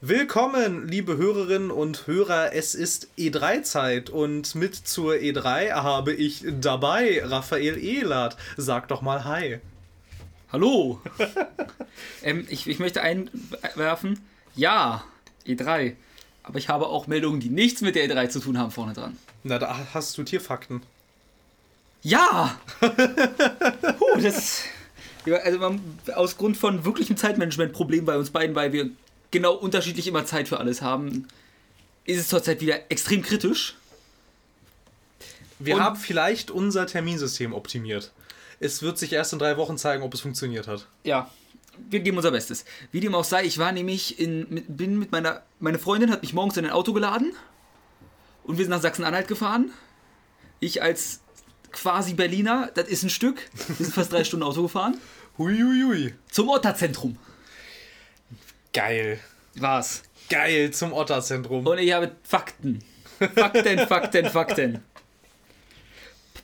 Willkommen, liebe Hörerinnen und Hörer. Es ist E3-Zeit und mit zur E3 habe ich dabei Raphael Ehlert. Sag doch mal Hi. Hallo! ähm, ich, ich möchte einwerfen, ja, E3. Aber ich habe auch Meldungen, die nichts mit der E3 zu tun haben, vorne dran. Na, da hast du Tierfakten. Ja! Puh, das. Also man, aus Grund von wirklichem Zeitmanagement-Problem bei uns beiden, weil wir genau unterschiedlich immer Zeit für alles haben, ist es zurzeit wieder extrem kritisch. Wir Und- haben vielleicht unser Terminsystem optimiert. Es wird sich erst in drei Wochen zeigen, ob es funktioniert hat. Ja, wir geben unser Bestes. Wie dem auch sei, ich war nämlich in, bin mit meiner, meine Freundin hat mich morgens in ein Auto geladen und wir sind nach Sachsen-Anhalt gefahren. Ich als quasi Berliner, das ist ein Stück, wir sind fast drei Stunden Auto gefahren, Huiuiui. zum Otterzentrum. Geil. War's. Geil zum Otterzentrum. Und ich habe Fakten. Fakten, Fakten, Fakten.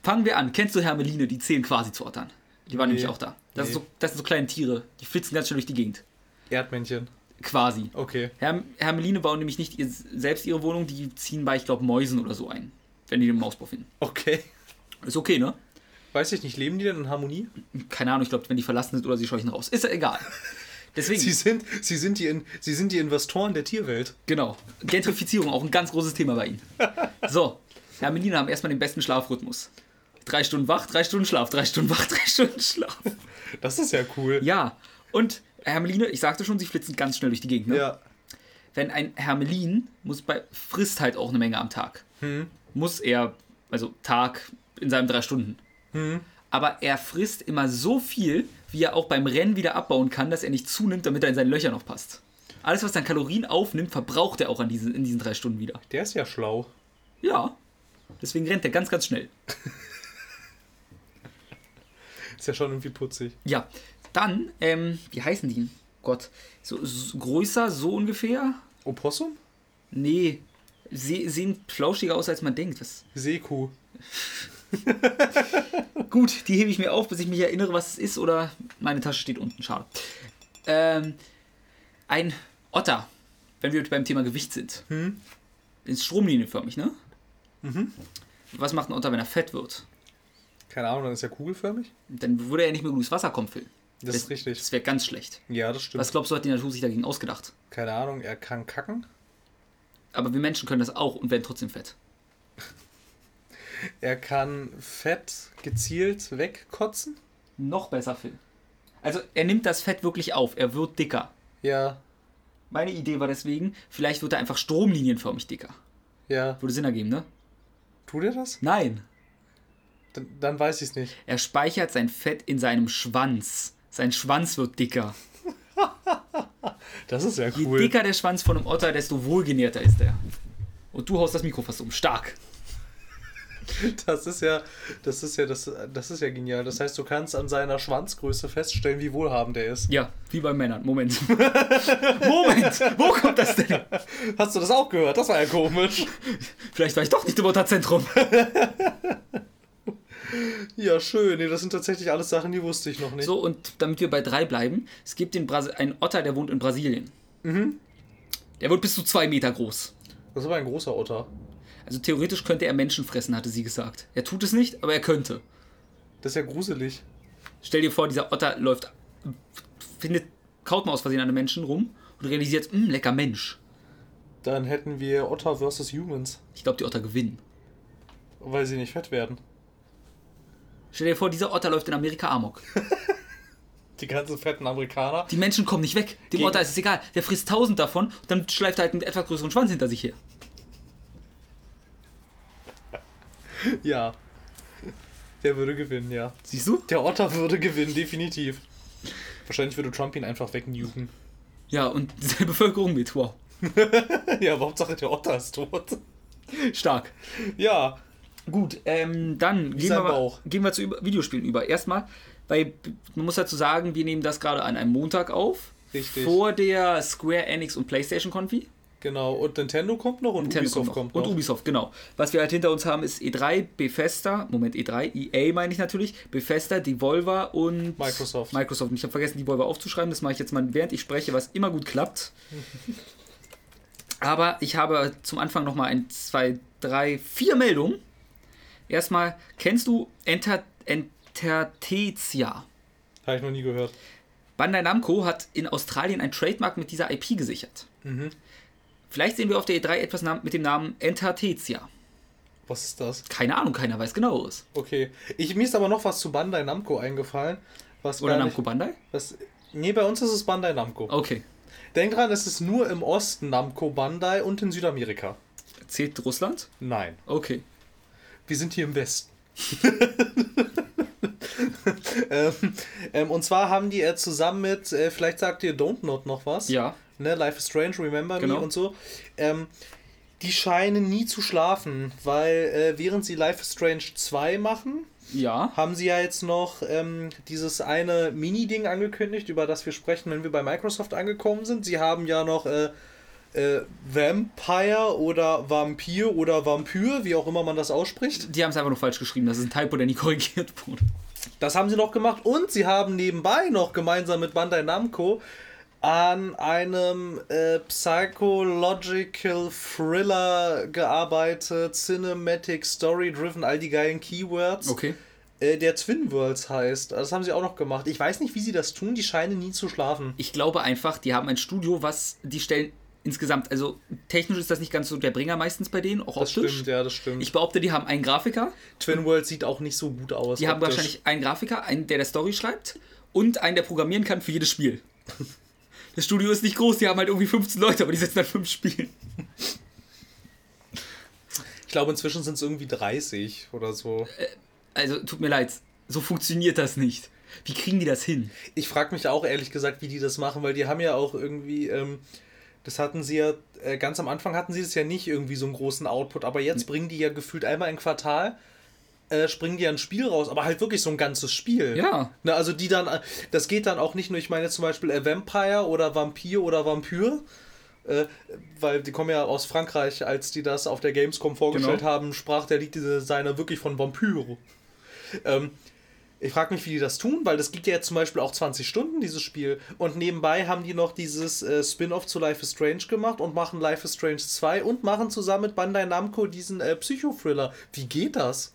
Fangen wir an. Kennst du Hermeline? Die zählen quasi zu Ottern. Die waren Nee. nämlich auch da. Das, Nee. so, das sind so kleine Tiere. Die flitzen ganz schnell durch die Gegend. Erdmännchen. Quasi. Okay. Herm Hermeline bauen nämlich nicht ihr, selbst ihre Wohnung, die ziehen bei, ich glaube, Mäusen oder so ein. Wenn die den Mausbau finden. Okay. Ist okay, ne? Weiß ich nicht, leben die denn in Harmonie? Keine Ahnung, ich glaube, wenn die verlassen sind oder sie scheuchen raus. Ist ja egal. Deswegen, Sie sind, sie sind, die, in, sie sind die Investoren der Tierwelt. genau. Gentrifizierung, auch ein ganz großes Thema bei ihnen. So, Hermeline haben erstmal den besten Schlafrhythmus. Drei Stunden wach, drei Stunden Schlaf, drei Stunden wach, drei Stunden Schlaf. Das ist ja cool. Ja, und Hermeline, ich sagte schon, sie flitzen ganz schnell durch die Gegend. Ne? Ja. Wenn ein Hermelin muss bei, frisst halt auch eine Menge am Tag. Muss er, also Tag in seinen drei Stunden. Aber er frisst immer so viel, wie er auch beim Rennen wieder abbauen kann, dass er nicht zunimmt, damit er in seine Löcher noch passt. Alles, was dann Kalorien aufnimmt, verbraucht er auch an diesen, in diesen drei Stunden wieder. Der ist ja schlau. Ja. Deswegen rennt er ganz, ganz schnell. Ist ja schon irgendwie putzig. Ja. Dann, ähm, wie heißen die? Gott. So, so größer, so ungefähr? Opossum? Nee. Sie sehen flauschiger aus, als man denkt. Was? Seekuh. Gut, die hebe ich mir auf, bis ich mich erinnere, was es ist, oder meine Tasche steht unten. Schade. Ähm, ein Otter, wenn wir beim Thema Gewicht sind, ist stromlinienförmig, ne? Was macht ein Otter, wenn er fett wird? Keine Ahnung, dann ist er kugelförmig? Dann würde er nicht mehr genug Wasser kommen füllen. Das ist richtig. Das wäre ganz schlecht. Ja, das stimmt. Was glaubst du, hat die Natur sich dagegen ausgedacht? Keine Ahnung, er kann kacken. Aber wir Menschen können das auch und werden trotzdem fett. Er kann Fett gezielt wegkotzen. Noch besser, Phil. Also, er nimmt das Fett wirklich auf. Er wird dicker. Ja, Meine Idee war deswegen, vielleicht wird er einfach stromlinienförmig dicker. ja. Würde Sinn ergeben, ne? Tut er das? Nein. Dann, dann weiß ich es nicht. Er speichert sein Fett in seinem Schwanz. Sein Schwanz wird dicker. Das ist ja Je cool. dicker der Schwanz von einem Otter, desto wohlgenährter ist er. Und du haust das Mikro fast um. Stark. Das ist ja, das ist ja, das, das ist ja genial. Das heißt, du kannst an seiner Schwanzgröße feststellen, wie wohlhabend er ist. Ja, wie bei Männern. Moment. Moment! Wo kommt das denn? Hast du das auch gehört? Das war ja komisch. Vielleicht war ich doch nicht im Otterzentrum. Ja, schön. Nee, das sind tatsächlich alles Sachen, die wusste ich noch nicht. So, und damit wir bei drei bleiben, es gibt den einen Otter, der wohnt in Brasilien. Der wird bis zu zwei Meter groß. Das ist aber ein großer Otter. Also theoretisch könnte er Menschen fressen, hatte sie gesagt. Er tut es nicht, aber er könnte. Das ist ja gruselig. Stell dir vor, dieser Otter läuft, findet, kaut mal aus Versehen an einem Menschen rum und realisiert, mh, lecker Mensch. Dann hätten wir Otter versus Humans, Ich glaube, die Otter gewinnen. weil sie nicht fett werden. Stell dir vor, dieser Otter läuft in Amerika Amok. Die ganzen fetten Amerikaner. Die Menschen kommen nicht weg. Dem Gegen- Otter ist es egal. Der frisst tausend davon und dann schleift er halt einen etwas größeren Schwanz hinter sich her. Ja. Der würde gewinnen, ja. Siehst du? Der Otter würde gewinnen, definitiv. Wahrscheinlich würde Trump ihn einfach wegnuken. Ja, und seine Bevölkerung mit. Wow. Ja, aber Hauptsache der Otter ist tot. Stark. Ja. Gut, ähm, dann gehen wir, mal, gehen wir zu über Videospielen über. Erstmal, weil man muss dazu sagen, wir nehmen das gerade an einem Montag auf. Richtig. Vor der Square Enix und PlayStation Konfi. Genau. Und Nintendo kommt noch und Nintendo Ubisoft kommt noch. Und Ubisoft, genau. Was wir halt hinter uns haben, ist E3, Bethesda, Moment, E3, EA meine ich natürlich, Bethesda, Devolver und Microsoft. Microsoft. Und ich habe vergessen, Devolver aufzuschreiben. Das mache ich jetzt mal, während ich spreche, was immer gut klappt. Aber ich habe zum Anfang nochmal ein, zwei, drei, vier Meldungen. Erstmal, kennst du Enter Entertetia? Habe ich noch nie gehört. Bandai Namco hat in Australien ein Trademark mit dieser IP gesichert. Vielleicht sehen wir auf der E3 etwas mit dem Namen Entertetia. Was ist das? Keine Ahnung, keiner weiß genaueres. Okay. Ich, mir ist aber noch was zu Bandai Namco eingefallen. Was Oder Namco nicht, Bandai? was, Nee, bei uns ist es Bandai Namco. Okay. Denk dran, es ist nur im Osten Namco Bandai und in Südamerika. Zählt Russland? Nein. Okay. Wir sind hier im Westen. ähm, ähm, und zwar haben die äh, zusammen mit, äh, vielleicht sagt ihr Don't Not noch was. Ja. Ne, Life is Strange, Remember Genau. Me und so. Ähm, die scheinen nie zu schlafen, weil äh, während sie Life is Strange 2 machen, Ja. haben sie ja jetzt noch ähm, dieses eine Mini-Ding angekündigt, über das wir sprechen, wenn wir bei Microsoft angekommen sind. Sie haben ja noch äh, äh, Vampire oder Vampir oder Vampyr, wie auch immer man das ausspricht. Die haben es einfach nur falsch geschrieben. Das ist ein Typo, der nie korrigiert wurde. Das haben sie noch gemacht und sie haben nebenbei noch gemeinsam mit Bandai Namco an einem äh, Psychological Thriller gearbeitet, Cinematic Story Driven, all die geilen Keywords. Okay. Äh, der Twin Worlds heißt. Das haben sie auch noch gemacht. Ich weiß nicht, wie sie das tun. Die scheinen nie zu schlafen. Ich glaube einfach, die haben ein Studio, was die stellen insgesamt, also technisch ist das nicht ganz so der Bringer meistens bei denen, auch Das optisch. stimmt, ja, das stimmt. Ich behaupte, die haben einen Grafiker, Twin Worlds sieht auch nicht so gut aus. die haben optisch. wahrscheinlich einen Grafiker, einen, der der Story schreibt und einen, der programmieren kann für jedes Spiel. Das Studio ist nicht groß, die haben halt irgendwie 15 Leute, aber die sitzen an fünf Spielen. Ich glaube, inzwischen sind es irgendwie 30 oder so. Also tut mir leid, so funktioniert das nicht. Wie kriegen die das hin? Ich frage mich auch ehrlich gesagt, wie die das machen, weil die haben ja auch irgendwie, ähm, das hatten sie ja, äh, ganz am Anfang hatten sie das ja nicht irgendwie so einen großen Output, aber jetzt bringen die ja gefühlt einmal im Quartal, äh, springen die ein Spiel raus, aber halt wirklich so ein ganzes Spiel. Ja. Ne, also die dann, das geht dann auch nicht nur, ich meine zum Beispiel äh, Vampire oder Vampir oder Vampyr, äh, weil die kommen ja aus Frankreich, als die das auf der Gamescom vorgestellt Genau. haben, sprach der Lead-Designer wirklich von Vampyr. Ähm, ich frage mich, wie die das tun, weil das geht ja jetzt zum Beispiel auch 20 Stunden, dieses Spiel. Und nebenbei haben die noch dieses äh, Spin-off zu Life is Strange gemacht und machen Life is Strange 2 und machen zusammen mit Bandai Namco diesen äh, Psychothriller. Wie geht das?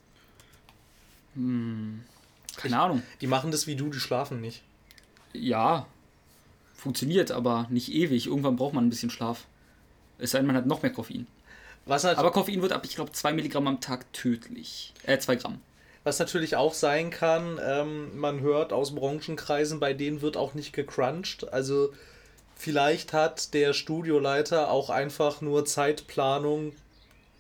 Keine Ahnung. Die machen das wie du, die schlafen nicht. Ja, funktioniert, aber nicht ewig. Irgendwann braucht man ein bisschen Schlaf. Es sei denn, man hat noch mehr Koffein. Aber Koffein wird ab, ich glaube, 2 Milligramm am Tag tödlich. Äh, 2 Gramm. was natürlich auch sein kann, ähm, man hört aus Branchenkreisen, bei denen wird auch nicht gecrunched. Also vielleicht hat der Studioleiter auch einfach nur Zeitplanung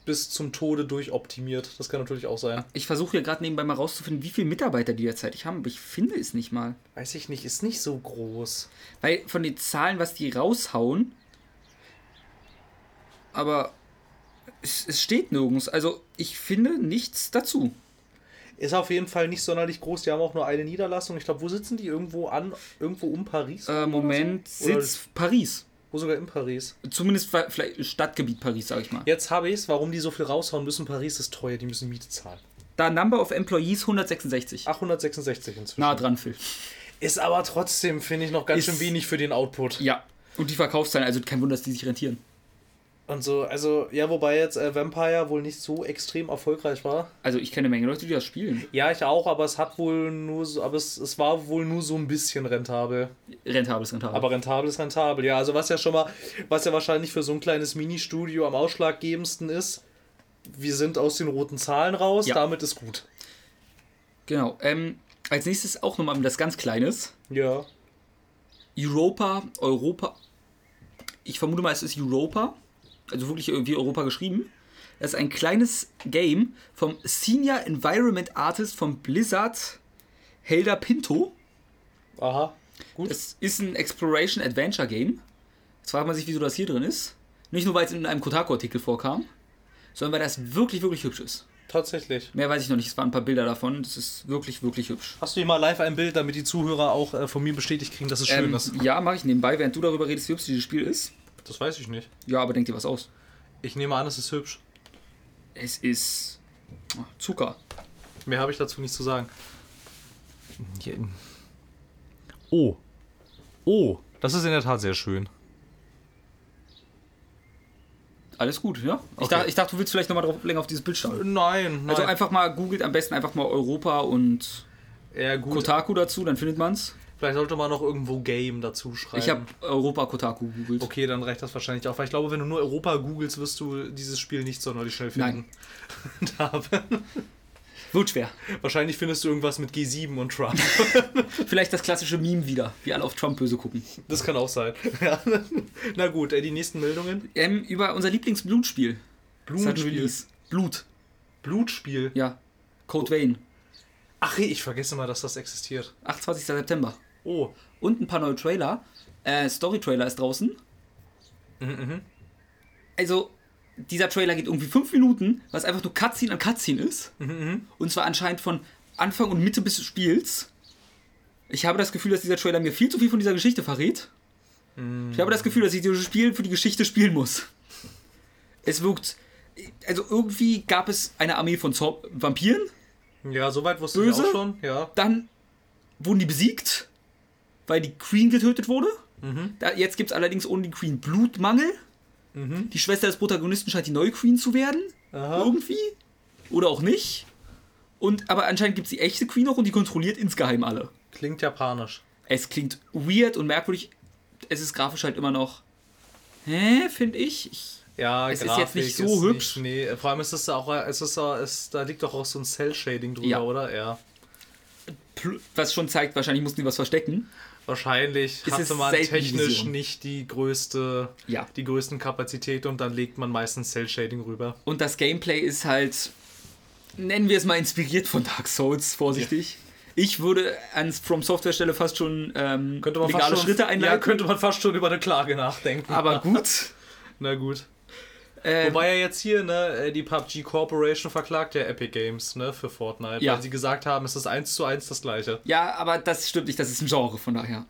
bis zum Tode durchoptimiert. Das kann natürlich auch sein. Ich versuche hier gerade nebenbei mal rauszufinden, wie viele Mitarbeiter die derzeitig haben, aber ich finde es nicht mal. Weiß ich nicht, ist nicht so groß. Weil von den Zahlen, was die raushauen, aber es, es steht nirgends. Also ich finde nichts dazu. Ist auf jeden Fall nicht sonderlich groß. Die haben auch nur eine Niederlassung. Ich glaube, wo sitzen die? Irgendwo an, irgendwo um Paris? Äh, Moment, so? Sitz Paris. Wo sogar in Paris. Zumindest vielleicht Stadtgebiet Paris, sage ich mal. Jetzt habe ich es, warum die so viel raushauen müssen. Paris ist teuer, die müssen Miete zahlen. Da Number of Employees 166. 866 inzwischen. Nah dran, Phil. Ist aber trotzdem, finde ich, noch ganz Ist- schön wenig für den Output. Ja. Und die Verkaufszahlen, also kein Wunder, dass die sich rentieren. Und so, also, ja, wobei jetzt äh, Vampire wohl nicht so extrem erfolgreich war. Also ich kenne eine Menge Leute, die das spielen. Ja, ich auch, aber es hat wohl nur so, aber es, es war wohl nur so ein bisschen rentabel. Rentabel ist rentabel. Aber rentabel ist rentabel, ja. Also was ja schon mal, was ja wahrscheinlich für so ein kleines Ministudio am ausschlaggebendsten ist, wir sind aus den roten Zahlen raus, Ja. damit ist gut. genau. Ähm, als nächstes auch nochmal das ganz Kleines. Ja. Europa, Europa. Ich vermute mal, es ist Europa. Also wirklich wie Europa geschrieben. Das ist ein kleines Game vom Senior Environment Artist von Blizzard, Helder Pinto. Aha. Gut. Es ist ein Exploration Adventure Game. Jetzt fragt man sich, wieso das hier drin ist. Nicht nur, weil es in einem Kotaku-Artikel vorkam, sondern weil das wirklich, wirklich hübsch ist. Tatsächlich. Mehr weiß ich noch nicht. Es waren ein paar Bilder davon. Das ist wirklich, wirklich hübsch. Hast du hier mal live ein Bild, damit die Zuhörer auch äh, von mir bestätigt kriegen, dass es schön Ähm, ist? ja, mache ich nebenbei, während du darüber redest, wie hübsch dieses Spiel ist. Das weiß ich nicht. Ja, aber denk dir was aus. Ich nehme an, es ist hübsch. Es ist oh, Zucker. Mehr habe ich dazu nicht zu sagen. Oh. Oh, das ist in der Tat sehr schön. Alles gut, ja? Ich, Okay. dachte, ich dachte, du willst vielleicht nochmal länger auf dieses Bild schauen. Nein, nein. Also einfach mal googelt am besten einfach mal Europa und ja, gut. Kotaku dazu, dann findet man's. Vielleicht sollte man noch irgendwo Game dazu schreiben. Ich habe Europa Kotaku gegoogelt. Okay, dann reicht das wahrscheinlich auch. Weil ich glaube, wenn du nur Europa googelst, wirst du dieses Spiel nicht sonderlich schnell finden. Nein. Wird schwer. wahrscheinlich findest du irgendwas mit G7 und Trump. Vielleicht das klassische Meme wieder, wie alle auf Trump böse gucken. Das kann auch sein. Ja. Na gut, die nächsten Meldungen. Ähm, über unser Lieblingsblutspiel. Blutspiel. Blut. Blutspiel. Ja. Code Vein. Ach, ich vergesse mal, dass das existiert. 28. September. Oh. Und ein paar neue Trailer. Äh, Story-Trailer ist draußen. Mhm, Also, dieser Trailer geht irgendwie fünf Minuten, was einfach nur Cutscene an Cutscene ist. Mhm, Und zwar anscheinend von Anfang und Mitte des Spiels. Ich habe das Gefühl, dass dieser Trailer mir viel zu viel von dieser Geschichte verrät. Mhm. Ich habe das Gefühl, dass ich dieses Spiel für die Geschichte spielen muss. Es wirkt. Also irgendwie gab es eine Armee von Zom Vampiren, Ja, soweit wusste Böse? ich auch schon. Ja. dann wurden die besiegt, weil die Queen getötet wurde. Mhm. Da, jetzt gibt es allerdings ohne die Queen Blutmangel. Die Schwester des Protagonisten scheint die neue Queen zu werden. Aha. Irgendwie. Oder auch nicht. Und, aber anscheinend gibt es die echte Queen noch und die kontrolliert insgeheim alle. Klingt japanisch. Es klingt weird und merkwürdig. Es ist grafisch halt immer noch. Hä, finde ich. ich. Ja, Es ist Grafik jetzt nicht so hübsch. Nicht, nee, vor allem ist es auch, es ist, es, da liegt doch auch so ein Cell-Shading drüber, Ja. oder? Ja. Was schon zeigt, wahrscheinlich mussten die was verstecken. Wahrscheinlich Es hatte man technisch nicht die größte, Ja. die größten Kapazitäten und dann legt man meistens Cell-Shading rüber. Und das Gameplay ist halt, nennen wir es mal inspiriert von Dark Souls, vorsichtig. Ich würde an From Software Stelle fast schon ähm, Könnte man legale fast schon, Schritte Ja, einleiten. könnte man fast schon über eine Klage nachdenken. aber gut. Na gut. Ähm, Wobei ja jetzt hier, ne, äh, die PUBG Corporation verklagt ja Epic Games, ne, für Fortnite, Ja. weil sie gesagt haben, es ist eins zu eins das gleiche. ja, aber das stimmt nicht, das ist ein Genre, von daher.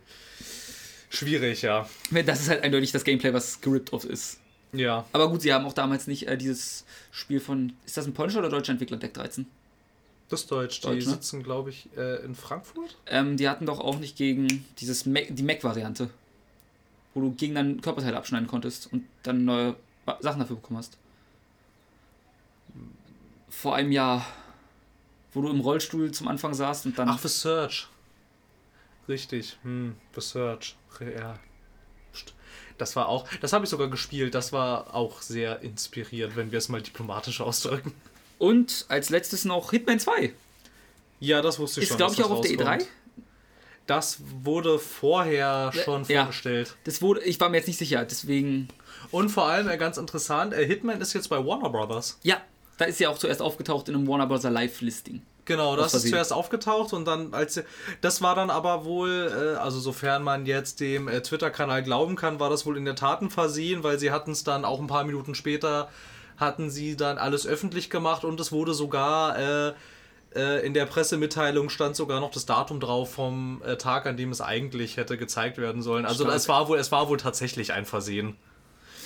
Schwierig, ja. Das ist halt eindeutig das Gameplay, was gerippt off ist. Ja. Aber gut, sie haben auch damals nicht äh, dieses Spiel von. Ist das ein polnischer oder deutscher Entwickler, Deck 13? Das ist Deutsch. Die Deutsch, ne? sitzen, glaube ich, äh, in Frankfurt. Ähm, die hatten doch auch nicht gegen dieses Mac, die Mac-Variante. Wo du gegen deinen Körperteil abschneiden konntest und dann neue Sachen dafür bekommen hast. Vor einem Jahr. Wo du im Rollstuhl zum Anfang saßt und dann. Ach, The Search. Richtig. Hm, The Search. Ja. Das war auch, das habe ich sogar gespielt, das war auch sehr inspirierend, wenn wir es mal diplomatisch ausdrücken. Und als letztes noch Hitman 2. Ja, das wusste ich Ist, schon. glaube ich, auch auf das der E3. Das wurde vorher schon Ja. vorgestellt. Das wurde, ich war mir jetzt nicht sicher, deswegen. Und vor allem, äh, ganz interessant, äh, Hitman ist jetzt bei Warner Brothers. Ja, da ist sie auch zuerst aufgetaucht in einem Warner Bros. Live-Listing. Genau, das ist zuerst aufgetaucht und dann als das war dann aber wohl, äh, also sofern man jetzt dem äh, Twitter-Kanal glauben kann, war das wohl in der Taten versehen, weil sie hatten es dann auch ein paar Minuten später hatten sie dann alles öffentlich gemacht und es wurde sogar äh, äh, in der Pressemitteilung stand sogar noch das Datum drauf vom äh, Tag, an dem es eigentlich hätte gezeigt werden sollen. Also Stark. es war wohl, es war wohl tatsächlich ein Versehen.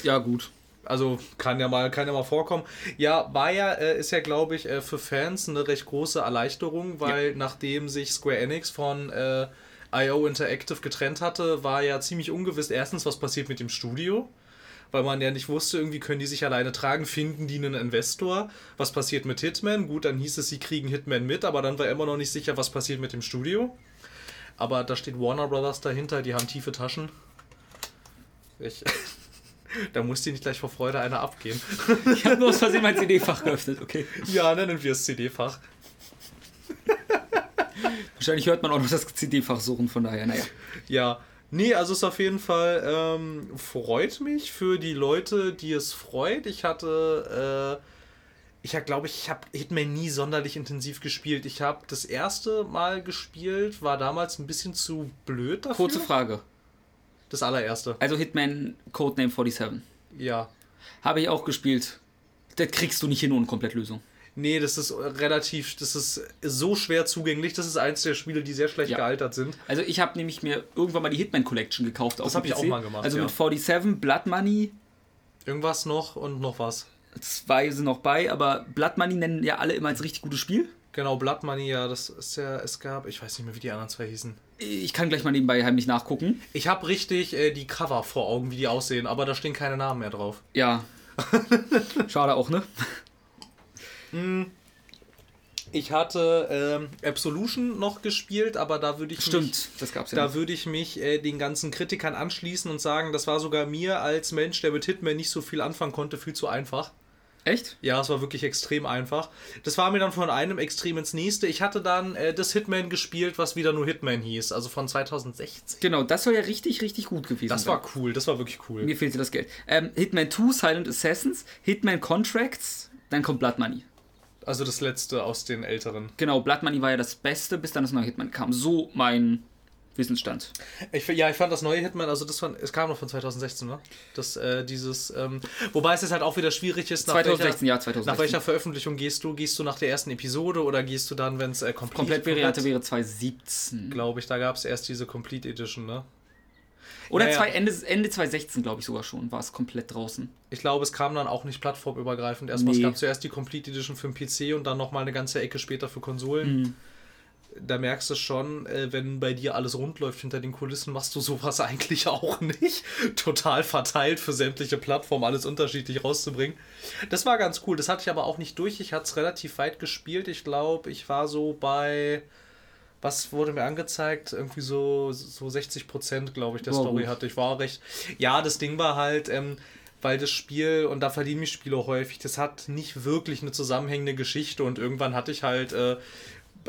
Ja, gut. Also kann ja mal, kann ja mal vorkommen. Ja, war ja, äh, ist ja, glaube ich, äh, für Fans eine recht große Erleichterung, weil nachdem sich Square Enix von äh, IO Interactive getrennt hatte, war ja ziemlich ungewiss erstens, was passiert mit dem Studio. Weil man ja nicht wusste, irgendwie können die sich alleine tragen, finden die einen Investor. Was passiert mit Hitman? Gut, dann hieß es, sie kriegen Hitman mit, aber dann war immer noch nicht sicher, was passiert mit dem Studio. Aber da steht Warner Brothers dahinter, die haben tiefe Taschen. Ich, da muss die nicht gleich vor Freude einer abgehen. Ich habe nur aus Versehen mein CD-Fach geöffnet, okay. Ja, nennen wir es CD-Fach. Wahrscheinlich hört man auch noch das CD-Fach suchen, von daher, naja. Ja. Nee, also es ist auf jeden Fall, ähm, freut mich für die Leute, die es freut. Ich hatte, äh, ich habe, glaube ich, ich habe Hitman nie sonderlich intensiv gespielt. Ich habe das erste Mal gespielt, war damals ein bisschen zu blöd dafür. Kurze Frage. Das allererste. Also Hitman Codename 47. Ja. Habe ich auch gespielt. Das kriegst du nicht hin ohne Komplettlösung. Nee, das ist relativ, das ist so schwer zugänglich. Das ist eins der Spiele, die sehr schlecht Ja. gealtert sind. Also ich habe nämlich mir irgendwann mal die Hitman Collection gekauft. auf Das dem hab ich auch mal gemacht, Also ja. mit 47, Blood Money, Irgendwas noch und noch was. zwei sind noch bei, aber Blood Money nennen ja alle immer als richtig gutes Spiel. Genau, Blood Money, ja, das ist ja, es gab, ich weiß nicht mehr, wie die anderen zwei hießen. Ich kann gleich mal nebenbei heimlich nachgucken. Ich habe richtig äh, die Cover vor Augen, wie die aussehen, aber da stehen keine Namen mehr drauf. Ja, Schade auch, ne? Ich hatte ähm, Absolution noch gespielt, aber da würde ich Stimmt, mich, das gab's ja da würde ich mich äh, den ganzen Kritikern anschließen und sagen, das war sogar mir als Mensch, der mit Hitman nicht so viel anfangen konnte, viel zu einfach. Echt? Ja, es war wirklich extrem einfach. Das war mir dann von einem Extrem ins nächste. Ich hatte dann äh, das Hitman gespielt, was wieder nur Hitman hieß, also von 2016. Genau, das soll ja richtig, richtig gut gewesen Das sein. war cool, das war wirklich cool. Mir fehlte das Geld. Ähm, Hitman 2, Silent Assassins, Hitman Contracts, dann kommt Blood Money. Also das letzte aus den älteren. Genau, Blood Money war ja das Beste, bis dann das neue Hitman kam. So mein Wissensstand. Ich, ja, ich fand das neue Hitman, also das von, es kam noch von 2016, ne? Das, äh, dieses, ähm, wobei es jetzt halt auch wieder schwierig ist, nach 2016, welcher, ja, 2016. nach welcher Veröffentlichung gehst du? Gehst du nach der ersten Episode oder gehst du dann, wenn es äh, komplett Komplettvariante wäre 2017. Glaube ich, da gab es erst diese Complete Edition, ne? Oder Ja, zwei, Ende, Ende 2016, glaube ich sogar schon, war es komplett draußen. Ich glaube, es kam dann auch nicht plattformübergreifend. Erstmal, Nee. es gab zuerst die Complete Edition für den PC und dann nochmal eine ganze Ecke später für Konsolen. Mhm. Da merkst du schon, äh, wenn bei dir alles rund läuft hinter den Kulissen, machst du sowas eigentlich auch nicht. Total verteilt für sämtliche Plattformen, alles unterschiedlich rauszubringen. Das war ganz cool. Das hatte ich aber auch nicht durch. Ich hatte es relativ weit gespielt. Ich glaube, ich war so bei. Was wurde mir angezeigt? Irgendwie so, so 60 Prozent, glaube ich, der Ja, Story gut. hatte. Ich war recht. Ja, das Ding war halt, ähm, weil das Spiel, und da verdienen mich Spiele häufig, das hat nicht wirklich eine zusammenhängende Geschichte und irgendwann hatte ich halt. Äh,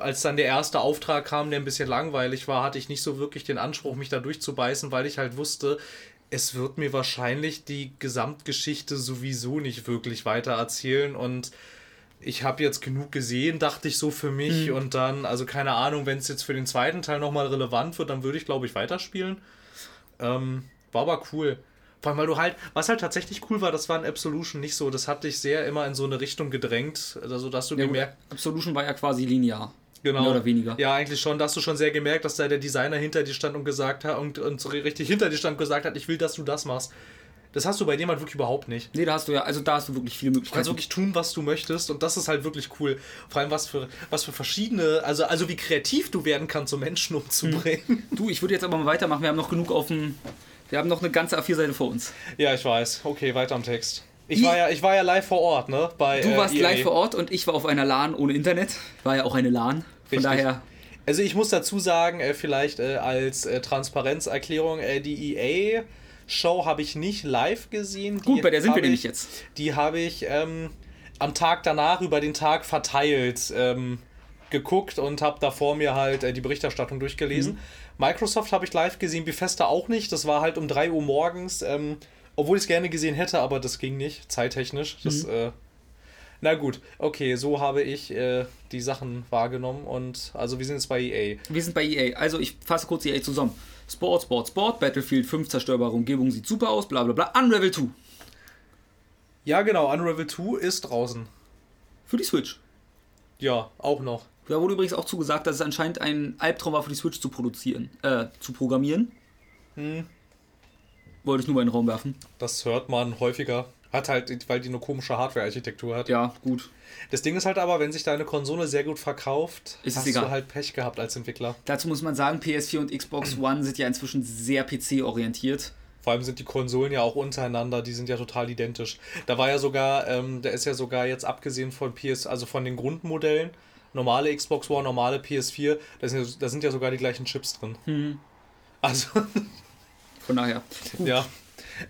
als dann der erste Auftrag kam, der ein bisschen langweilig war, hatte ich nicht so wirklich den Anspruch, mich da durchzubeißen, weil ich halt wusste, es wird mir wahrscheinlich die Gesamtgeschichte sowieso nicht wirklich weiter erzählen und ich habe jetzt genug gesehen, dachte ich so für mich und dann, also keine Ahnung, wenn es jetzt für den zweiten Teil nochmal relevant wird, dann würde ich glaube ich weiterspielen. Ähm, war aber cool. Vor allem, weil du halt, was halt tatsächlich cool war, das war in Absolution nicht so. Das hat dich sehr immer in so eine Richtung gedrängt, also dass du Ja, gemerkt Absolution war ja quasi linear. Genau. Mehr oder weniger. Ja, eigentlich schon. Da hast du schon sehr gemerkt, dass da der Designer hinter dir stand und gesagt hat und, und so richtig hinter dir stand und gesagt hat, ich will, dass du das machst. Das hast du bei dem halt wirklich überhaupt nicht. Nee, da hast du ja, also da hast du wirklich viele Du kannst Möglichkeiten. wirklich tun, was du möchtest und das ist halt wirklich cool. Vor allem was für, was für verschiedene, also, also wie kreativ du werden kannst, so Menschen umzubringen. Du, ich würde jetzt aber mal weitermachen. Wir haben noch genug auf dem. Wir haben noch eine ganze A4-Seite vor uns. Ja, ich weiß. Okay, weiter am Text. Ich war ja, ich war ja live vor Ort, ne? Bei, Du äh, warst EA. live vor Ort und ich war auf einer LAN ohne Internet. War ja auch eine LAN. Von Richtig. daher. Also ich muss dazu sagen, äh, vielleicht äh, als äh, Transparenzerklärung, äh, die EA-Show habe ich nicht live gesehen. Die Gut, bei der sind wir nämlich ich- jetzt. Die habe ich ähm, am Tag danach über den Tag verteilt ähm, geguckt und habe da vor mir halt äh, die Berichterstattung durchgelesen. Mhm. Microsoft habe ich live gesehen, Bethesda auch nicht. Das war halt um 3 Uhr morgens, ähm, obwohl ich es gerne gesehen hätte, aber das ging nicht, zeittechnisch. Das, Mhm. äh, na gut, okay, so habe ich äh, die Sachen wahrgenommen und also wir sind jetzt bei EA. Wir sind bei EA. Also ich fasse kurz EA zusammen. Sport, Sport, Sport, Battlefield 5, zerstörbare Umgebung sieht super aus, bla bla bla. Unravel 2 Ja, genau, Unravel 2 ist draußen. für die Switch. Ja, auch noch. Da wurde übrigens auch zugesagt, dass es anscheinend ein Albtraum war für die Switch zu produzieren, äh, zu programmieren. Hm. Wollte ich nur mal in den Raum werfen. Das hört man häufiger. Hat halt, weil die eine komische Hardware-Architektur hat. Ja, gut. Das Ding ist halt aber, wenn sich deine Konsole sehr gut verkauft, Ist hast du halt Pech gehabt als Entwickler. Dazu muss man sagen, PS4 und Xbox One sind ja inzwischen sehr PC-orientiert. Vor allem sind die Konsolen ja auch untereinander, die sind ja total identisch. Da war ja sogar, ähm, da ist ja sogar jetzt abgesehen von PS, also von den Grundmodellen, normale Xbox One, normale PS4, da sind, ja- da sind ja sogar die gleichen Chips drin. Hm. Also, Von daher. ja.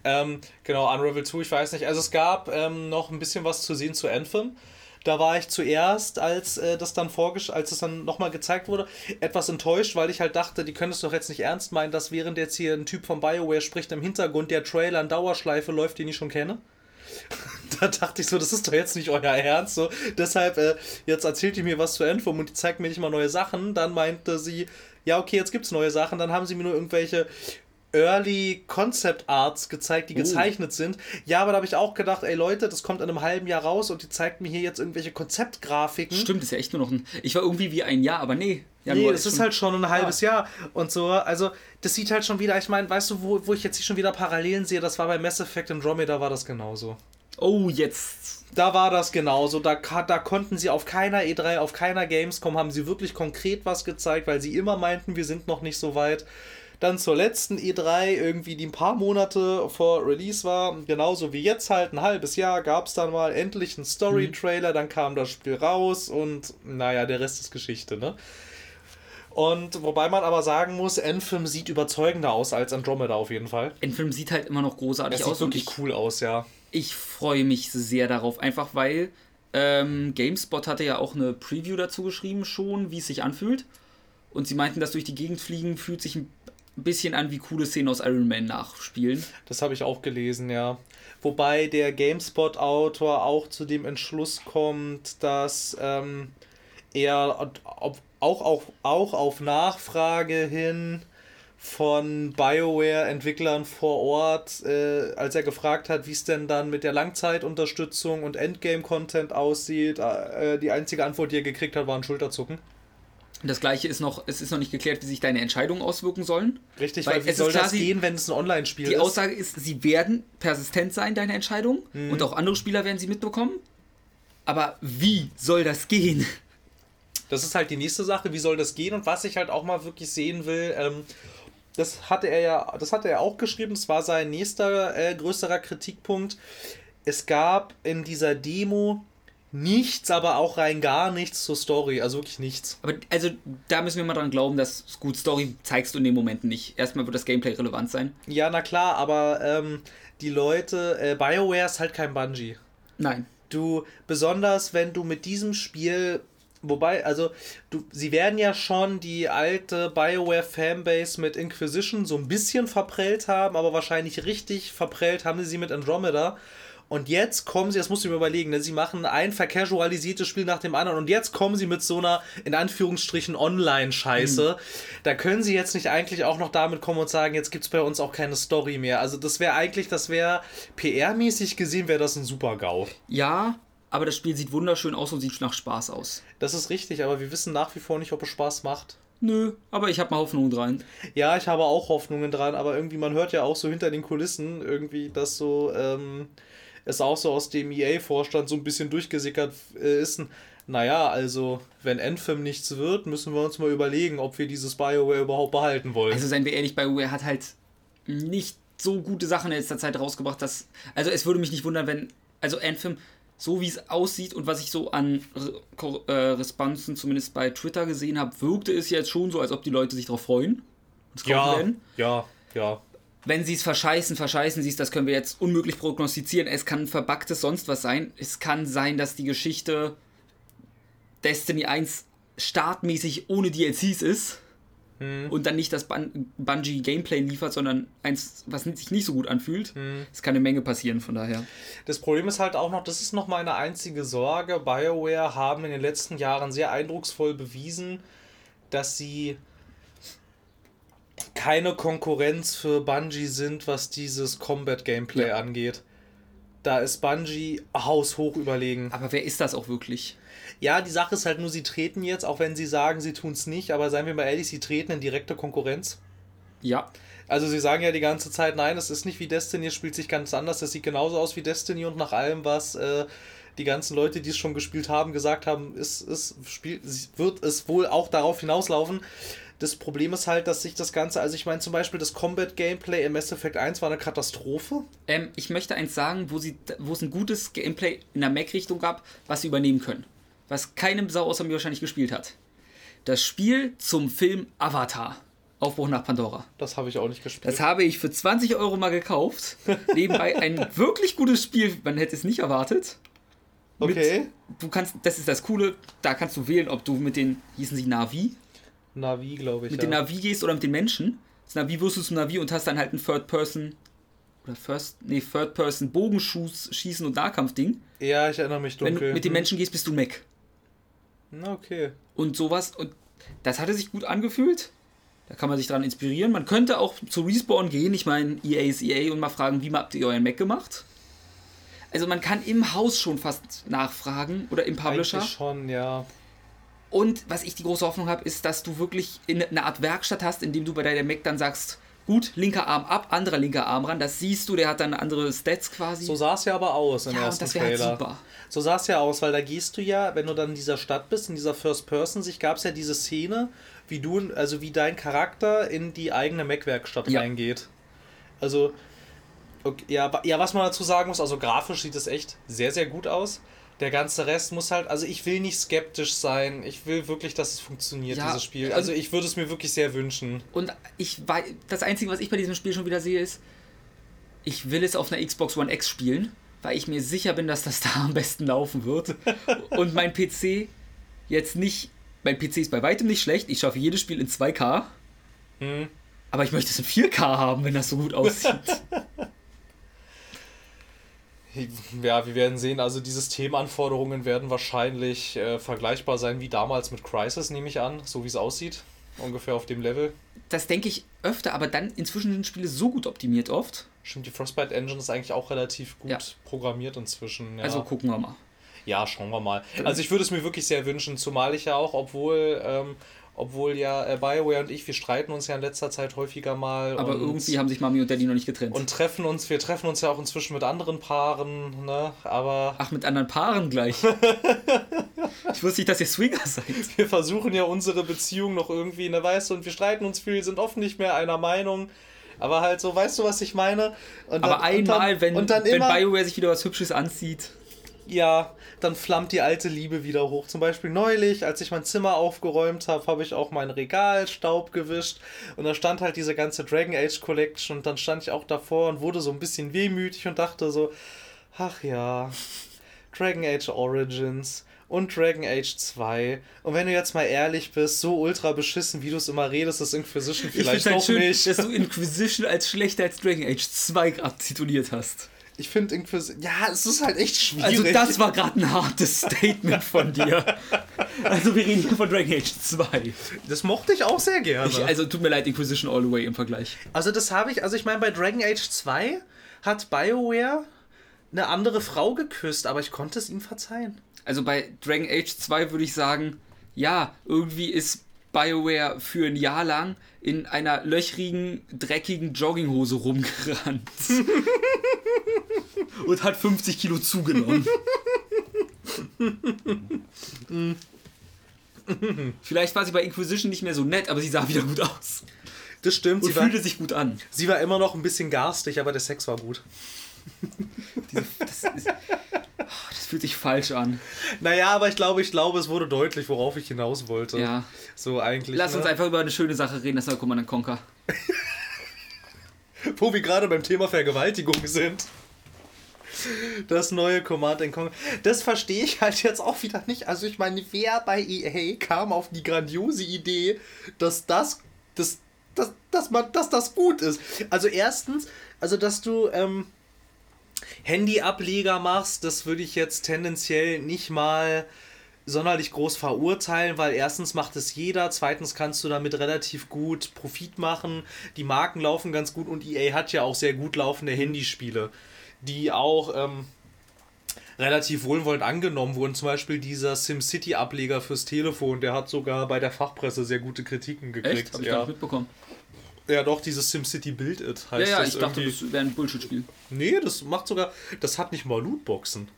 Ähm, genau, Unravel 2, ich weiß nicht. Also es gab ähm, noch ein bisschen was zu sehen zu Anthem. Da war ich zuerst, als äh, das dann vorgesch als es dann nochmal gezeigt wurde, etwas enttäuscht, weil ich halt dachte, die können es doch jetzt nicht ernst meinen, dass während jetzt hier ein Typ von BioWare spricht im Hintergrund der Trailer in Dauerschleife läuft, den ich schon kenne. da dachte ich so, das ist doch jetzt nicht euer Ernst. So, deshalb, äh, jetzt erzählt ihr mir was zu Anthem und die zeigt mir nicht mal neue Sachen. Dann meinte sie, ja, okay, jetzt gibt's neue Sachen. Dann haben sie mir nur irgendwelche Early Concept Arts gezeigt, die Oh. gezeichnet sind. Ja, aber da habe ich auch gedacht, ey Leute, das kommt in einem halben Jahr raus und die zeigt mir hier jetzt irgendwelche Konzeptgrafiken. Stimmt, ist ja echt nur noch ein. Ich war irgendwie wie ein Jahr, aber nee. Ja, Nee, das ist schon- halt schon ein halbes Jahr und so. Also, das sieht halt schon wieder, ich meine, weißt du, wo, wo ich jetzt hier schon wieder Parallelen sehe, das war bei Mass Effect Andromeda war das genauso. Oh, jetzt. Da war das genauso. Da, da konnten sie auf keiner E3, auf keiner Gamescom, haben sie wirklich konkret was gezeigt, weil sie immer meinten, wir sind noch nicht so weit. Dann zur letzten E3, irgendwie die ein paar Monate vor Release war, genauso wie jetzt halt, ein halbes Jahr, gab es dann mal endlich einen Story-Trailer, dann kam das Spiel raus und naja, der Rest ist Geschichte, ne? Und wobei man aber sagen muss, Endfilm sieht überzeugender aus als Andromeda auf jeden Fall. Endfilm sieht halt immer noch großartig Es aus. sieht wirklich ich, cool aus, ja. ich freue mich sehr darauf, einfach weil ähm, GameSpot hatte ja auch eine Preview dazu geschrieben schon, wie es sich anfühlt. Und sie meinten, dass durch die Gegend fliegen fühlt sich ein bisschen an wie coole Szenen aus Iron Man nachspielen. Das habe ich auch gelesen, ja. Wobei der GameSpot-Autor auch zu dem Entschluss kommt, dass ähm, er auch, auch, auch auf Nachfrage hin von BioWare-Entwicklern vor Ort, äh, als er gefragt hat, wie es denn dann mit der Langzeitunterstützung und Endgame-Content aussieht, äh, die einzige Antwort, die er gekriegt hat, war ein Schulterzucken. Das gleiche ist noch, es ist noch nicht geklärt, wie sich deine Entscheidungen auswirken sollen. Richtig, Weil weil, wie soll klar, das gehen, wenn es ein Online-Spiel Die ist? Aussage ist, sie werden persistent sein, deine Entscheidungen. Und auch andere Spieler werden sie mitbekommen. Aber wie soll das gehen? Das ist halt die nächste Sache, wie soll das gehen und was ich halt auch mal wirklich sehen will, ähm, das hatte er ja, das hatte er auch geschrieben, das war sein nächster äh, größerer Kritikpunkt. Es gab in dieser Demo nichts, aber auch rein gar nichts zur Story, also wirklich nichts. Aber also da müssen wir mal dran glauben, dass gut Story zeigst du in den Momenten nicht. Erstmal wird das Gameplay relevant sein. Ja, na klar, aber ähm, die Leute, äh, BioWare ist halt kein Bungie. Nein. du besonders wenn du mit diesem Spiel wobei also du sie werden ja schon die alte BioWare Fanbase mit Inquisition so ein bisschen verprellt haben, aber wahrscheinlich richtig verprellt haben sie sie mit Andromeda. Und jetzt kommen sie, das musst du mir überlegen, ne? sie machen ein vercasualisiertes Spiel nach dem anderen und jetzt kommen sie mit so einer, in Anführungsstrichen, Online-Scheiße. Da können sie jetzt nicht eigentlich auch noch damit kommen und sagen, jetzt gibt es bei uns auch keine Story mehr. Also das wäre eigentlich, das wäre PR-mäßig gesehen, wäre das ein super GAU. Ja, aber das Spiel sieht wunderschön aus und sieht nach Spaß aus. Das ist richtig, aber wir wissen nach wie vor nicht, ob es Spaß macht. Nö, aber ich habe mal Hoffnung dran. Ja, ich habe auch Hoffnungen dran, aber irgendwie, man hört ja auch so hinter den Kulissen irgendwie, dass so, ähm, es auch so aus dem EA-Vorstand so ein bisschen durchgesickert äh, ist. Naja, also, wenn Anthem nichts wird, müssen wir uns mal überlegen, ob wir dieses BioWare überhaupt behalten wollen. Also seien wir ehrlich, BioWare hat halt nicht so gute Sachen in letzter Zeit rausgebracht, dass. Also es würde mich nicht wundern, wenn. Also Anthem, so wie es aussieht und was ich so an äh, Responsen zumindest bei Twitter gesehen habe, wirkte es jetzt schon so, als ob die Leute sich darauf freuen. ja, ja, ja. Wenn sie es verscheißen, verscheißen sie es, das können wir jetzt unmöglich prognostizieren. Es kann verbacktes sonst was sein. Es kann sein, dass die Geschichte Destiny 1 startmäßig ohne DLCs ist und dann nicht das Bun Bungie Gameplay liefert, sondern eins, was sich nicht so gut anfühlt. Es kann eine Menge passieren, von daher. Das Problem ist halt auch noch, das ist noch meine einzige Sorge. BioWare haben in den letzten Jahren sehr eindrucksvoll bewiesen, dass sie keine Konkurrenz für Bungie sind, was dieses Combat-Gameplay Ja. angeht. Da ist Bungie haushoch überlegen. Aber wer ist das auch wirklich? Ja, die Sache ist halt nur, sie treten jetzt, auch wenn sie sagen, sie tun es nicht, aber seien wir mal ehrlich, sie treten in direkte Konkurrenz. Ja, Also sie sagen ja die ganze Zeit, nein, es ist nicht wie Destiny, es spielt sich ganz anders, es sieht genauso aus wie Destiny und nach allem, was äh, die ganzen Leute, die es schon gespielt haben, gesagt haben, ist, ist, spielt, wird es wohl auch darauf hinauslaufen. Das Problem ist halt, dass sich das Ganze, also ich meine zum Beispiel das Combat-Gameplay im Mass Effect 1 war eine Katastrophe. ähm, ich möchte eins sagen, wo, sie, wo es ein gutes Gameplay in der Mac-Richtung gab, was sie übernehmen können. Was keine Sau außer mir wahrscheinlich gespielt hat. Das Spiel zum Film Avatar. Aufbruch nach Pandora. Das habe ich auch nicht gespielt. Das habe ich für 20 Euro mal gekauft. Nebenbei ein wirklich gutes Spiel, man hätte es nicht erwartet. Mit- okay. Du kannst, das ist das Coole, da kannst du wählen, ob du mit den, hießen sie Navi, Navi, glaube ich. mit ja. den Navi gehst oder mit den Menschen. Das Navi wirst du zum Navi und hast dann halt ein Third Person oder First, nee, Third Person Bogenschuss, Schießen und Nahkampfding. ja, ich erinnere mich Wenn dunkel. du mit den Hm. Menschen gehst, bist du Mac. Na, okay. Und sowas. Und das hatte sich gut angefühlt. Da kann man sich dran inspirieren. Man könnte auch zu Respawn gehen. Ich meine, EA ist EA und mal fragen, wie habt ihr euren Mac gemacht? Also man kann im Haus schon fast nachfragen oder im Publisher. Eigentlich schon, ja. Und was ich die große Hoffnung habe, ist, dass du wirklich in eine Art Werkstatt hast, in dem du bei deinem Mac dann sagst, Gut, linker Arm ab, anderer linker Arm ran. Das siehst du, der hat dann andere Stats quasi. So sah es ja aber aus im ja, ersten und das halt Trailer. super. So sah es ja aus, weil da gehst du ja, wenn du dann in dieser Stadt bist, in dieser First-Person-Sicht, gab es ja diese Szene, wie du, also wie dein Charakter in die eigene Mac-Werkstatt Ja. reingeht. Also, okay, ja, ja, was man dazu sagen muss, also grafisch sieht es echt sehr, sehr gut aus. Der ganze Rest muss halt, also ich will nicht skeptisch sein. Ich will wirklich, dass es funktioniert, Ja, dieses Spiel. also- ich würde es mir wirklich sehr wünschen. Und ich weiß, das Einzige, was ich bei diesem Spiel schon wieder sehe, ist, ich will es auf einer Xbox One X spielen, weil ich mir sicher bin, dass das da am besten laufen wird. Und mein PC jetzt nicht, mein PC ist bei weitem nicht schlecht. Ich schaffe jedes Spiel in 2K. Hm. Aber ich möchte es in 4K haben, wenn das so gut aussieht. Ja, wir werden sehen. Also die Systemanforderungen werden wahrscheinlich äh, vergleichbar sein wie damals mit Crisis, nehme ich an, so wie es aussieht. Ungefähr auf dem Level. Das denke ich öfter, aber dann inzwischen sind Spiele so gut optimiert oft. Stimmt, die Frostbite Engine ist eigentlich auch relativ gut Ja. programmiert inzwischen. Ja. Also gucken wir mal. ja, schauen wir mal. Also ich würde es mir wirklich sehr wünschen, zumal ich ja auch, obwohl, ähm, obwohl ja äh, BioWare und ich, wir streiten uns ja in letzter Zeit häufiger mal. Aber irgendwie haben sich Mami und Daddy noch nicht getrennt. und treffen uns, wir treffen uns ja auch inzwischen mit anderen Paaren, ne? Aber Ach, mit anderen Paaren gleich. ich wusste nicht, dass ihr Swinger seid. wir versuchen ja unsere Beziehung noch irgendwie, ne, weißt du, und wir streiten uns viel, sind oft nicht mehr einer Meinung. Aber halt so, weißt du, was ich meine? Und Aber dann- einmal, und dann, wenn, und dann wenn immer, BioWare sich wieder was Hübsches anzieht. Ja, dann flammt die alte Liebe wieder hoch. Zum Beispiel neulich, als ich mein Zimmer aufgeräumt habe, habe ich auch mein Regal Staub gewischt und da stand halt diese ganze Dragon Age Collection und dann stand ich auch davor und wurde so ein bisschen wehmütig und dachte so, ach ja, Dragon Age Origins und DragonAge 2 und wenn du jetzt mal ehrlich bist, so ultra beschissen, wie du es immer redest, ist Inquisition Ich vielleicht es halt auch schön, nicht. dass du Inquisition als schlechter als Dragon Age 2 gerade tituliert hast. Ich finde Inquisition, ja, es ist halt echt schwierig. Also das war gerade ein hartes Statement von dir. Also wir reden hier von Dragon Age 2. das mochte ich auch sehr gerne. Ich, also tut mir leid, Inquisition all the way im Vergleich. Also das habe ich, also ich meine, bei Dragon Age 2 hat BioWare eine andere Frau geküsst, aber ich konnte es ihm verzeihen. Also bei Dragon Age 2 würde ich sagen, ja, irgendwie ist BioWare für ein Jahr lang in einer löchrigen, dreckigen Jogginghose rumgerannt. Und hat 50 Kilo zugenommen. Vielleicht war sie bei Inquisition nicht mehr so nett, aber sie sah wieder gut aus. Das stimmt, Und sie war, fühlte sich gut an. sie war immer noch ein bisschen garstig, aber der Sex war gut. Das, ist, das fühlt sich falsch an. Naja, aber ich glaube, ich glaube, es wurde deutlich, worauf ich hinaus wollte. Ja. So eigentlich. Lass ne? uns einfach über eine schöne Sache reden, das war Command Conquer. Wo wir gerade beim Thema Vergewaltigung sind. Das neue Command Conquer. Das verstehe ich halt jetzt auch wieder nicht. Also ich meine, wer bei EA kam auf die grandiose Idee, dass das, das, dass, dass man, dass das gut ist. Also erstens, also dass du ähm, Handy-Ableger machst, das würde ich jetzt tendenziell nicht mal sonderlich groß verurteilen, weil erstens macht es jeder, zweitens kannst du damit relativ gut Profit machen, die Marken laufen ganz gut und EA hat ja auch sehr gut laufende Handyspiele, die auch ähm, relativ wohlwollend angenommen wurden. Zum Beispiel dieser SimCity-Ableger fürs Telefon, der hat sogar bei der Fachpresse sehr gute Kritiken gekriegt. Echt? Hab ich gar ja. nicht mitbekommen. Ja, doch, dieses SimCity Build It heißt Ja, ja, ich dachte, irgendwie. das wäre ein Bullshit-Spiel. Nee, das macht sogar. Das hat nicht mal Lootboxen.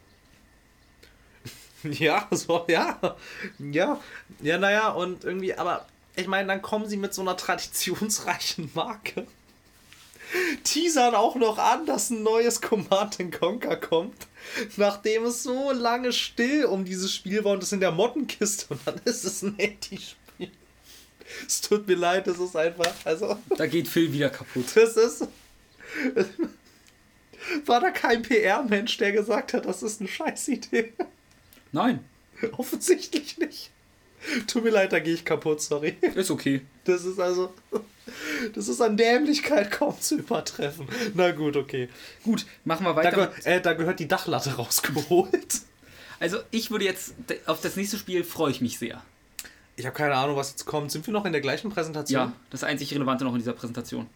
ja, so, ja. Ja. Ja, naja, und irgendwie, aber ich meine, dann kommen sie mit so einer traditionsreichen Marke. Teasern auch noch an, dass ein neues Command Conquer kommt. Nachdem es so lange still um dieses Spiel war und es in der Mottenkiste und dann ist es ein Handyspiel. Es tut mir leid, das ist einfach. Also. Da geht Phil wieder kaputt. Das ist. War da kein PR-Mensch, der gesagt hat, das ist eine Scheißidee? Nein, Offensichtlich nicht. Tut mir leid, da gehe ich kaputt, sorry. ist okay. Das ist also. Das ist an Dämlichkeit kaum zu übertreffen. Na gut, okay. Gut, machen wir Da, weiter. gehört- mit- äh, da gehört die Dachlatte rausgeholt. Also ich würde jetzt, auf das nächste Spiel freue ich mich sehr. Ich habe keine Ahnung, was jetzt kommt. Sind wir noch in der gleichen Präsentation? Ja, das einzig Relevante noch in dieser Präsentation.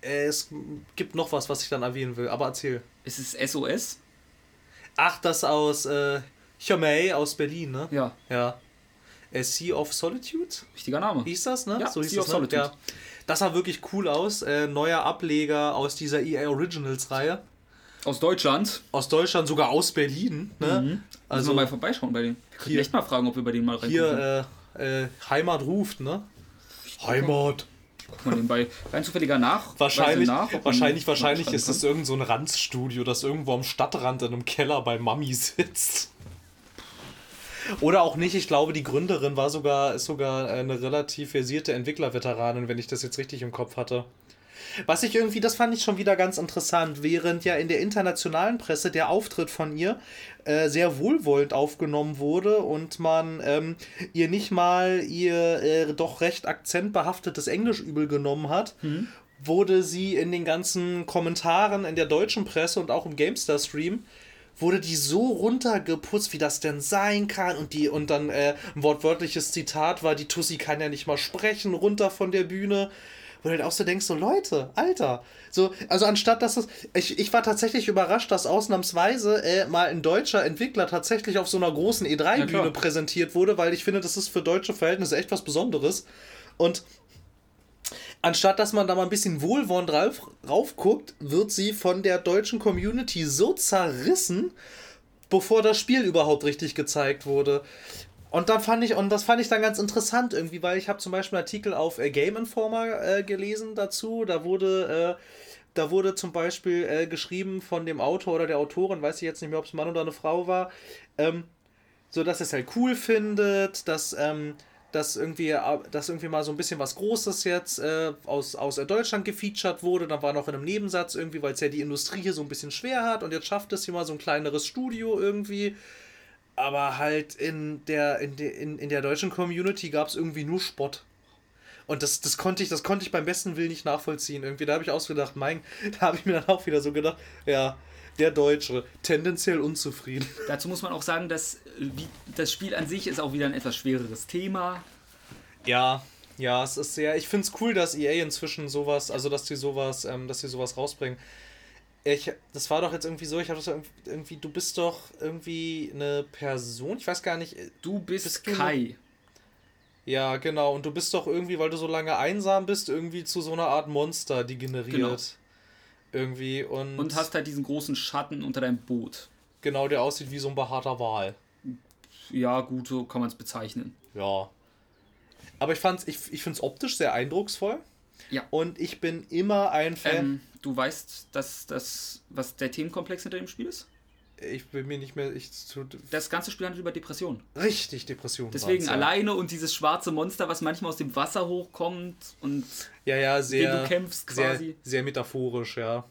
Es gibt noch was, was ich dann erwähnen will, aber erzähl. Es ist SOS. Ach, das aus äh, Chomei aus Berlin, ne? Ja, Ja. Äh, Sea of Solitude? richtiger Name. Hieß das, ne? Ja, so hieß Sea of das, ne? Solitude. Ja. Das sah wirklich cool aus. Äh, neuer Ableger aus dieser EA Originals Reihe. Aus Deutschland. Aus Deutschland, sogar aus Berlin. Ne? Mhm. Also mal vorbeischauen bei denen. Hier- echt mal fragen, ob wir bei denen mal reingucken. Hier, äh, äh, Heimat ruft, ne? Heimat. Guck mal nebenbei. Rein zufälliger nach. Wahrscheinlich, nach, wahrscheinlich, wahrscheinlich ist das irgend so ein Ranzstudio, das irgendwo am Stadtrand in einem Keller bei Mami sitzt. Oder auch nicht, ich glaube, die Gründerin war sogar, ist sogar eine relativ versierte Entwicklerveteranin, wenn ich das jetzt richtig im Kopf hatte. Was ich irgendwie, das fand ich schon wieder ganz interessant, während ja in der internationalen Presse der Auftritt von ihr äh, sehr wohlwollend aufgenommen wurde und man ähm, ihr nicht mal ihr äh, doch recht akzentbehaftetes Englisch übel genommen hat, wurde sie in den ganzen Kommentaren in der deutschen Presse und auch im GameStar-Stream wurde die so runtergeputzt, wie das denn sein kann. Und die, und dann äh, ein wortwörtliches Zitat war, die Tussi kann ja nicht mal sprechen, runter von der Bühne. Wo du halt auch so denkst, so Leute, Alter. So, also anstatt dass es. Ich, ich war tatsächlich überrascht, dass ausnahmsweise äh, mal ein deutscher Entwickler tatsächlich auf so einer großen Ja, klar. E3-Bühne präsentiert wurde, weil ich finde, das ist für deutsche Verhältnisse echt was Besonderes. Und anstatt dass man da mal ein bisschen wohlwollend rauf, rauf guckt, wird sie von der deutschen Community so zerrissen, bevor das Spiel überhaupt richtig gezeigt wurde. Und dann fand ich, und das fand ich dann ganz interessant irgendwie, weil ich habe zum Beispiel einen Artikel auf äh, Game Informer äh, gelesen dazu. Da wurde, äh, da wurde zum Beispiel äh, geschrieben von dem Autor oder der Autorin, weiß ich jetzt nicht mehr, ob es ein Mann oder eine Frau war, ähm, so dass es halt cool findet, dass, ähm, dass, irgendwie, äh, dass irgendwie mal so ein bisschen was Großes jetzt äh, aus, aus äh, Deutschland gefeatured wurde. Dann war noch in einem Nebensatz irgendwie, weil es ja die Industrie hier so ein bisschen schwer hat und jetzt schafft es hier mal so ein kleineres Studio irgendwie. Aber halt in der, in der, in, in der deutschen Community gab es irgendwie nur Spott. Und das, das konnte ich, das konnte ich beim besten Willen nicht nachvollziehen. Irgendwie, da habe ich ausgedacht, mein, da habe ich mir dann auch wieder so gedacht, ja, der Deutsche, tendenziell unzufrieden. Dazu muss man auch sagen, dass wie, das Spiel an sich ist auch wieder ein etwas schwereres Thema. Ja, ja, es ist sehr. Ich finde es cool, dass EA inzwischen sowas, also dass die sowas, ähm, dass die sowas rausbringen. Ich, das war doch jetzt irgendwie so, ich habe das irgendwie, irgendwie, du bist doch irgendwie eine Person, ich weiß gar nicht. Du bist, Bist du- Kai. Ja, genau, und du bist doch irgendwie, weil du so lange einsam bist, irgendwie zu so einer Art Monster degeneriert. Genau. Irgendwie und, Und hast halt diesen großen Schatten unter deinem Boot. genau, der aussieht wie so ein behaarter Wal. Ja, gut, so kann man es bezeichnen. Ja. Aber ich fand's, ich, ich finde es optisch sehr eindrucksvoll. Ja. Und ich bin immer ein Fan. Ähm, du weißt, dass das, was der Themenkomplex hinter dem Spiel ist? ich bin mir nicht mehr. Ich, zu, Das ganze Spiel handelt über Depressionen. richtig Depression. Deswegen ja. alleine und dieses schwarze Monster, was manchmal aus dem Wasser hochkommt und Ja, ja, sehr. du kämpfst sehr, quasi. sehr metaphorisch, ja.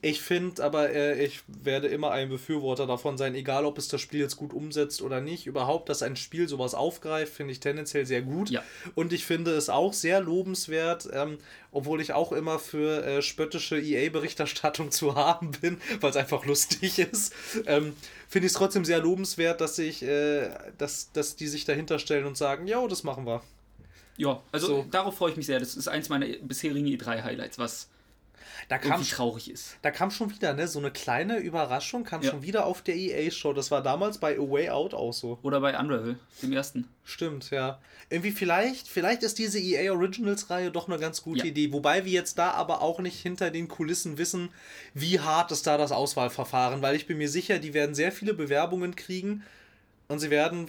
Ich finde aber, äh, ich werde immer ein Befürworter davon sein, egal ob es das Spiel jetzt gut umsetzt oder nicht. Überhaupt, dass ein Spiel sowas aufgreift, finde ich tendenziell sehr gut. Ja. Und ich finde es auch sehr lobenswert, ähm, obwohl ich auch immer für äh, spöttische EA-Berichterstattung zu haben bin, weil es einfach lustig ist. Ähm, finde ich es trotzdem sehr lobenswert, dass ich, äh, dass, dass die sich dahinter stellen und sagen, ja, das machen wir. ja, also So. darauf freue ich mich sehr. Das ist eins meiner bisherigen E3-Highlights, was Da kam traurig ist. Da kam schon wieder, ne, so eine kleine Überraschung kam Ja. schon wieder auf der EA-Show. Das war damals bei A Way Out auch so. Oder bei Unravel, dem ersten. Stimmt, ja. Irgendwie vielleicht, vielleicht ist diese EA Originals-Reihe doch eine ganz gute Ja. Idee. Wobei wir jetzt da aber auch nicht hinter den Kulissen wissen, wie hart ist da das Auswahlverfahren. Weil ich bin mir sicher, die werden sehr viele Bewerbungen kriegen und sie werden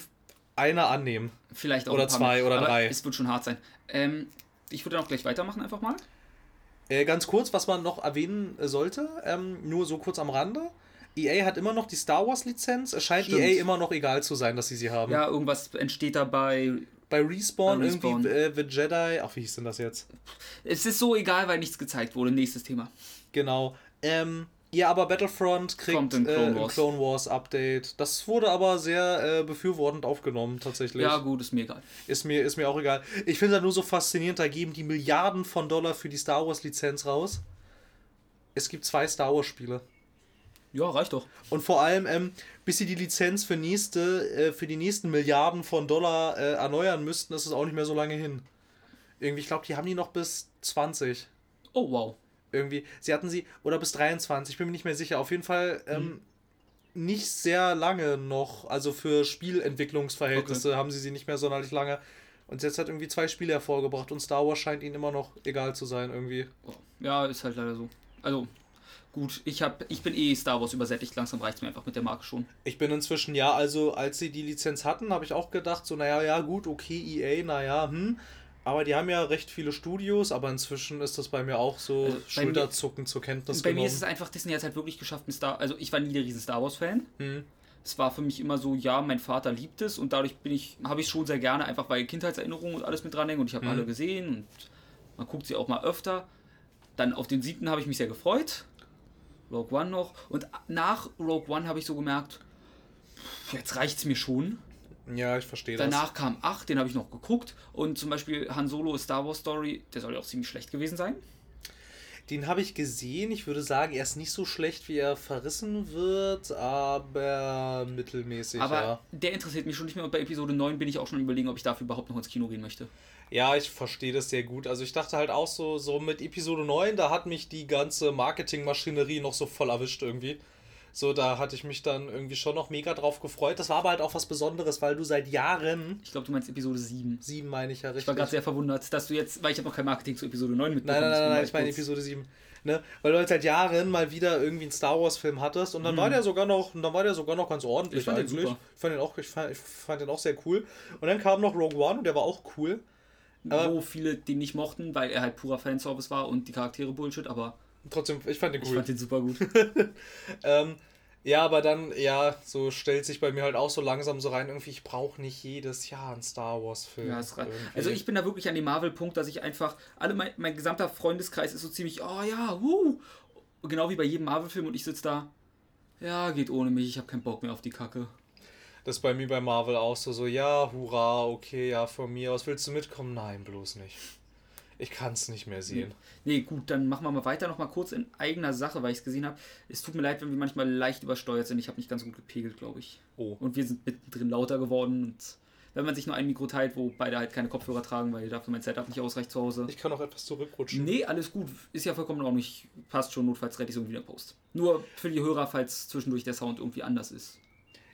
eine annehmen. Vielleicht auch Oder zwei mehr. oder Aber drei. Es wird schon hart sein. Ähm, ich würde dann auch gleich weitermachen, einfach mal. Äh, ganz kurz, was man noch erwähnen äh, sollte, ähm, nur so kurz am Rande. EA hat immer noch die Star Wars-Lizenz. Es scheint Stimmt. EA immer noch egal zu sein, dass sie sie haben. Ja, irgendwas entsteht dabei. Bei Respawn, Bei Respawn. irgendwie äh, The Jedi. Ach, wie hieß denn das jetzt? Es ist so egal, weil nichts gezeigt wurde. Nächstes Thema. Genau. Ähm, ja, aber Battlefront kriegt Kommt äh, Clone ein Wars. Clone Wars Update. Das wurde aber sehr äh, befürwortend aufgenommen, tatsächlich. Ja, gut, ist mir egal. Ist mir, ist mir auch egal. Ich finde das nur so faszinierend, da geben die Milliarden von Dollar für die Star Wars Lizenz raus. Es gibt zwei Star Wars Spiele. Ja, reicht doch. Und vor allem, ähm, bis sie die Lizenz für, nächste, äh, für die nächsten Milliarden von Dollar äh, erneuern müssten, ist es auch nicht mehr so lange hin. Irgendwie, ich glaube, die haben die noch bis 20. Oh, wow. Irgendwie. Sie hatten sie, oder bis 23, ich bin mir nicht mehr sicher. Auf jeden Fall ähm, Hm. nicht sehr lange noch. Also für Spielentwicklungsverhältnisse haben sie sie nicht mehr sonderlich lange. Und jetzt hat irgendwie zwei Spiele hervorgebracht und Star Wars scheint ihnen immer noch egal zu sein irgendwie. Ja, ist halt leider so. Also, gut, ich, hab, ich bin eh Star Wars übersättigt, langsam reicht es mir einfach mit der Marke schon. Ich bin inzwischen, ja, also als sie die Lizenz hatten, habe ich auch gedacht, so, naja, ja, gut, okay, EA, naja, hm. Aber die haben ja recht viele Studios, aber inzwischen ist das bei mir auch so also Schulterzucken zur Kenntnis bei genommen. Bei mir ist es einfach, Disney hat es halt wirklich geschafft, ein Star, also ich war nie der riesen Star Wars Fan. Hm. Es war für mich immer so, ja, mein Vater liebt es und dadurch bin ich, habe ich schon sehr gerne, einfach weil Kindheitserinnerungen und alles mit dranhängen und ich habe hm. alle gesehen und man guckt sie auch mal öfter. Dann auf den siebten habe ich mich sehr gefreut. Rogue One noch. Und nach Rogue One habe ich so gemerkt, jetzt reicht es mir schon. Ja, ich verstehe das. Danach kam 8, den habe ich noch geguckt. Und zum Beispiel Han Solo Star Wars Story, der soll ja auch ziemlich schlecht gewesen sein. Den habe ich gesehen. Ich würde sagen, er ist nicht so schlecht, wie er verrissen wird, aber mittelmäßig. Aber ja. der interessiert mich schon nicht mehr. Und bei Episode 9 bin ich auch schon überlegen, ob ich dafür überhaupt noch ins Kino gehen möchte. Ja, ich verstehe das sehr gut. Also ich dachte halt auch so, so mit Episode 9, da hat mich die ganze Marketingmaschinerie noch so voll erwischt irgendwie. So, da hatte ich mich dann irgendwie schon noch mega drauf gefreut. Das war aber halt auch was Besonderes, weil du seit Jahren. Ich glaube, du meinst Episode 7. 7 meine ich ja richtig. Ich war gerade sehr verwundert, dass du jetzt, weil ich habe noch kein Marketing zu Episode 9 mitbekommen. Nein, nein, nein, nein ich meine Episode 7. Ne? Weil du halt seit Jahren mal wieder irgendwie einen Star Wars Film hattest und dann mhm. war der sogar noch, dann war der sogar noch ganz ordentlich ich fand eigentlich. Den super. Ich fand den auch, ich fand, ich fand den auch sehr cool. Und dann kam noch Rogue One und der war auch cool. Aber wo viele den nicht mochten, weil er halt purer Fanservice war und die Charaktere Bullshit, aber. Trotzdem, ich fand den cool. Ich fand den super gut. ähm, ja, aber dann, ja, so stellt sich bei mir halt auch so langsam so rein, irgendwie, ich brauche nicht jedes Jahr einen Star Wars-Film. Ja, also ich bin da wirklich an dem Marvel-Punkt, dass ich einfach, alle mein, mein gesamter Freundeskreis ist so ziemlich, oh ja, wuh, genau wie bei jedem Marvel-Film und ich sitze da, ja, geht ohne mich, ich habe keinen Bock mehr auf die Kacke. Das ist bei mir bei Marvel auch so, so, ja, hurra, okay, ja, von mir aus willst du mitkommen? Nein, bloß nicht. Ich kann es nicht mehr sehen. Nee, gut, dann machen wir mal weiter noch mal kurz in eigener Sache, weil ich es gesehen habe. Es tut mir leid, wenn wir manchmal leicht übersteuert sind. Ich habe nicht ganz gut gepegelt, glaube ich. Oh. Und wir sind mittendrin lauter geworden. Und wenn man sich nur ein Mikro teilt, wo beide halt keine Kopfhörer tragen, weil dafür mein Setup nicht ausreicht zu Hause. Ich kann auch etwas zurückrutschen. Nee, alles gut. Ist ja vollkommen ordentlich. Passt schon, notfalls rette ich es irgendwie in der Post. Nur für die Hörer, falls zwischendurch der Sound irgendwie anders ist.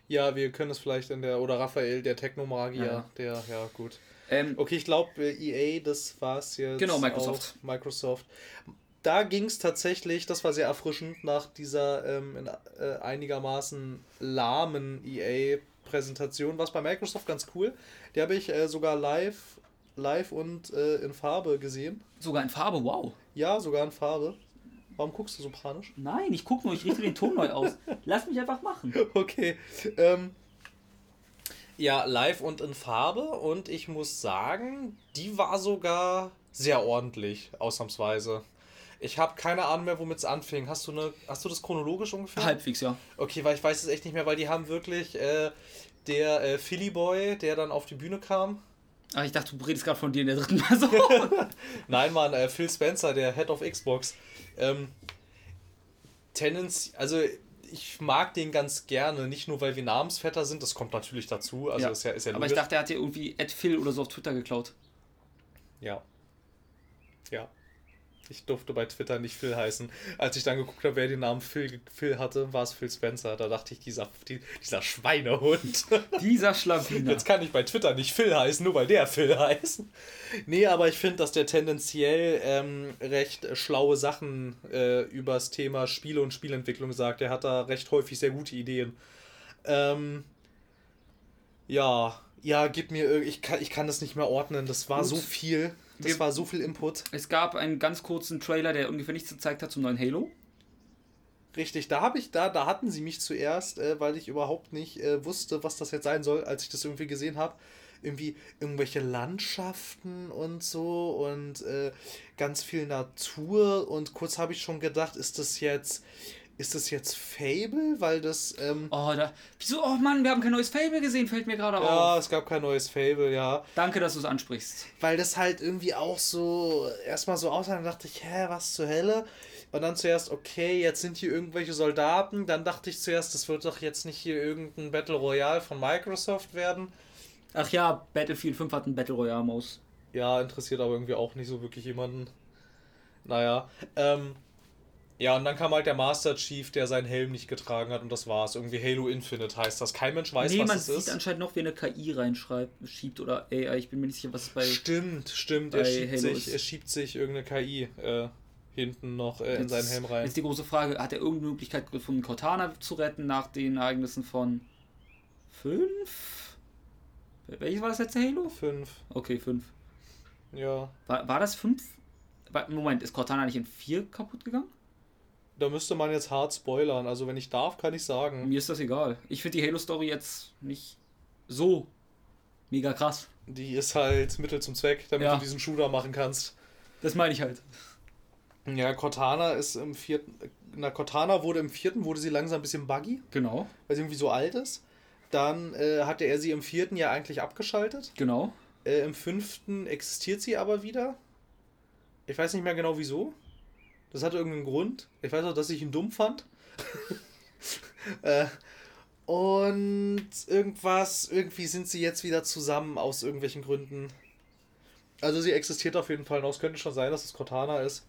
Ja, wir können es vielleicht in der, oder Raphael, der Technomagier, ja. der, ja gut. Ähm, okay, ich glaube, äh, EA, das war es jetzt. Genau, Microsoft. Microsoft. Da ging es tatsächlich, das war sehr erfrischend, nach dieser ähm, in, äh, einigermaßen lahmen EA-Präsentation, was bei Microsoft ganz cool. Die habe ich äh, sogar live, live und äh, in Farbe gesehen. Sogar in Farbe, wow. Ja, sogar in Farbe. Warum guckst du so panisch? Nein, ich gucke nur, ich richte den Ton neu aus. Lass mich einfach machen. Okay. Ähm, ja, live und in Farbe und ich muss sagen, die war sogar sehr ordentlich, ausnahmsweise. Ich habe keine Ahnung mehr, womit es anfing. Hast du, eine, hast du das chronologisch ungefähr? Halbwegs, ja. Okay, weil ich weiß es echt nicht mehr, weil die haben wirklich äh, der äh, Philly Boy, der dann auf die Bühne kam. Ah, ich dachte, du redest gerade von dir in der dritten Person. Nein, Mann, äh, Phil Spencer, der Head of Xbox. Ähm, Tendenz, also ich mag den ganz gerne, nicht nur weil wir Namensvetter sind, das kommt natürlich dazu. Also ja. Ist ja, ist ja Aber ich dachte, er hat dir irgendwie Ed Phil oder so auf Twitter geklaut. Ja. Ja. Ich durfte bei Twitter nicht Phil heißen. Als ich dann geguckt habe, wer den Namen Phil, Phil hatte, war es Phil Spencer. Da dachte ich, dieser, die, dieser Schweinehund. Dieser Schlawiner. Jetzt kann ich bei Twitter nicht Phil heißen, nur weil der Phil heißt. Nee, aber ich finde, dass der tendenziell ähm, recht schlaue Sachen äh, über das Thema Spiele und Spielentwicklung sagt. Der hat da recht häufig sehr gute Ideen. Ähm, ja, ja, gib mir, ich kann, ich kann das nicht mehr ordnen. Das war Gut. so viel. Das war so viel Input. Es gab einen ganz kurzen Trailer, der ungefähr nichts gezeigt hat zum neuen Halo. Richtig, da habe ich, da, da hatten sie mich zuerst, äh, weil ich überhaupt nicht äh, wusste, was das jetzt sein soll, als ich das irgendwie gesehen habe. Irgendwie irgendwelche Landschaften und so und äh, ganz viel Natur und kurz habe ich schon gedacht, ist das jetzt ist das jetzt Fable? Weil das. Ähm, oh, da. Wieso? Oh Mann, wir haben kein neues Fable gesehen, fällt mir gerade auf. Ja, es gab kein neues Fable, ja. Danke, dass du es ansprichst. Weil das halt irgendwie auch so erstmal so aussah, dann dachte ich, hä, was zur Hölle? Und dann zuerst, okay, jetzt sind hier irgendwelche Soldaten. Dann dachte ich zuerst, das wird doch jetzt nicht hier irgendein Battle Royale von Microsoft werden. Ach ja, Battlefield 5 hat einen Battle Royale-Maus. Ja, interessiert aber irgendwie auch nicht so wirklich jemanden. Naja, ähm, Ja, und dann kam halt der Master Chief, der seinen Helm nicht getragen hat und das war's. Irgendwie Halo Infinite heißt das. Kein Mensch weiß, nee, was man es sieht ist. anscheinend noch, wie eine KI reinschreibt, schiebt oder AI. Ich bin mir nicht sicher, was es bei. Stimmt, stimmt. Er bei schiebt, Halo sich, ist- er schiebt sich irgendeine KI äh, hinten noch äh, in Jetzt seinen Helm rein. Ist die große Frage, hat er irgendeine Möglichkeit gefunden, Cortana zu retten nach den Ereignissen von 5? Welches war das letzte Halo? Fünf. Okay, 5. Ja. War, war das 5? Moment, ist Cortana nicht in 4 kaputt gegangen? Da müsste man jetzt hart spoilern. Also wenn ich darf, kann ich sagen. Mir ist das egal. Ich finde die Halo-Story jetzt nicht so mega krass. Die ist halt Mittel zum Zweck, damit Ja. du diesen Shooter machen kannst. Das meine ich halt. Ja, Cortana ist im vierten. Na, Cortana wurde im vierten, wurde sie langsam ein bisschen buggy, Genau, weil sie irgendwie so alt ist. Dann äh, hatte er sie im vierten ja eigentlich abgeschaltet. genau. Äh, Im fünften existiert sie aber wieder. Ich weiß nicht mehr genau wieso. Das hatte irgendeinen Grund. Ich weiß auch, dass ich ihn dumm fand. äh, und irgendwas, irgendwie sind sie jetzt wieder zusammen aus irgendwelchen Gründen. Also sie existiert auf jeden Fall noch. Es könnte schon sein, dass es Cortana ist.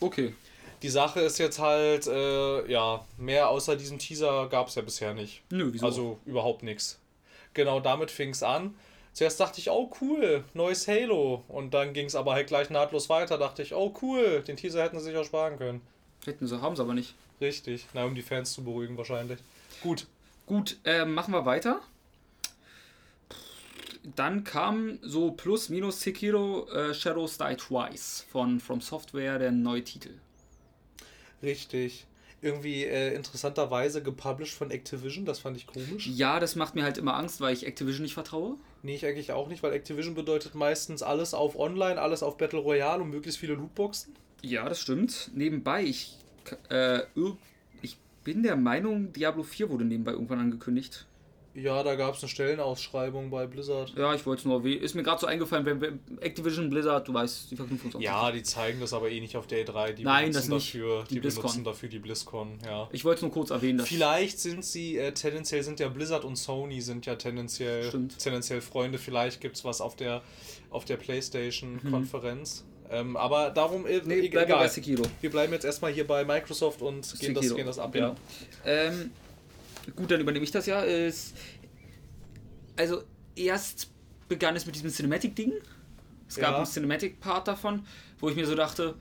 Okay. Die Sache ist jetzt halt, äh, ja, mehr außer diesem Teaser gab es ja bisher nicht. Nö, wieso? Also überhaupt nichts. Genau damit fing es an. Zuerst dachte ich, oh cool, neues Halo. Und dann ging es aber halt gleich nahtlos weiter. Dachte ich, oh cool, den Teaser hätten sie sich auch sparen können. Hätten sie, haben sie aber nicht. Richtig. Na, um die Fans zu beruhigen wahrscheinlich. Gut. Gut, ähm, machen wir weiter. Dann kam so plus minus Sekiro äh, Shadows Die Twice von From Software, der neue Titel. Richtig. Irgendwie äh, interessanterweise gepublished von Activision. Das fand ich komisch. Ja, das macht mir halt immer Angst, weil ich Activision nicht vertraue. Nee, ich eigentlich auch nicht, weil Activision bedeutet meistens alles auf Online, alles auf Battle Royale und möglichst viele Lootboxen. Ja, das stimmt. Nebenbei, ich, äh, ich bin der Meinung, Diablo 4 wurde nebenbei irgendwann angekündigt. Ja, da gab es eine Stellenausschreibung bei Blizzard. Ja, ich wollte es nur. Ist mir gerade so eingefallen, wenn, Activision, Blizzard, du weißt, die verknüpfen uns Ja, die zeigen das aber eh nicht auf der E3. Die Nein, benutzen das nicht. Dafür, Die die, BlizzCon. benutzen dafür die BlizzCon, ja. Ich wollte es nur kurz erwähnen. Dass Vielleicht sind sie, äh, tendenziell sind ja Blizzard und Sony sind ja tendenziell, Stimmt. tendenziell Freunde. Vielleicht gibt es was auf der, auf der Mhm. Playstation-Konferenz. Ähm, aber darum, äh, Nee, bei egal. Wir bleiben jetzt erstmal hier bei Microsoft und gehen das, gehen das ab, genau. ja. Ähm, gut, dann übernehme ich das ja. Es, also, erst begann es mit diesem Cinematic-Ding. Es gab Ja. einen Cinematic-Part davon, wo ich mir so dachte,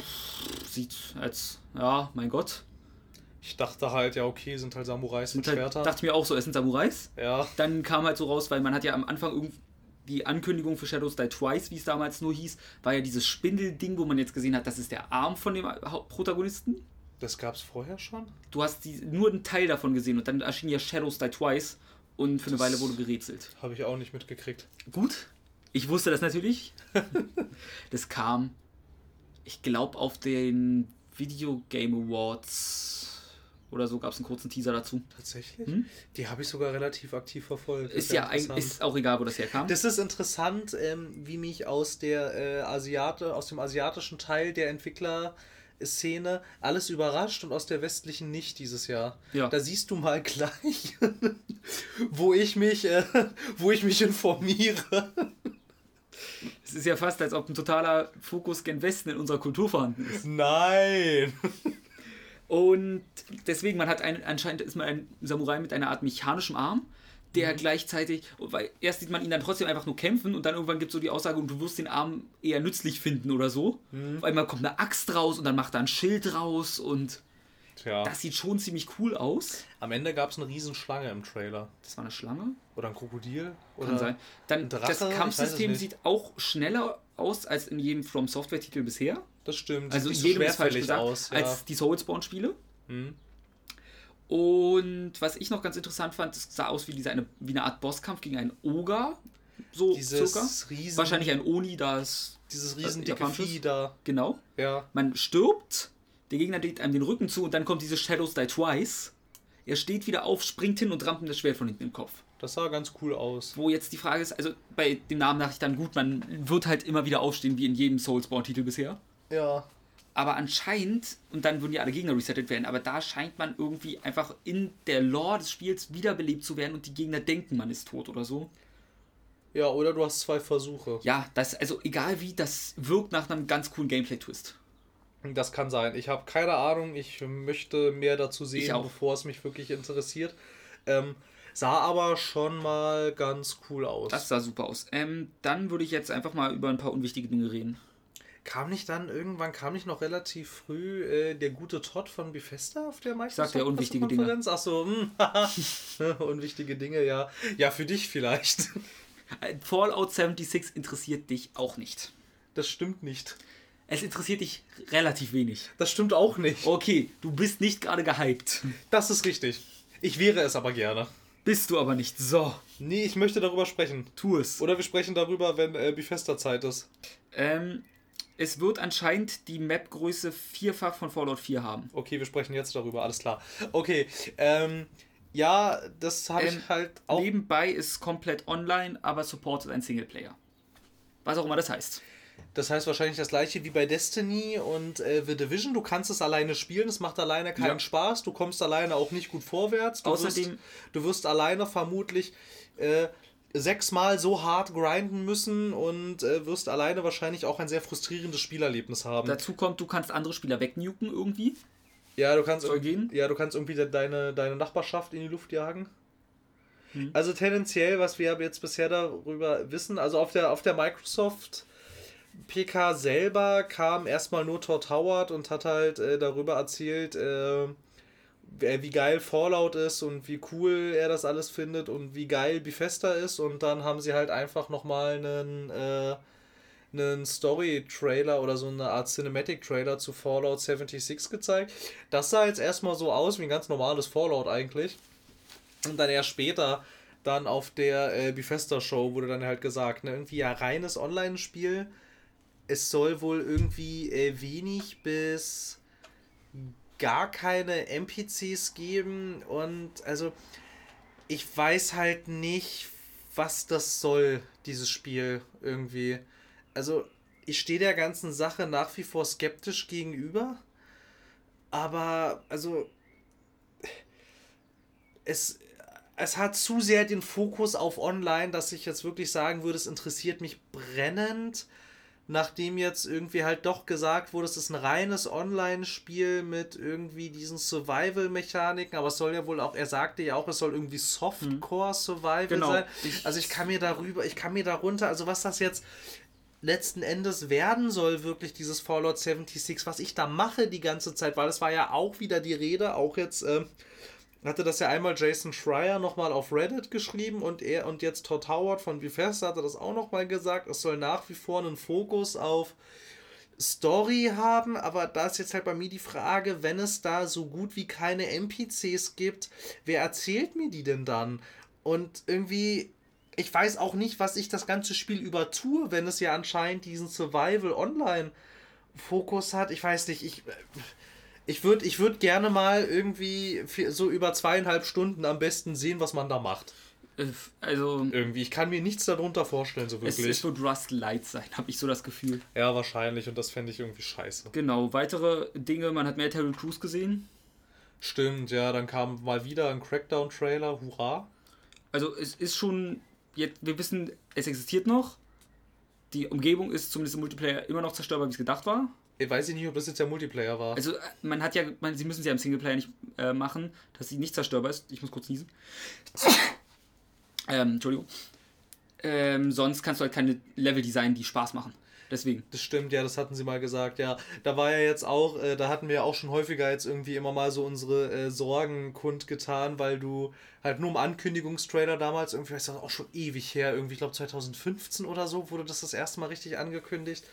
pff, sieht als, ja, mein Gott. Ich dachte halt, ja, okay, sind halt Samurais mit Und halt, Schwertern. dachte mir auch so, es sind Samurais. ja, Dann kam halt so raus, weil man hat ja am Anfang irgendwie die Ankündigung für Shadows Die Twice, wie es damals nur hieß, war ja dieses Spindelding, wo man jetzt gesehen hat, das ist der Arm von dem Hauptprotagonisten. Das gab's vorher schon. Du hast die, nur einen Teil davon gesehen und dann erschien ja Shadows Die Twice und für eine Das- Weile wurde gerätselt. Habe ich auch nicht mitgekriegt. Gut, ich wusste das natürlich. das kam, ich glaube, auf den Video Game Awards oder so gab es einen kurzen Teaser dazu. Tatsächlich? Hm? Die habe ich sogar relativ aktiv verfolgt. Ist Das ja interessant. ist auch egal, wo das herkam. Das ist interessant, ähm, wie mich aus der äh, Asiate, aus dem asiatischen Teil der Entwicklerszene alles überrascht und aus der westlichen nicht dieses Jahr. Ja. Da siehst du mal gleich, wo ich mich, äh, wo ich mich informiere. Es ist ja fast, als ob ein totaler Fokus gen Westen in unserer Kultur vorhanden ist. Nein. Und deswegen, man hat ein, anscheinend ist man ein Samurai mit einer Art mechanischem Arm, der gleichzeitig, weil erst sieht man ihn dann trotzdem einfach nur kämpfen und dann irgendwann gibt es so die Aussage, und du wirst den Arm eher nützlich finden oder so. Weil man kommt eine Axt raus und dann macht er ein Schild raus und Tja, das sieht schon ziemlich cool aus. am Ende gab es eine Riesenschlange im Trailer. Das war eine Schlange. Oder ein Krokodil. Oder Kann sein. Dann das Kampfsystem sieht auch schneller aus als in jedem From Software Titel bisher. Das stimmt. Also in jedem ist falsch gesagt, aus. Ja. als die Soulspawn-Spiele. Hm. Und was ich noch ganz interessant fand, es sah aus wie, diese eine, wie eine Art Bosskampf gegen einen Oger. So circa. Dieses riesen, Wahrscheinlich ein Oni, das. dieses äh, riesen dicke japanisches. Vieh da. Genau. Ja. Man stirbt, der Gegner legt einem den Rücken zu und dann kommt diese Shadows Die Twice. Er steht wieder auf, springt hin und rammt ihm das Schwert von hinten im Kopf. Das sah ganz cool aus. Wo jetzt die Frage ist, also bei dem Namen dachte ich dann, gut, man wird halt immer wieder aufstehen, wie in jedem Soulspawn-Titel bisher. Ja. Aber anscheinend, und dann würden ja alle Gegner resettet werden, aber da scheint man irgendwie einfach in der Lore des Spiels wiederbelebt zu werden und die Gegner denken, man ist tot oder so. Ja, oder du hast zwei Versuche. Ja, das, also egal wie, das wirkt nach einem ganz coolen Gameplay-Twist. Das kann sein. Ich habe keine Ahnung. Ich möchte mehr dazu sehen, bevor es mich wirklich interessiert. Ähm, sah aber schon mal ganz cool aus. Das sah super aus. Ähm, dann würde ich jetzt einfach mal über ein paar unwichtige Dinge reden. Kam nicht dann irgendwann, kam nicht noch relativ früh äh, der gute Todd von Bethesda auf der Microsoft ich sag, der unwichtige Dinge. Achso, hm, unwichtige Dinge, ja. Ja, für dich vielleicht. Fallout 76 interessiert dich auch nicht. Das stimmt nicht. Es interessiert dich relativ wenig. Das stimmt auch nicht. Okay, du bist nicht gerade gehypt. Das ist richtig. Ich wäre es aber gerne. Bist du aber nicht. So. Nee, ich möchte darüber sprechen. Tu es. Oder wir sprechen darüber, wenn äh, Bethesda-Zeit ist. Ähm, es wird anscheinend die Map-Größe vierfach von Fallout 4 haben. Okay, wir sprechen jetzt darüber, alles klar. Okay, ähm, ja, das habe ähm, ich halt auch. Nebenbei ist komplett online, aber supportet ein Singleplayer. Was auch immer das heißt. Das heißt wahrscheinlich das gleiche wie bei Destiny und äh, The Division. Du kannst es alleine spielen, es macht alleine keinen ja. Spaß, du kommst alleine auch nicht gut vorwärts. Du Außerdem. Wirst, du wirst alleine vermutlich äh, sechsmal so hart grinden müssen und äh, wirst alleine wahrscheinlich auch ein sehr frustrierendes Spielerlebnis haben. Dazu kommt, du kannst andere Spieler wegnuken irgendwie. Ja, du kannst, gehen? ja, du kannst irgendwie deine, deine Nachbarschaft in die Luft jagen. Hm. Also tendenziell, was wir jetzt bisher darüber wissen, also auf der, auf der Microsoft PK selber kam erstmal nur Todd Howard und hat halt äh, darüber erzählt, äh, wie geil Fallout ist und wie cool er das alles findet und wie geil Bethesda ist und dann haben sie halt einfach nochmal einen, äh, einen Story-Trailer oder so eine Art Cinematic-Trailer zu Fallout 76 gezeigt. Das sah jetzt erstmal so aus wie ein ganz normales Fallout eigentlich. Und dann erst später, dann auf der äh, Bethesda-Show wurde dann halt gesagt, ne, irgendwie ja reines Online-Spiel. Es soll wohl irgendwie äh, wenig bis gar keine NPCs geben und also ich weiß halt nicht, was das soll, dieses Spiel irgendwie. Also ich stehe der ganzen Sache nach wie vor skeptisch gegenüber, aber also es es hat zu sehr den Fokus auf Online, dass ich jetzt wirklich sagen würde, es interessiert mich brennend nachdem jetzt irgendwie halt doch gesagt wurde, es ist ein reines Online-Spiel mit irgendwie diesen Survival-Mechaniken, aber es soll ja wohl auch, er sagte ja auch, es soll irgendwie Softcore-Survival genau. sein. Also ich kann mir darüber, ich kann mir darunter, also was das jetzt letzten Endes werden soll, wirklich dieses Fallout 76, was ich da mache die ganze Zeit, weil es war ja auch wieder die Rede, auch jetzt äh, hatte das ja einmal Jason Schreier nochmal auf Reddit geschrieben und er und jetzt Todd Howard von Bethesda hatte das auch nochmal gesagt. Es soll nach wie vor einen Fokus auf Story haben, aber da ist jetzt halt bei mir die Frage, wenn es da so gut wie keine NPCs gibt, wer erzählt mir die denn dann? Und irgendwie, ich weiß auch nicht, was ich das ganze Spiel über tue, wenn es ja anscheinend diesen Survival Online Fokus hat. Ich weiß nicht, ich ich würde ich würd gerne mal irgendwie so über zweieinhalb Stunden am besten sehen, was man da macht. Äh, also. Irgendwie, ich kann mir nichts darunter vorstellen, so wirklich. Es wird Rust Light sein, habe ich so das Gefühl. Ja, wahrscheinlich, und das fände ich irgendwie scheiße. Genau, weitere Dinge, man hat mehr Terry Crews gesehen. Stimmt, ja, dann kam mal wieder ein Crackdown-Trailer, hurra. Also, es ist schon. Jetzt, wir wissen, es existiert noch. Die Umgebung ist zumindest im Multiplayer immer noch zerstörbar, wie es gedacht war. Ich weiß nicht, ob das jetzt der Multiplayer war. Also, äh, man hat ja, man, sie müssen es ja im Singleplayer nicht äh, machen, dass sie nicht zerstörbar ist. Ich muss kurz niesen. ähm, Entschuldigung. Ähm, sonst kannst du halt keine Level designen, die Spaß machen. Deswegen. Das stimmt, ja, das hatten sie mal gesagt, ja. Da war ja jetzt auch, äh, da hatten wir ja auch schon häufiger jetzt irgendwie immer mal so unsere äh, Sorgen kundgetan, weil du halt nur im Ankündigungstrailer damals, irgendwie, ist das auch schon ewig her, irgendwie, ich glaube 2015 oder so, wurde das das erste Mal richtig angekündigt.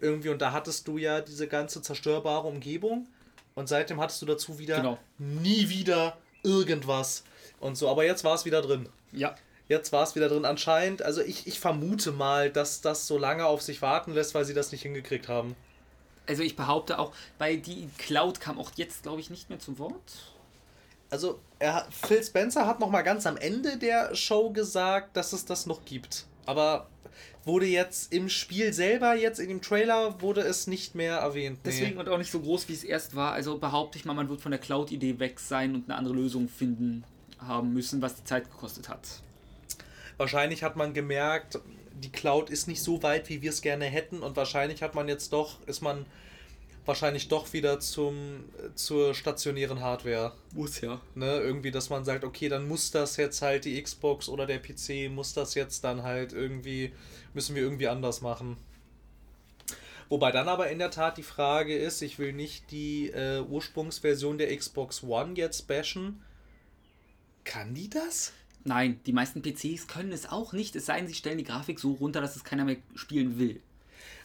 Irgendwie, und da hattest du ja diese ganze zerstörbare Umgebung. Und seitdem hattest du dazu wieder genau. nie wieder irgendwas und so. Aber jetzt war es wieder drin. Ja. Jetzt war es wieder drin. Anscheinend, also ich, ich vermute mal, dass das so lange auf sich warten lässt, weil sie das nicht hingekriegt haben. Also ich behaupte auch, weil die Cloud kam auch jetzt, glaube ich, nicht mehr zum Wort. Also er, Phil Spencer hat noch mal ganz am Ende der Show gesagt, dass es das noch gibt. Aber wurde jetzt im Spiel selber, jetzt in dem Trailer, wurde es nicht mehr erwähnt. Nee. Deswegen und auch nicht so groß, wie es erst war. Also behaupte ich mal, man wird von der Cloud-Idee weg sein und eine andere Lösung finden haben müssen, was die Zeit gekostet hat. Wahrscheinlich hat man gemerkt, die Cloud ist nicht so weit, wie wir es gerne hätten und wahrscheinlich hat man jetzt doch, ist man wahrscheinlich doch wieder zum, zur stationären Hardware. Muss ja. Ne? Irgendwie, dass man sagt, okay, dann muss das jetzt halt die Xbox oder der PC, muss das jetzt dann halt irgendwie, müssen wir irgendwie anders machen. Wobei dann aber in der Tat die Frage ist, ich will nicht die äh, Ursprungsversion der Xbox One jetzt bashen. Kann die das? Nein, die meisten PCs können es auch nicht, es sei denn, sie stellen die Grafik so runter, dass es keiner mehr spielen will.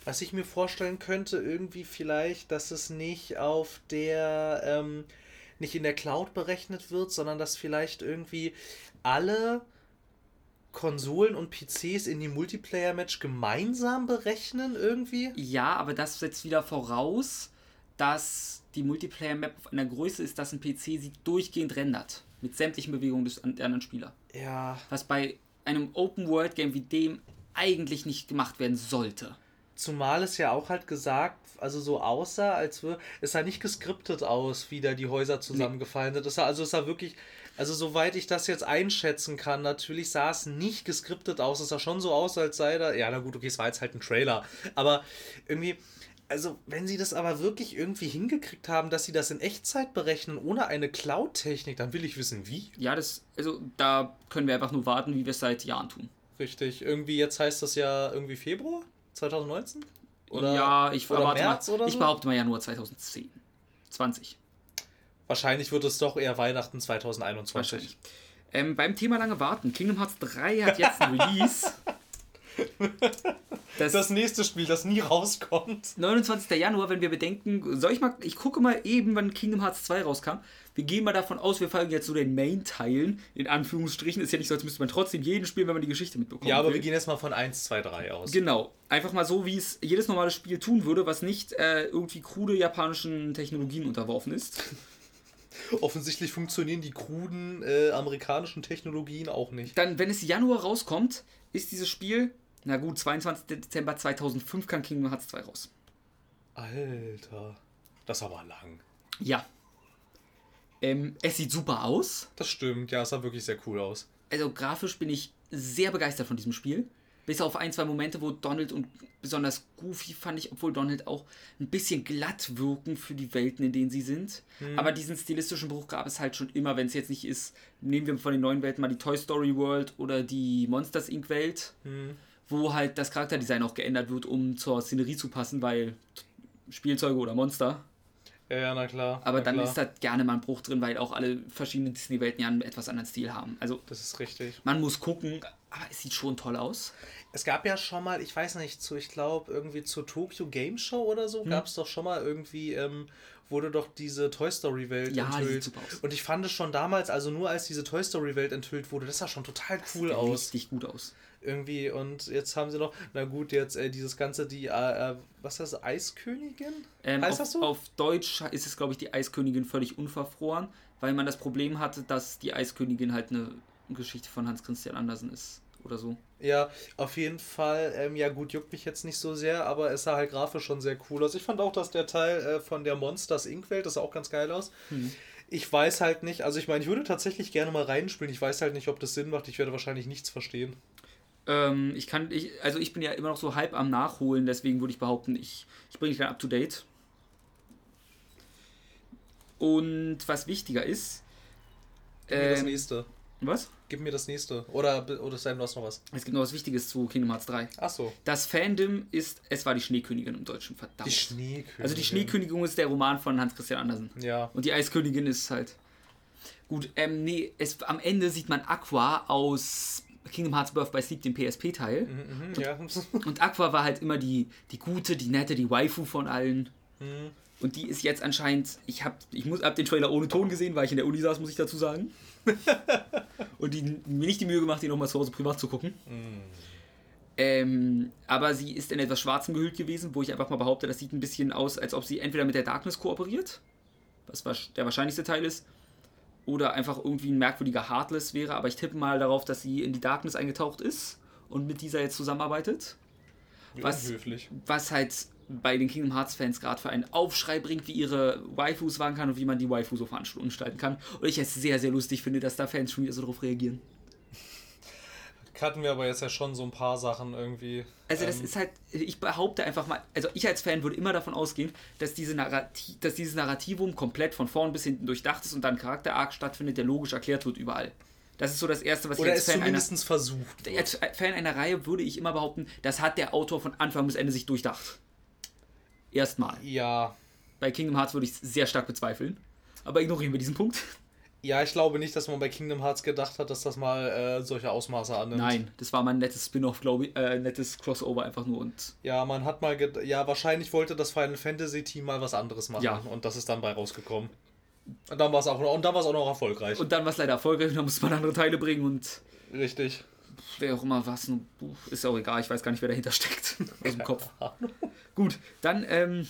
Was ich mir vorstellen könnte, irgendwie vielleicht, dass es nicht auf der, ähm, nicht in der Cloud berechnet wird, sondern dass vielleicht irgendwie alle Konsolen und PCs in die Multiplayer-Match gemeinsam berechnen irgendwie? Ja, aber das setzt wieder voraus, dass die Multiplayer-Map auf einer Größe ist, dass ein PC sie durchgehend rendert. Mit sämtlichen Bewegungen des anderen Spieler. Ja. Was bei einem Open-World-Game wie dem eigentlich nicht gemacht werden sollte. Zumal es ja auch halt gesagt, also so aussah, als würde es sah nicht geskriptet aus, wie da die Häuser zusammengefallen sind. Es sah, also es sah wirklich, also soweit ich das jetzt einschätzen kann, natürlich sah es nicht geskriptet aus. Es sah schon so aus, als sei da, ja na gut, okay, es war jetzt halt ein Trailer, aber irgendwie, also wenn sie das aber wirklich irgendwie hingekriegt haben, dass sie das in Echtzeit berechnen, ohne eine Cloud-Technik, dann will ich wissen, wie. Ja, das, also da können wir einfach nur warten, wie wir es seit Jahren tun. Richtig, irgendwie jetzt heißt das ja irgendwie Februar 2019? Oder, ja, ich, oder behaupte, März mal, oder ich so? behaupte mal Januar 2010. 20. Wahrscheinlich wird es doch eher Weihnachten 2021. Wahrscheinlich. Ähm, beim Thema lange warten. Kingdom Hearts 3 hat jetzt ein Release. Das, Das nächste Spiel, das nie rauskommt. 29. Januar, wenn wir bedenken, soll ich mal, ich gucke mal eben, wann Kingdom Hearts 2 rauskam. Wir gehen mal davon aus, wir folgen jetzt so den Main-Teilen, in Anführungsstrichen. Ist ja nicht so, als müsste man trotzdem jeden spielen, wenn man die Geschichte mitbekommt. Ja, aber wir gehen jetzt mal von 1, 2, 3 aus. Genau. Einfach mal so, wie es jedes normale Spiel tun würde, was nicht äh, irgendwie krude japanischen Technologien unterworfen ist. Offensichtlich funktionieren die kruden äh, amerikanischen Technologien auch nicht. Dann, wenn es Januar rauskommt, ist dieses Spiel, na gut, 22. Dezember 2005 kann Kingdom Hearts 2 raus. Alter, das ist aber lang. Ja. Ähm, es sieht super aus. Das stimmt, ja, es sah wirklich sehr cool aus. Also grafisch bin ich sehr begeistert von diesem Spiel. Bis auf ein, zwei Momente, wo Donald und besonders Goofy fand ich, obwohl Donald auch ein bisschen glatt wirken für die Welten, in denen sie sind. Aber diesen stilistischen Bruch gab es halt schon immer, wenn es jetzt nicht ist, nehmen wir von den neuen Welten mal die Toy Story World oder die Monsters Inc. Welt, wo halt das Charakterdesign auch geändert wird, um zur Szenerie zu passen, weil Spielzeuge oder Monster. Ja, na klar. Aber na dann klar. ist da gerne mal ein Bruch drin, weil auch alle verschiedenen Disney-Welten ja einen etwas anderen Stil haben. Also Das ist richtig. man muss gucken, aber es sieht schon toll aus. Es gab ja schon mal, ich weiß nicht, zu, ich glaube, irgendwie zur Tokyo Game Show oder Hm. so, gab es doch schon mal irgendwie, ähm, wurde doch diese Toy Story Welt Ja, die sieht enthüllt. super aus. Und ich fand es schon damals, also nur als diese Toy Story Welt enthüllt wurde, das sah schon total cool Sieht aus. Richtig gut aus. Irgendwie. Und jetzt haben sie noch, na gut, jetzt äh, dieses ganze, die, äh, äh, was das, Eiskönigin? Ähm, heißt auf, das so? auf Deutsch ist es, glaube ich, die Eiskönigin völlig unverfroren, weil man das Problem hatte, dass die Eiskönigin halt eine Geschichte von Hans Christian Andersen ist oder so. Ja, auf jeden Fall. Ähm, ja, gut, juckt mich jetzt nicht so sehr, aber es sah halt grafisch schon sehr cool aus. Ich fand auch, dass der Teil äh, von der Monsters Inc. Welt, das sah auch ganz geil aus. Ich weiß halt nicht, also ich meine, ich würde tatsächlich gerne mal reinspielen. Ich weiß halt nicht, ob das Sinn macht. Ich werde wahrscheinlich nichts verstehen. Ähm, ich kann, ich, also ich bin ja immer noch so halb am Nachholen, deswegen würde ich behaupten, ich, ich bringe dich dann up to date. Und was wichtiger ist, Gib mir das ähm, nächste. was? Gib mir das nächste. Oder, oder Sam, du hast noch was. Es gibt noch was Wichtiges zu Kingdom Hearts 3. Ach so. Das Fandom ist, es war die Schneekönigin im Deutschen, verdammt. Die Schneekönigin. also die Schneekönigin ist der Roman von Hans Christian Andersen. Ja. Und die Eiskönigin ist halt. Gut, ähm, nee, es, am Ende sieht man Aqua aus Kingdom Hearts Birth by Sleep, dem PSP-Teil. Mhm, ja. Und Aqua war halt immer die, die gute, die nette, die Waifu von allen. Mhm. Und die ist jetzt anscheinend, ich hab, ich muss, hab den Trailer ohne Ton gesehen, weil ich in der Uni saß, muss ich dazu sagen. Und die, mir nicht die Mühe gemacht, die nochmal zu Hause privat zu gucken. Mhm. Ähm, aber sie ist in etwas Schwarzem gehüllt gewesen, wo ich einfach mal behaupte, das sieht ein bisschen aus, als ob sie entweder mit der Darkness kooperiert, was der wahrscheinlichste Teil ist, oder einfach irgendwie ein merkwürdiger Heartless wäre. Aber ich tippe mal darauf, dass sie in die Darkness eingetaucht ist und mit dieser jetzt zusammenarbeitet. Wie Was- unhöflich. Was halt bei den Kingdom Hearts Fans gerade für einen Aufschrei bringt, wie ihre Waifus waren kann und wie man die Waifu so veranstalten kann. Und ich es sehr, sehr lustig finde, dass da Fans schon wieder so drauf reagieren. Hatten wir aber jetzt ja schon so ein paar Sachen irgendwie. Also das ähm, ist halt, ich behaupte einfach mal, also ich als Fan würde immer davon ausgehen, dass, diese Narrati dass dieses Narrativum komplett von vorn bis hinten durchdacht ist und dann Charakter-Arc stattfindet, der logisch erklärt wird überall. Das ist so das Erste, was Oder ich als Fan zumindest einer, versucht. Wird. Als Fan einer Reihe würde ich immer behaupten, das hat der Autor von Anfang bis Ende sich durchdacht. Erstmal. Ja. Bei Kingdom Hearts würde ich es sehr stark bezweifeln. Aber ignorieren wir diesen Punkt. Ja, ich glaube nicht, dass man bei Kingdom Hearts gedacht hat, dass das mal äh, solche Ausmaße annimmt. Nein, das war mal ein nettes Spin-off, glaube ich, äh, nettes Crossover einfach nur und. Ja, man hat mal, ja, wahrscheinlich wollte das Final Fantasy Team mal was anderes machen ja. und das ist dann bei rausgekommen. Und dann war es auch, und dann war es auch noch erfolgreich. Und dann war es leider erfolgreich und dann musste man andere Teile bringen und. Richtig. Wer auch immer was, ist auch egal, ich weiß gar nicht, wer dahinter steckt. Aus dem Kopf. Gut, dann ähm,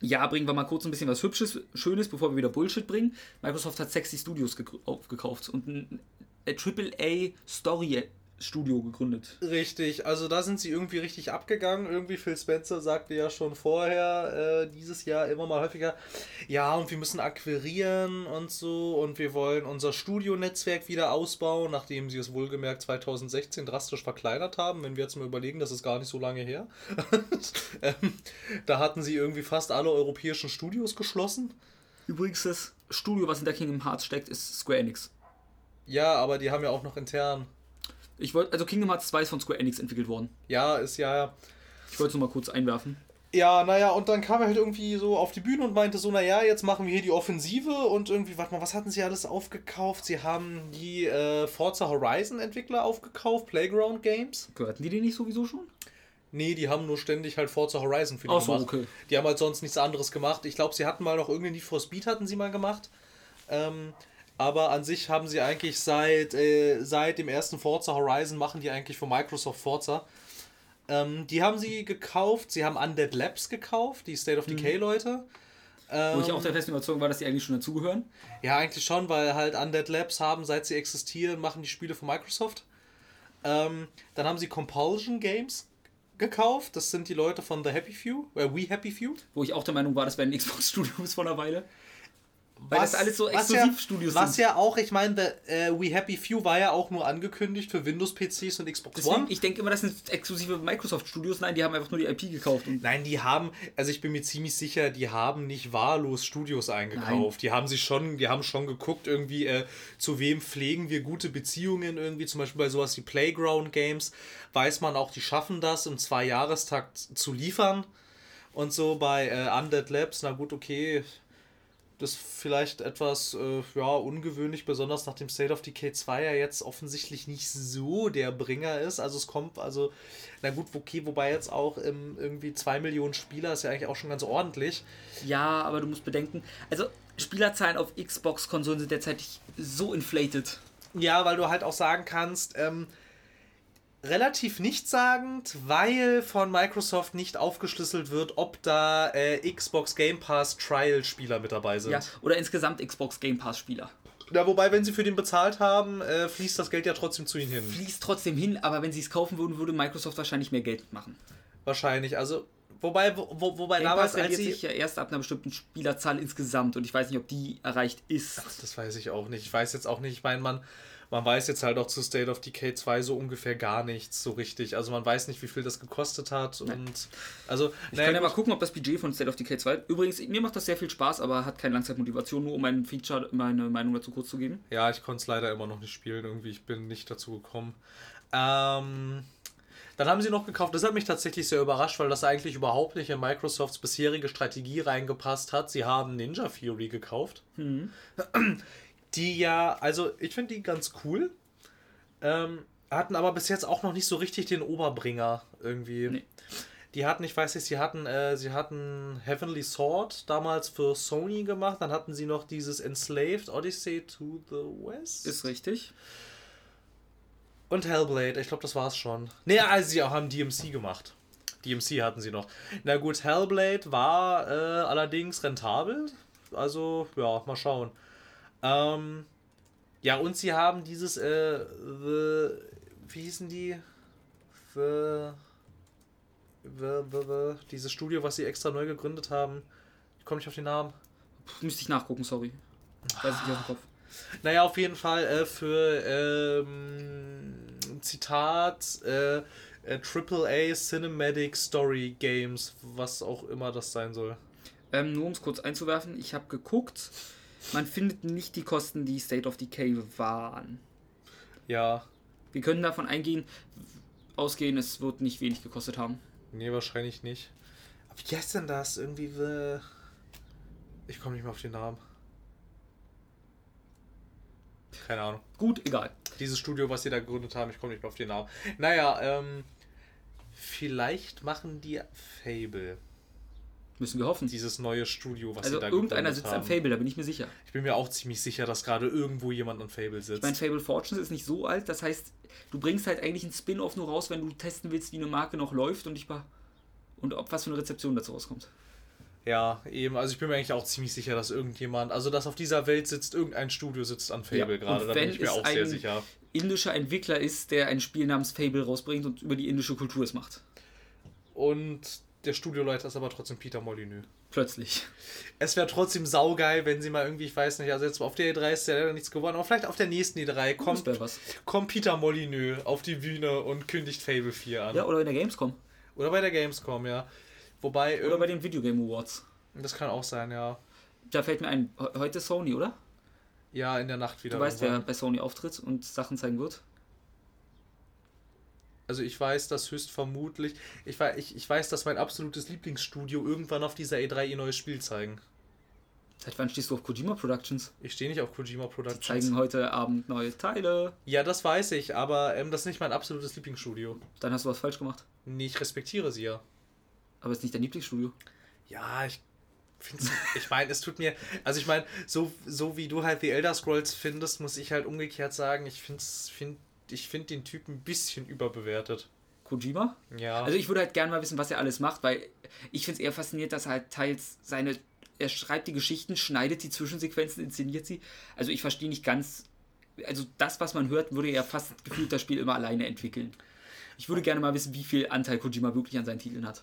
ja, bringen wir mal kurz ein bisschen was Hübsches, Schönes, bevor wir wieder Bullshit bringen. Microsoft hat Sexy Studios aufgekauft und ein AAA Story Studio gegründet. Richtig, also da sind sie irgendwie richtig abgegangen. Irgendwie Phil Spencer sagte ja schon vorher, äh, dieses Jahr immer mal häufiger, ja, und wir müssen akquirieren und so und wir wollen unser Studionetzwerk wieder ausbauen, nachdem sie es wohlgemerkt 2016 drastisch verkleinert haben. Wenn wir jetzt mal überlegen, das ist gar nicht so lange her. ähm, da hatten sie irgendwie fast alle europäischen Studios geschlossen. Übrigens, das Studio, was in der Kingdom Hearts steckt, ist Square Enix. Ja, aber die haben ja auch noch intern ich wollte, also Kingdom Hearts 2 ist von Square Enix entwickelt worden. Ja, ist ja. Ich wollte es nur mal kurz einwerfen. Ja, naja, und dann kam er halt irgendwie so auf die Bühne und meinte so, naja, jetzt machen wir hier die Offensive und irgendwie, warte mal, was hatten sie alles aufgekauft? Sie haben die äh, Forza Horizon Entwickler aufgekauft, Playground Games. Gehörten die die nicht sowieso schon? Nee, die haben nur ständig halt Forza Horizon für die Ach so, gemacht. Okay. Die haben halt sonst nichts anderes gemacht. Ich glaube, sie hatten mal noch irgendeinen Need for Speed hatten sie mal gemacht. Ähm, aber an sich haben sie eigentlich seit, äh, seit dem ersten Forza Horizon machen die eigentlich von Microsoft Forza. Ähm, die haben sie gekauft, sie haben Undead Labs gekauft, die State of Decay mhm. Leute. Ähm, Wo ich auch der festen Überzeugung war, dass die eigentlich schon dazugehören. Ja, eigentlich schon, weil halt Undead Labs haben, seit sie existieren, machen die Spiele von Microsoft. Ähm, dann haben sie Compulsion Games gekauft. Das sind die Leute von The Happy Few, äh, We Happy Few. Wo ich auch der Meinung war, das wären Xbox Studios vor einer Weile. Weil was, das alles so Exklusivstudios ja, sind. Was ja auch, ich meine, äh, We Happy Few war ja auch nur angekündigt für Windows-PCs und Xbox Deswegen, One. Ich denke immer, das sind exklusive Microsoft-Studios. Nein, die haben einfach nur die IP gekauft. Nein, die haben, also ich bin mir ziemlich sicher, die haben nicht wahllos Studios eingekauft. Nein. Die haben sich schon, die haben schon geguckt, irgendwie, äh, zu wem pflegen wir gute Beziehungen irgendwie, zum Beispiel bei sowas wie Playground Games, weiß man auch, die schaffen das im Zwei-Jahrestakt zu liefern. Und so bei äh, Undead Labs, na gut, okay, das vielleicht etwas äh, ja, ungewöhnlich, besonders nachdem State of Decay 2 ja jetzt offensichtlich nicht so der Bringer ist. Also es kommt, also, na gut, okay, wobei jetzt auch ähm, irgendwie 2 Millionen Spieler ist ja eigentlich auch schon ganz ordentlich. Ja, aber du musst bedenken, also Spielerzahlen auf Xbox-Konsolen sind derzeit so inflated. Ja, weil du halt auch sagen kannst, ähm, relativ nichtssagend, weil von Microsoft nicht aufgeschlüsselt wird, ob da äh, Xbox Game Pass Trial-Spieler mit dabei sind. Ja, oder insgesamt Xbox Game Pass-Spieler. Ja, wobei, wenn sie für den bezahlt haben, äh, fließt das Geld ja trotzdem zu ihnen hin. Fließt trotzdem hin, aber wenn sie es kaufen würden, würde Microsoft wahrscheinlich mehr Geld machen. Wahrscheinlich, also Wobei, wo, wobei Game damals, als sich ja erst ab einer bestimmten Spielerzahl insgesamt und ich weiß nicht, ob die erreicht ist. Ach, das weiß ich auch nicht. Ich weiß jetzt auch nicht, ich meine, man, man weiß jetzt halt auch zu State of Decay 2 so ungefähr gar nichts so richtig. Also man weiß nicht, wie viel das gekostet hat. Und also. Ich naja, kann ja mal gucken, ob das Budget von State of Decay 2. Übrigens, mir macht das sehr viel Spaß, aber hat keine Langzeitmotivation, nur um mein Feature, meine Meinung dazu kurz zu geben. Ja, ich konnte es leider immer noch nicht spielen. Irgendwie, ich bin nicht dazu gekommen. Ähm. Dann haben sie noch gekauft, das hat mich tatsächlich sehr überrascht, weil das eigentlich überhaupt nicht in Microsofts bisherige Strategie reingepasst hat. Sie haben Ninja Fury gekauft. Mhm die ja, also ich finde die ganz cool. Ähm, hatten aber bis jetzt auch noch nicht so richtig den Oberbringer irgendwie. Nee. Die hatten, ich weiß nicht, sie hatten, äh, sie hatten Heavenly Sword damals für Sony gemacht, dann hatten sie noch dieses Enslaved Odyssey to the West. Ist richtig. Und Hellblade, ich glaube, das war's schon. Ne, also sie auch haben DMC gemacht. DMC hatten sie noch. Na gut, Hellblade war äh, allerdings rentabel. Also, ja, mal schauen. Ähm, ja, und sie haben dieses, äh, the, wie hießen die? The, the, the, dieses Studio, was sie extra neu gegründet haben. Ich komme nicht auf den Namen. müsste ich nachgucken, sorry. Weiß ich nicht aus dem Kopf. Naja, auf jeden Fall äh, für ähm, Zitat, äh, äh, AAA Cinematic Story Games, was auch immer das sein soll. Ähm, nur um es kurz einzuwerfen, ich habe geguckt, man findet nicht die Kosten, die State of Decay waren. Ja. Wir können davon eingehen, ausgehen, es wird nicht wenig gekostet haben. Nee, wahrscheinlich nicht. Aber wie heißt denn das? Irgendwie. The... Ich komme nicht mehr auf den Namen. Keine Ahnung. Gut, egal. Dieses Studio, was sie da gegründet haben, ich komme nicht mehr auf den Namen. Naja, ähm. Vielleicht machen die Fable. Müssen wir hoffen. Dieses neue Studio, was also sie da irgendeiner sitzt haben. am Fable, da bin ich mir sicher. Ich bin mir auch ziemlich sicher, dass gerade irgendwo jemand an Fable sitzt. Ich meine, Fable Fortunes ist nicht so alt, das heißt, du bringst halt eigentlich ein Spin-off nur raus, wenn du testen willst, wie eine Marke noch läuft und ich und ob was für eine Rezeption dazu rauskommt. Ja, eben. Also ich bin mir eigentlich auch ziemlich sicher, dass irgendjemand, also dass auf dieser Welt sitzt, irgendein Studio sitzt an Fable ja, gerade. Da bin ich mir auch sehr sicher. indischer Entwickler ist, der ein Spiel namens Fable rausbringt und über die indische Kultur es macht. Und der Studioleiter ist aber trotzdem Peter Molyneux. Plötzlich. Es wäre trotzdem saugeil, wenn sie mal irgendwie, ich weiß nicht, also jetzt auf der E3 ist ja leider nichts geworden, aber vielleicht auf der nächsten E3 kommt, kommt Peter Molyneux auf die Bühne und kündigt Fable 4 an. Ja, oder in der Gamescom. Oder bei der Gamescom, ja. Wobei. Oder bei den Video Game Awards. Das kann auch sein, ja. Da fällt mir ein, heute Sony, oder? Ja, in der Nacht wieder. Du weißt, wer bei Sony auftritt und Sachen zeigen wird? Also ich weiß, dass höchstvermutlich. Ich, ich, ich weiß, dass mein absolutes Lieblingsstudio irgendwann auf dieser E3 ihr neues Spiel zeigen. Seit wann stehst du auf Kojima Productions? Ich stehe nicht auf Kojima Productions. Die zeigen heute Abend neue Teile. Ja, das weiß ich, aber ähm, das ist nicht mein absolutes Lieblingsstudio. Dann hast du was falsch gemacht. Nee, ich respektiere sie ja. Aber es ist nicht dein Lieblingsstudio. Ja, ich finde ich meine, es tut mir, also ich meine, so, so wie du halt The Elder Scrolls findest, muss ich halt umgekehrt sagen, ich finde find, ich find den Typen ein bisschen überbewertet. Kojima? Ja. Also ich würde halt gerne mal wissen, was er alles macht, weil ich finde es eher faszinierend, dass er halt teils seine, er schreibt die Geschichten, schneidet die Zwischensequenzen, inszeniert sie. Also ich verstehe nicht ganz, also das, was man hört, würde er fast gefühlt das Spiel immer alleine entwickeln. Ich würde gerne mal wissen, wie viel Anteil Kojima wirklich an seinen Titeln hat.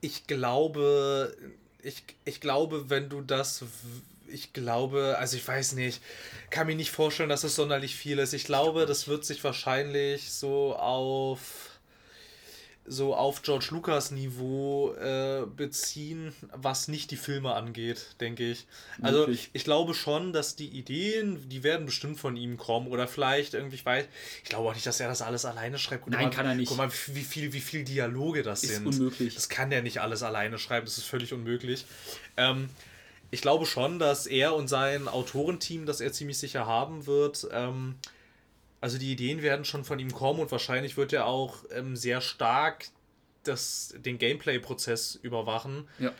Ich glaube, ich, ich glaube, wenn du das ich glaube, also ich weiß nicht, kann mir nicht vorstellen, dass es sonderlich viel ist. Ich glaube, das wird sich wahrscheinlich so auf so auf George Lucas Niveau äh, beziehen, was nicht die Filme angeht, denke ich. Also Wirklich? ich glaube schon, dass die Ideen, die werden bestimmt von ihm kommen oder vielleicht irgendwie, ich weiß, ich glaube auch nicht, dass er das alles alleine schreibt. Guck Nein, mal, kann er nicht. Guck mal, wie viel, wie viel Dialoge das ist sind. unmöglich. Das kann der nicht alles alleine schreiben, das ist völlig unmöglich. Ähm, ich glaube schon, dass er und sein Autorenteam, das er ziemlich sicher haben wird, ähm, also die Ideen werden schon von ihm kommen und wahrscheinlich wird er auch ähm, sehr stark das, den Gameplay-Prozess überwachen. Ja.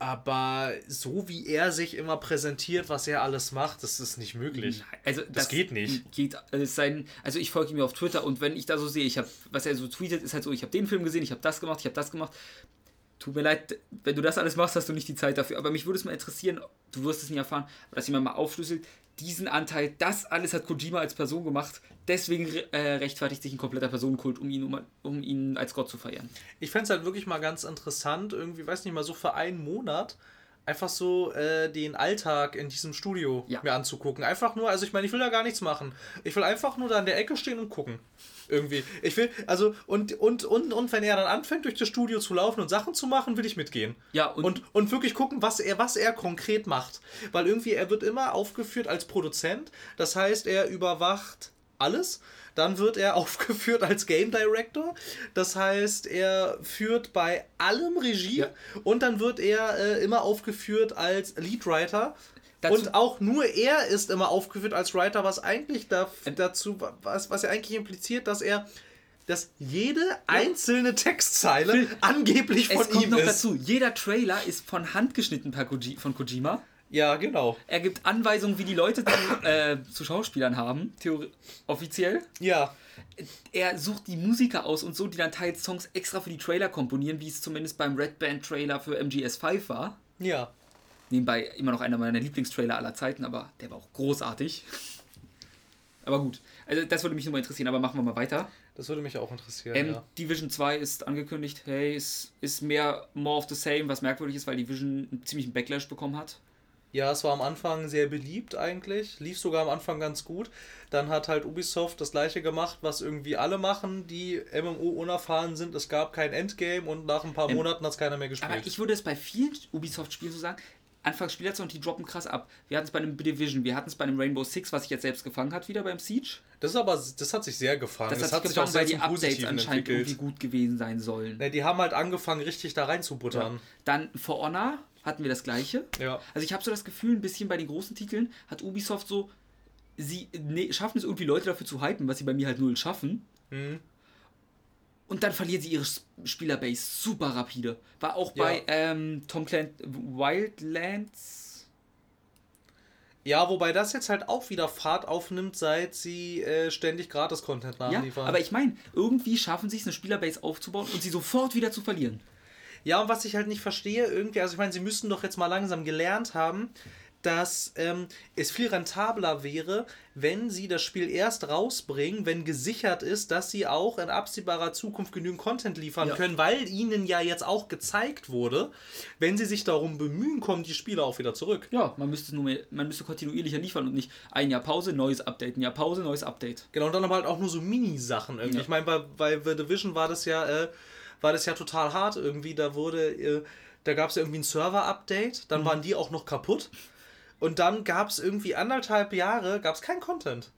Aber so wie er sich immer präsentiert, was er alles macht, das ist nicht möglich. Also das, das geht nicht. Geht, also, sein, also ich folge ihm auf Twitter und wenn ich da so sehe, ich habe, was er so tweetet, ist halt so, ich habe den Film gesehen, ich habe das gemacht, ich habe das gemacht. Tut mir leid, wenn du das alles machst, hast du nicht die Zeit dafür. Aber mich würde es mal interessieren, du wirst es nie erfahren, dass jemand mal aufschlüsselt, diesen Anteil, das alles hat Kojima als Person gemacht. Deswegen äh, rechtfertigt sich ein kompletter Personenkult, um ihn, um, um ihn als Gott zu feiern. Ich fände es halt wirklich mal ganz interessant, irgendwie, weiß nicht mal, so für einen Monat einfach so äh, den Alltag in diesem Studio ja. mir anzugucken. Einfach nur, also ich meine, ich will da gar nichts machen. Ich will einfach nur da in der Ecke stehen und gucken. Irgendwie. Ich will, also, und, und, und, und wenn er dann anfängt, durch das Studio zu laufen und Sachen zu machen, will ich mitgehen. Ja, und, und, und wirklich gucken, was er, was er konkret macht. Weil irgendwie, er wird immer aufgeführt als Produzent. Das heißt, er überwacht alles. Dann wird er aufgeführt als Game Director. Das heißt, er führt bei allem Regie. Ja. Und dann wird er äh, immer aufgeführt als Leadwriter. Dazu und auch nur er ist immer aufgeführt als Writer, was eigentlich da, dazu, was, was ja eigentlich impliziert, dass er dass jede einzelne Textzeile angeblich von es kommt ihm noch ist. dazu, jeder Trailer ist von Hand geschnitten per Koji, von Kojima. Ja, genau. Er gibt Anweisungen, wie die Leute zu, äh, zu Schauspielern haben, theori offiziell. Ja. Er sucht die Musiker aus und so, die dann teils Songs extra für die Trailer komponieren, wie es zumindest beim Red Band Trailer für MGS5 war. Ja. Nebenbei immer noch einer meiner Lieblingstrailer aller Zeiten, aber der war auch großartig. Aber gut, also das würde mich nur mal interessieren, aber machen wir mal weiter. Das würde mich auch interessieren. Ähm, ja. Division 2 ist angekündigt, hey, es ist mehr more of the same, was merkwürdig ist, weil Division einen ziemlichen Backlash bekommen hat. Ja, es war am Anfang sehr beliebt eigentlich, lief sogar am Anfang ganz gut. Dann hat halt Ubisoft das gleiche gemacht, was irgendwie alle machen, die MMO unerfahren sind. Es gab kein Endgame und nach ein paar ähm, Monaten hat es keiner mehr gespielt. Aber ich würde es bei vielen Ubisoft-Spielen so sagen, Anfangsspieler und die droppen krass ab. Wir hatten es bei einem Division, wir hatten es bei einem Rainbow Six, was sich jetzt selbst gefangen hat, wieder beim Siege. Das ist aber, das hat sich sehr gefangen. Das, das hat, sich gefangen, weil die Updates anscheinend entwickelt. irgendwie gut gewesen sein sollen. Ne, die haben halt angefangen, richtig da reinzubuttern. Ja. Dann For Honor hatten wir das gleiche. Ja. Also ich habe so das Gefühl, ein bisschen bei den großen Titeln hat Ubisoft so, sie ne, schaffen es irgendwie Leute dafür zu hypen, was sie bei mir halt null schaffen. Mhm. Und dann verlieren sie ihre Spielerbase super rapide. War auch bei ja. ähm, Tom Clancy Wildlands. Ja, wobei das jetzt halt auch wieder Fahrt aufnimmt, seit sie äh, ständig Gratis-Content nachliefern. Ja, aber ich meine, irgendwie schaffen sie es, eine Spielerbase aufzubauen und sie sofort wieder zu verlieren. Ja, und was ich halt nicht verstehe, irgendwie, also ich meine, sie müssten doch jetzt mal langsam gelernt haben, dass ähm, es viel rentabler wäre, wenn sie das Spiel erst rausbringen, wenn gesichert ist, dass sie auch in absehbarer Zukunft genügend Content liefern ja. können, weil ihnen ja jetzt auch gezeigt wurde, wenn sie sich darum bemühen, kommen die Spiele auch wieder zurück. Ja, man müsste nur mehr, man müsste kontinuierlicher liefern und nicht ein Jahr Pause, neues Update, ein Jahr Pause, neues Update. Genau, und dann aber halt auch nur so Mini-Sachen irgendwie. Ja. Ich meine, bei, bei The Division war das ja, äh, war das ja total hart irgendwie. Da wurde, äh, da gab es ja irgendwie ein Server-Update, dann mhm. waren die auch noch kaputt. Und dann gab es irgendwie anderthalb Jahre, gab es kein Content.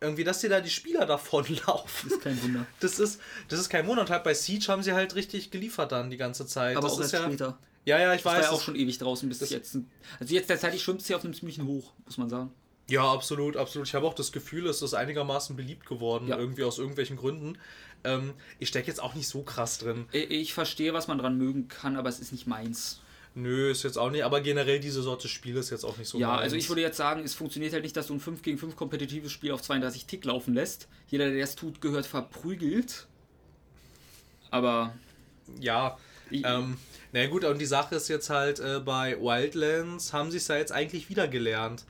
Irgendwie, dass dir da die Spieler davonlaufen. Das ist kein Wunder. Das ist, das ist kein Wunder. Und halt bei Siege haben sie halt richtig geliefert dann die ganze Zeit. Aber das auch erst ja, später. Ja, ja, ich das weiß. war ja auch schon ewig draußen bis jetzt. Also jetzt derzeitig schwimmt es hier auf einem ziemlichen Hoch, muss man sagen. Ja, absolut, absolut. Ich habe auch das Gefühl, es ist einigermaßen beliebt geworden, ja. irgendwie aus irgendwelchen Gründen. Ähm, ich stecke jetzt auch nicht so krass drin. Ich, ich verstehe, was man dran mögen kann, aber es ist nicht meins. Nö, ist jetzt auch nicht, aber generell diese Sorte Spiel ist jetzt auch nicht so Ja, meins. also ich würde jetzt sagen, es funktioniert halt nicht, dass du ein 5 gegen 5 kompetitives Spiel auf 32 Tick laufen lässt. Jeder, der das tut, gehört verprügelt. Aber. Ja, ähm, na gut, und die Sache ist jetzt halt, äh, bei Wildlands haben sie es ja jetzt eigentlich wieder gelernt.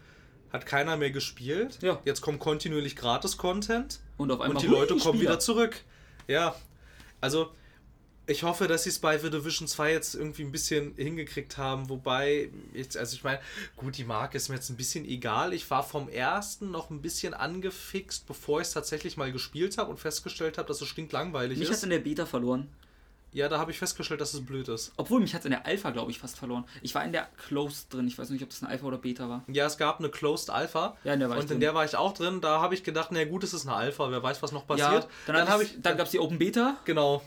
Hat keiner mehr gespielt. Ja. Jetzt kommt kontinuierlich Gratis-Content. Und auf einmal Und die Leute kommen wieder zurück. Ja. Also, ich hoffe, dass sie es bei The Division 2 jetzt irgendwie ein bisschen hingekriegt haben, wobei, jetzt, also ich meine, gut, die Marke ist mir jetzt ein bisschen egal. Ich war vom ersten noch ein bisschen angefixt, bevor ich es tatsächlich mal gespielt habe und festgestellt habe, dass es stinklangweilig mich ist. Mich hat in der Beta verloren. Ja, da habe ich festgestellt, dass es blöd ist. Obwohl, mich hat es in der Alpha, glaube ich, fast verloren. Ich war in der Closed drin. Ich weiß nicht, ob das eine Alpha oder Beta war. Ja, es gab eine Closed Alpha. Ja, in der war Und in der war ich auch drin. Da habe ich gedacht, na gut, es ist eine Alpha. Wer weiß, was noch passiert. Ja, dann, dann, ich. Dann gab es die Open Beta. Genau.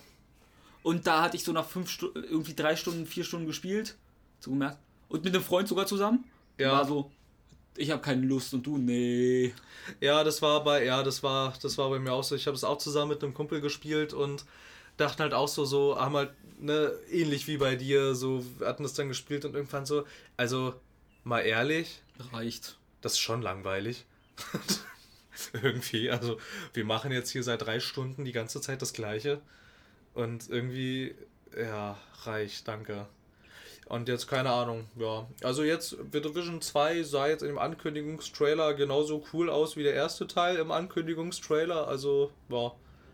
Und da hatte ich so nach fünf Stunden, irgendwie drei Stunden, vier Stunden gespielt. So gemerkt. Und mit einem Freund sogar zusammen. Ja. War so, ich habe keine Lust und du, nee. Ja, das war bei, ja, das war, das war bei mir auch so. Ich habe es auch zusammen mit einem Kumpel gespielt und dachten halt auch so, so, haben halt, ne, ähnlich wie bei dir, so, hatten das dann gespielt und irgendwann so, also, mal ehrlich. Reicht. Das ist schon langweilig. Irgendwie, also, wir machen jetzt hier seit drei Stunden die ganze Zeit das Gleiche. Und irgendwie, ja, reicht, danke. Und jetzt keine Ahnung, ja. Also jetzt, The Division 2 sah jetzt dem Ankündigungstrailer genauso cool aus wie der erste Teil im Ankündigungstrailer. Also, ja.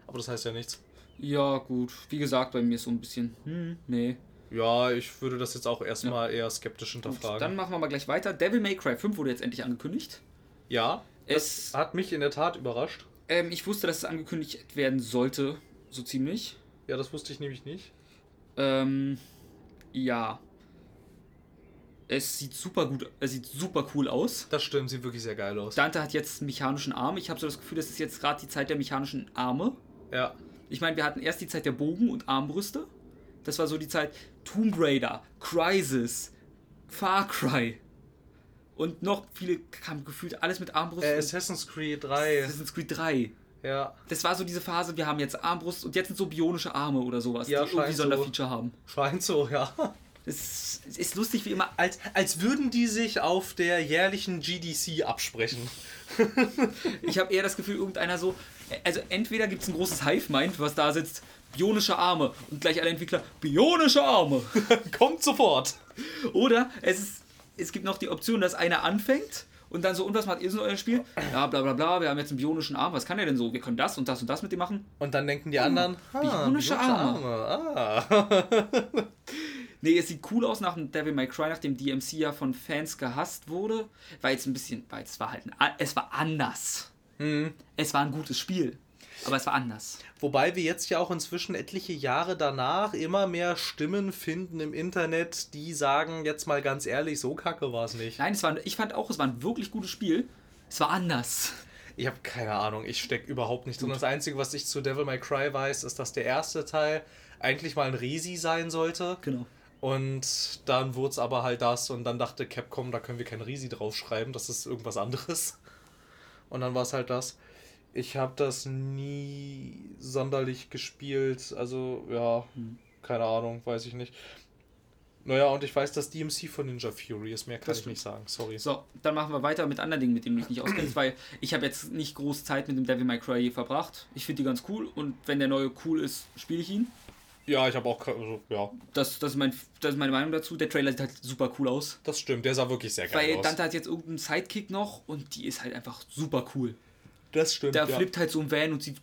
Aber das heißt ja nichts. Ja, gut. Wie gesagt, bei mir ist so ein bisschen, hm, nee. Ja, ich würde das jetzt auch erstmal ja. eher skeptisch hinterfragen. Gut, dann machen wir mal gleich weiter. Devil May Cry 5 wurde jetzt endlich angekündigt. Ja, es hat mich in der Tat überrascht. Ähm, ich wusste, dass es angekündigt werden sollte, so ziemlich. Ja, das wusste ich nämlich nicht. Ähm, ja. Es sieht super gut, es sieht super cool aus. Das stimmt, sieht wirklich sehr geil aus. Dante hat jetzt einen mechanischen Arm. Ich habe so das Gefühl, das ist jetzt gerade die Zeit der mechanischen Arme. Ja. Ich meine, wir hatten erst die Zeit der Bogen und Armbrüste. Das war so die Zeit Tomb Raider, Crisis, Far Cry. Und noch viele kamen gefühlt alles mit Armbrust. Äh, Assassin's Creed 3. Assassin's Creed 3. Ja. Das war so diese Phase, wir haben jetzt Armbrust und jetzt sind so bionische Arme oder sowas, ja, die irgendwie Sonderfeature so. haben. Scheint so, ja. Es ist lustig wie immer. Als, als würden die sich auf der jährlichen GDC absprechen. ich habe eher das Gefühl, irgendeiner so. Also, entweder gibt es ein großes Hive-Mind, was da sitzt, bionische Arme und gleich alle Entwickler, bionische Arme. Kommt sofort. Oder es, ist, es gibt noch die Option, dass einer anfängt und dann so, und was macht ihr so in eurem Spiel? Ja, bla bla bla, wir haben jetzt einen bionischen Arm, was kann er denn so? Wir können das und das und das mit dem machen. Und dann denken die anderen, ah, bionische, bionische Arme. Arme. Ah. Nee, es sieht cool aus nach dem Devil May Cry, nachdem DMC ja von Fans gehasst wurde. War jetzt ein bisschen, weil es war halt, ein, es war anders. Mhm. Es war ein gutes Spiel, aber es war anders. Wobei wir jetzt ja auch inzwischen etliche Jahre danach immer mehr Stimmen finden im Internet, die sagen, jetzt mal ganz ehrlich, so kacke war es nicht. Nein, es war, ich fand auch, es war ein wirklich gutes Spiel. Es war anders. Ich habe keine Ahnung, ich stecke überhaupt nicht drin. Das Einzige, was ich zu Devil May Cry weiß, ist, dass der erste Teil eigentlich mal ein Resi sein sollte. Genau. Und dann wurde es aber halt das und dann dachte Capcom, da können wir kein Risi draufschreiben, das ist irgendwas anderes. Und dann war es halt das. Ich habe das nie sonderlich gespielt, also ja, Hm. keine Ahnung, weiß ich nicht. Naja, und ich weiß, dass DMC von Ninja Fury ist, mehr kann Das ich nicht sagen, sorry. So, dann machen wir weiter mit anderen Dingen, mit denen du dich nicht auskennst, weil ich habe jetzt nicht groß Zeit mit dem Devil May Cry verbracht. Ich finde die ganz cool und wenn der neue cool ist, spiele ich ihn. Ja, ich habe auch, also, ja, Das, das, ist mein, das ist meine Meinung dazu. Der Trailer sieht halt super cool aus. das stimmt, der sah wirklich sehr geil Weil aus. Dante hat jetzt irgendeinen Sidekick noch und die ist halt einfach super cool. das stimmt, Der ja. flippt halt so im Van und sie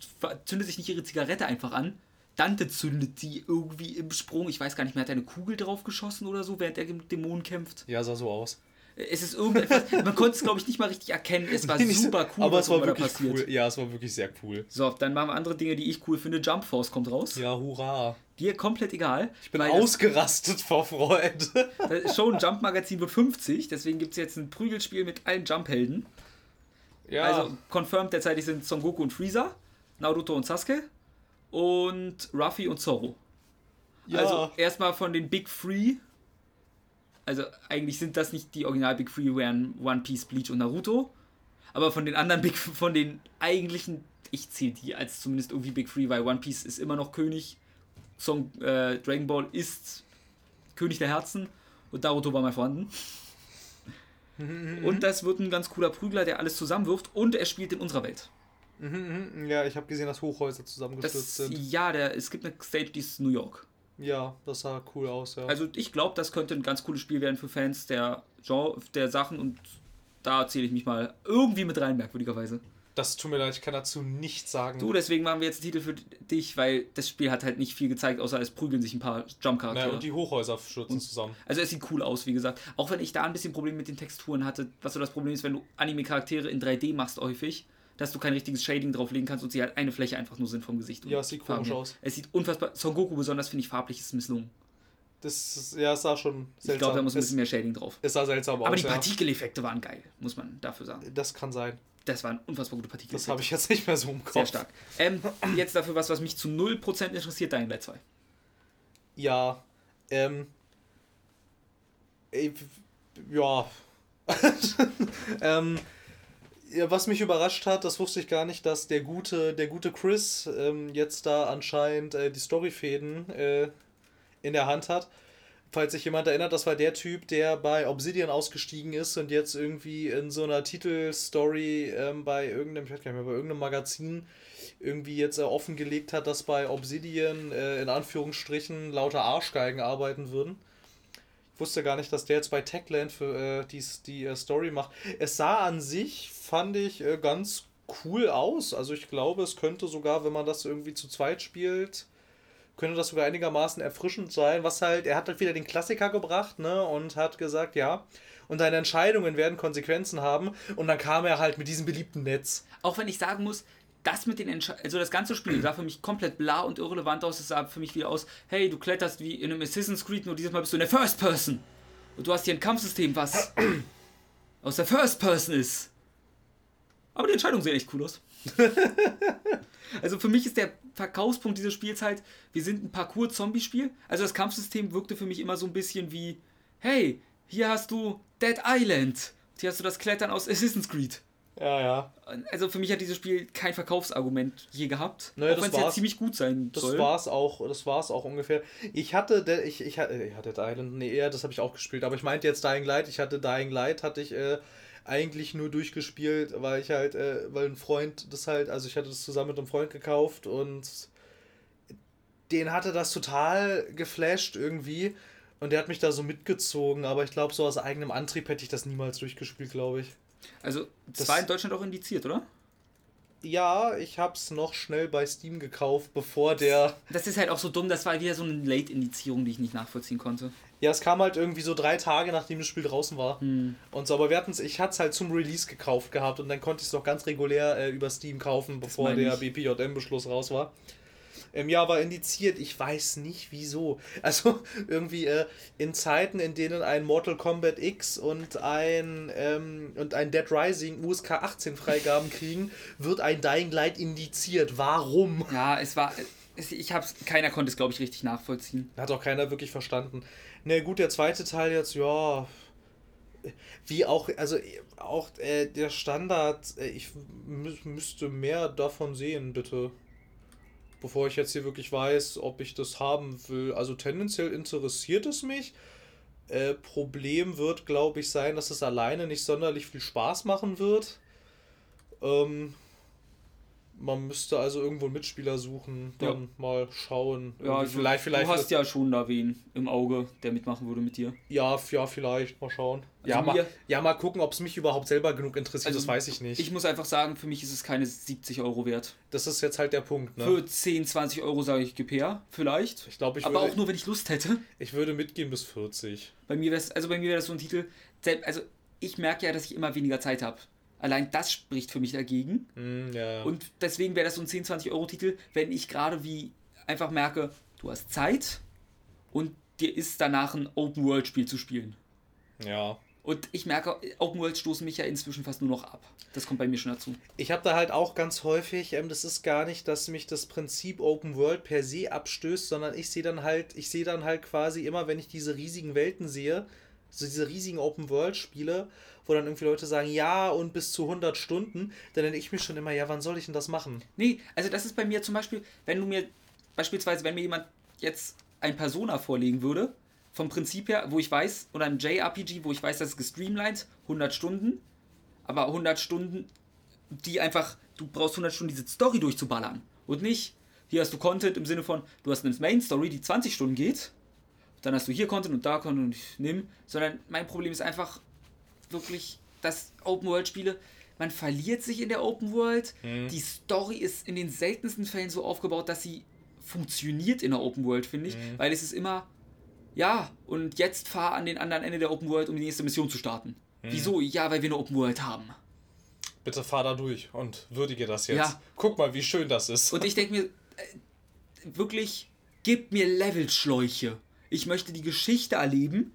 zündet sich nicht ihre Zigarette einfach an. Dante zündet die irgendwie im Sprung. Ich weiß gar nicht mehr, hat er eine Kugel drauf geschossen oder so, während er gegen Dämonen kämpft. Ja, sah so aus. Es ist irgendetwas, man konnte es glaube ich nicht mal richtig erkennen. Es war Nee, super cool, aber was es war immer da wirklich passiert. cool. Ja, es war wirklich sehr cool. So, dann machen wir andere Dinge, die ich cool finde. Jump Force kommt raus. Ja, hurra. Dir komplett egal. Ich bin ausgerastet vor Freude. Das, Show Jump Magazin wird 50, deswegen gibt es jetzt ein Prügelspiel mit allen Jump-Helden. Ja, Also confirmed derzeitig sind Son Goku und Freezer, Naruto und Sasuke und Ruffy und Zoro. ja. Also erstmal von den Big Three. Also eigentlich sind das nicht die Original Big Three, wären One Piece, Bleach und Naruto. Aber von den anderen Big, von den eigentlichen, ich zähle die als zumindest irgendwie Big Three, weil One Piece ist immer noch König. Song, äh, Dragon Ball ist König der Herzen und Naruto war mal vorhanden. Und das wird ein ganz cooler Prügler, der alles zusammenwirft und er spielt in unserer Welt. Mhm, mhm. ja, ich habe gesehen, dass Hochhäuser zusammengestürzt Das, sind. ja, der, es gibt eine Stage, die ist New York. Ja, das sah cool aus, ja. Also ich glaube, das könnte ein ganz cooles Spiel werden für Fans der Genre, der Sachen und da zähle ich mich mal irgendwie mit rein, merkwürdigerweise. das tut mir leid, ich kann dazu nichts sagen. Du, deswegen machen wir jetzt einen Titel für dich, weil das Spiel hat halt nicht viel gezeigt, außer es prügeln sich ein paar naja, Jump-Charaktere. und die Hochhäuser stürzen zusammen. also es sieht cool aus, wie gesagt. Auch wenn ich da ein bisschen Probleme mit den Texturen hatte, was so das Problem ist, wenn du Anime-Charaktere in 3D machst häufig, dass du kein richtiges Shading drauflegen kannst und sie halt eine Fläche einfach nur sind vom Gesicht. Ja, es sieht Farben komisch her. aus. Es sieht unfassbar, Son Goku besonders, finde ich, farblich ist misslungen. Das ist, ja, es sah schon seltsam Ich glaube, da muss ein bisschen mehr Shading drauf. es sah seltsam Aber aus. die ja. Partikeleffekte waren geil, muss man dafür sagen. Das kann sein. Das waren unfassbar gute Das Partikeleffekte. habe ich jetzt nicht mehr so im Kopf. Sehr stark. Ähm, jetzt dafür was, was mich zu 0% interessiert, Dying Light 2. Ja, ähm. ey, Ja. ähm. Ja, was mich überrascht hat, das wusste ich gar nicht, dass der gute, der gute Chris ähm, jetzt da anscheinend äh, die Storyfäden äh, in der Hand hat. Falls sich jemand erinnert, das war der Typ, der bei Obsidian ausgestiegen ist und jetzt irgendwie in so einer Titelstory ähm, bei irgendeinem, ich weiß gar nicht mehr, bei irgendeinem Magazin irgendwie jetzt äh, offengelegt hat, dass bei Obsidian äh, in Anführungsstrichen lauter Arschgeigen arbeiten würden. Ich wusste gar nicht, dass der jetzt bei Techland für äh, die, die äh, Story macht. Es sah an sich, fand ich, äh, ganz cool aus. Also ich glaube, es könnte sogar, wenn man das irgendwie zu zweit spielt, könnte das sogar einigermaßen erfrischend sein. Was halt, er hat halt wieder den Klassiker gebracht, ne? Und hat gesagt, ja, und deine Entscheidungen werden Konsequenzen haben. Und dann kam er halt mit diesem beliebten Netz. Auch wenn ich sagen muss, das mit den Entscheidungen, also das ganze Spiel sah für mich komplett bla und irrelevant aus. Es sah für mich wieder aus, hey, du kletterst wie in einem Assassin's Creed, nur dieses Mal bist du in der First Person. Und du hast hier ein Kampfsystem, was aus der First Person ist. Aber die Entscheidungen sehen echt cool aus. also für mich ist der Verkaufspunkt dieses Spiels halt, wir sind ein Parcours-Zombie-Spiel. Also das Kampfsystem wirkte für mich immer so ein bisschen wie, hey, hier hast du Dead Island. Hier hast du das Klettern aus Assassin's Creed. Ja, ja. Also für mich hat dieses Spiel kein Verkaufsargument je gehabt. Naja, auch das wenn es ja ziemlich gut sein Das soll. war's auch, das war's auch ungefähr. Ich hatte, de, ich, ich hatte, ich hatte Dead Island, nee, eher, das habe ich auch gespielt, aber ich meinte jetzt Dying Light, ich hatte Dying Light, hatte ich äh, eigentlich nur durchgespielt, weil ich halt, äh, weil ein Freund das halt, also ich hatte das zusammen mit einem Freund gekauft und den hatte das total geflasht irgendwie und der hat mich da so mitgezogen, aber ich glaube, so aus eigenem Antrieb hätte ich das niemals durchgespielt, glaube ich. Also, das Das- war in Deutschland auch indiziert, oder? Ja, ich hab's noch schnell bei Steam gekauft, bevor der. Das ist halt auch so dumm, das war wieder so eine Late-Indizierung, die ich nicht nachvollziehen konnte. Ja, es kam halt irgendwie so drei Tage, nachdem das Spiel draußen war. Hm. Und so, aber wir hatten's, ich hatte es halt zum Release gekauft gehabt und dann konnte ich es noch ganz regulär äh, über Steam kaufen, bevor der BPJM-Beschluss raus war. Ähm, ja, war indiziert. Ich weiß nicht wieso. Also irgendwie äh, in Zeiten, in denen ein Mortal Kombat X und ein, ähm, und ein Dead Rising USK 18 Freigaben kriegen, wird ein Dying Light indiziert. Warum? Ja, es war. Ich hab's, keiner konnte es, glaube ich, richtig nachvollziehen. Hat auch keiner wirklich verstanden. Na gut, der zweite Teil jetzt, ja. Wie auch, also auch äh, der Standard, äh, ich müsste mehr davon sehen, bitte bevor ich jetzt hier wirklich weiß, ob ich das haben will. Also tendenziell interessiert es mich. Äh, Problem wird, glaube ich, sein, dass es alleine nicht sonderlich viel Spaß machen wird. Ähm, man müsste also irgendwo einen Mitspieler suchen, dann ja. mal schauen. Ja, also vielleicht, vielleicht. Du hast ja schon da wen im Auge, der mitmachen würde mit dir. Ja, ja, vielleicht. Mal schauen. Also ja, mal, ja, mal gucken, ob es mich überhaupt selber genug interessiert, also, das weiß ich nicht. Ich muss einfach sagen, für mich ist es keine 70 Euro wert. Das ist jetzt halt der Punkt, ne? Für 10, 20 Euro sage ich GPR, vielleicht. Ich glaube, ich Aber würde, auch nur, wenn ich Lust hätte. Ich würde mitgehen bis 40. Bei mir wäre also bei mir wäre das so ein Titel. Also ich merke ja, dass ich immer weniger Zeit habe. Allein das spricht für mich dagegen. Mm, ja. Und deswegen wäre das so ein 10, 20 Euro Titel, wenn ich gerade wie einfach merke, du hast Zeit und dir ist danach ein Open World Spiel zu spielen. Ja. Und ich merke, Open Worlds stoßen mich ja inzwischen fast nur noch ab. Das kommt bei mir schon dazu. Ich habe da halt auch ganz häufig, ähm, das ist gar nicht, dass mich das Prinzip Open World per se abstößt, sondern ich sehe dann halt, ich sehe dann halt quasi immer, wenn ich diese riesigen Welten sehe, so diese riesigen Open World Spiele, wo dann irgendwie Leute sagen, ja, und bis zu 100 Stunden, dann denke ich mir schon immer, ja, wann soll ich denn das machen? Nee, also das ist bei mir zum Beispiel, wenn du mir, beispielsweise, wenn mir jemand jetzt ein Persona vorlegen würde, vom Prinzip her, wo ich weiß, oder ein JRPG, wo ich weiß, das ist gestreamlined, 100 Stunden, aber 100 Stunden, die einfach, du brauchst 100 Stunden, diese Story durchzuballern und nicht, hier hast du Content im Sinne von, du hast eine Main Story, die 20 Stunden geht, dann hast du hier Content und da Content und ich nimm, sondern mein Problem ist einfach, wirklich, dass Open-World-Spiele, man verliert sich in der Open World. Mhm. Die Story ist in den seltensten Fällen so aufgebaut, dass sie funktioniert in der Open World, finde ich, mhm. weil es ist immer, ja, und jetzt fahr an den anderen Ende der Open World, um die nächste Mission zu starten. Mhm. Wieso? Ja, weil wir eine Open World haben. Bitte fahr da durch und würdige das jetzt. Ja. Guck mal, wie schön das ist. Und ich denke mir, äh, wirklich, gib mir Levelschläuche. Ich möchte die Geschichte erleben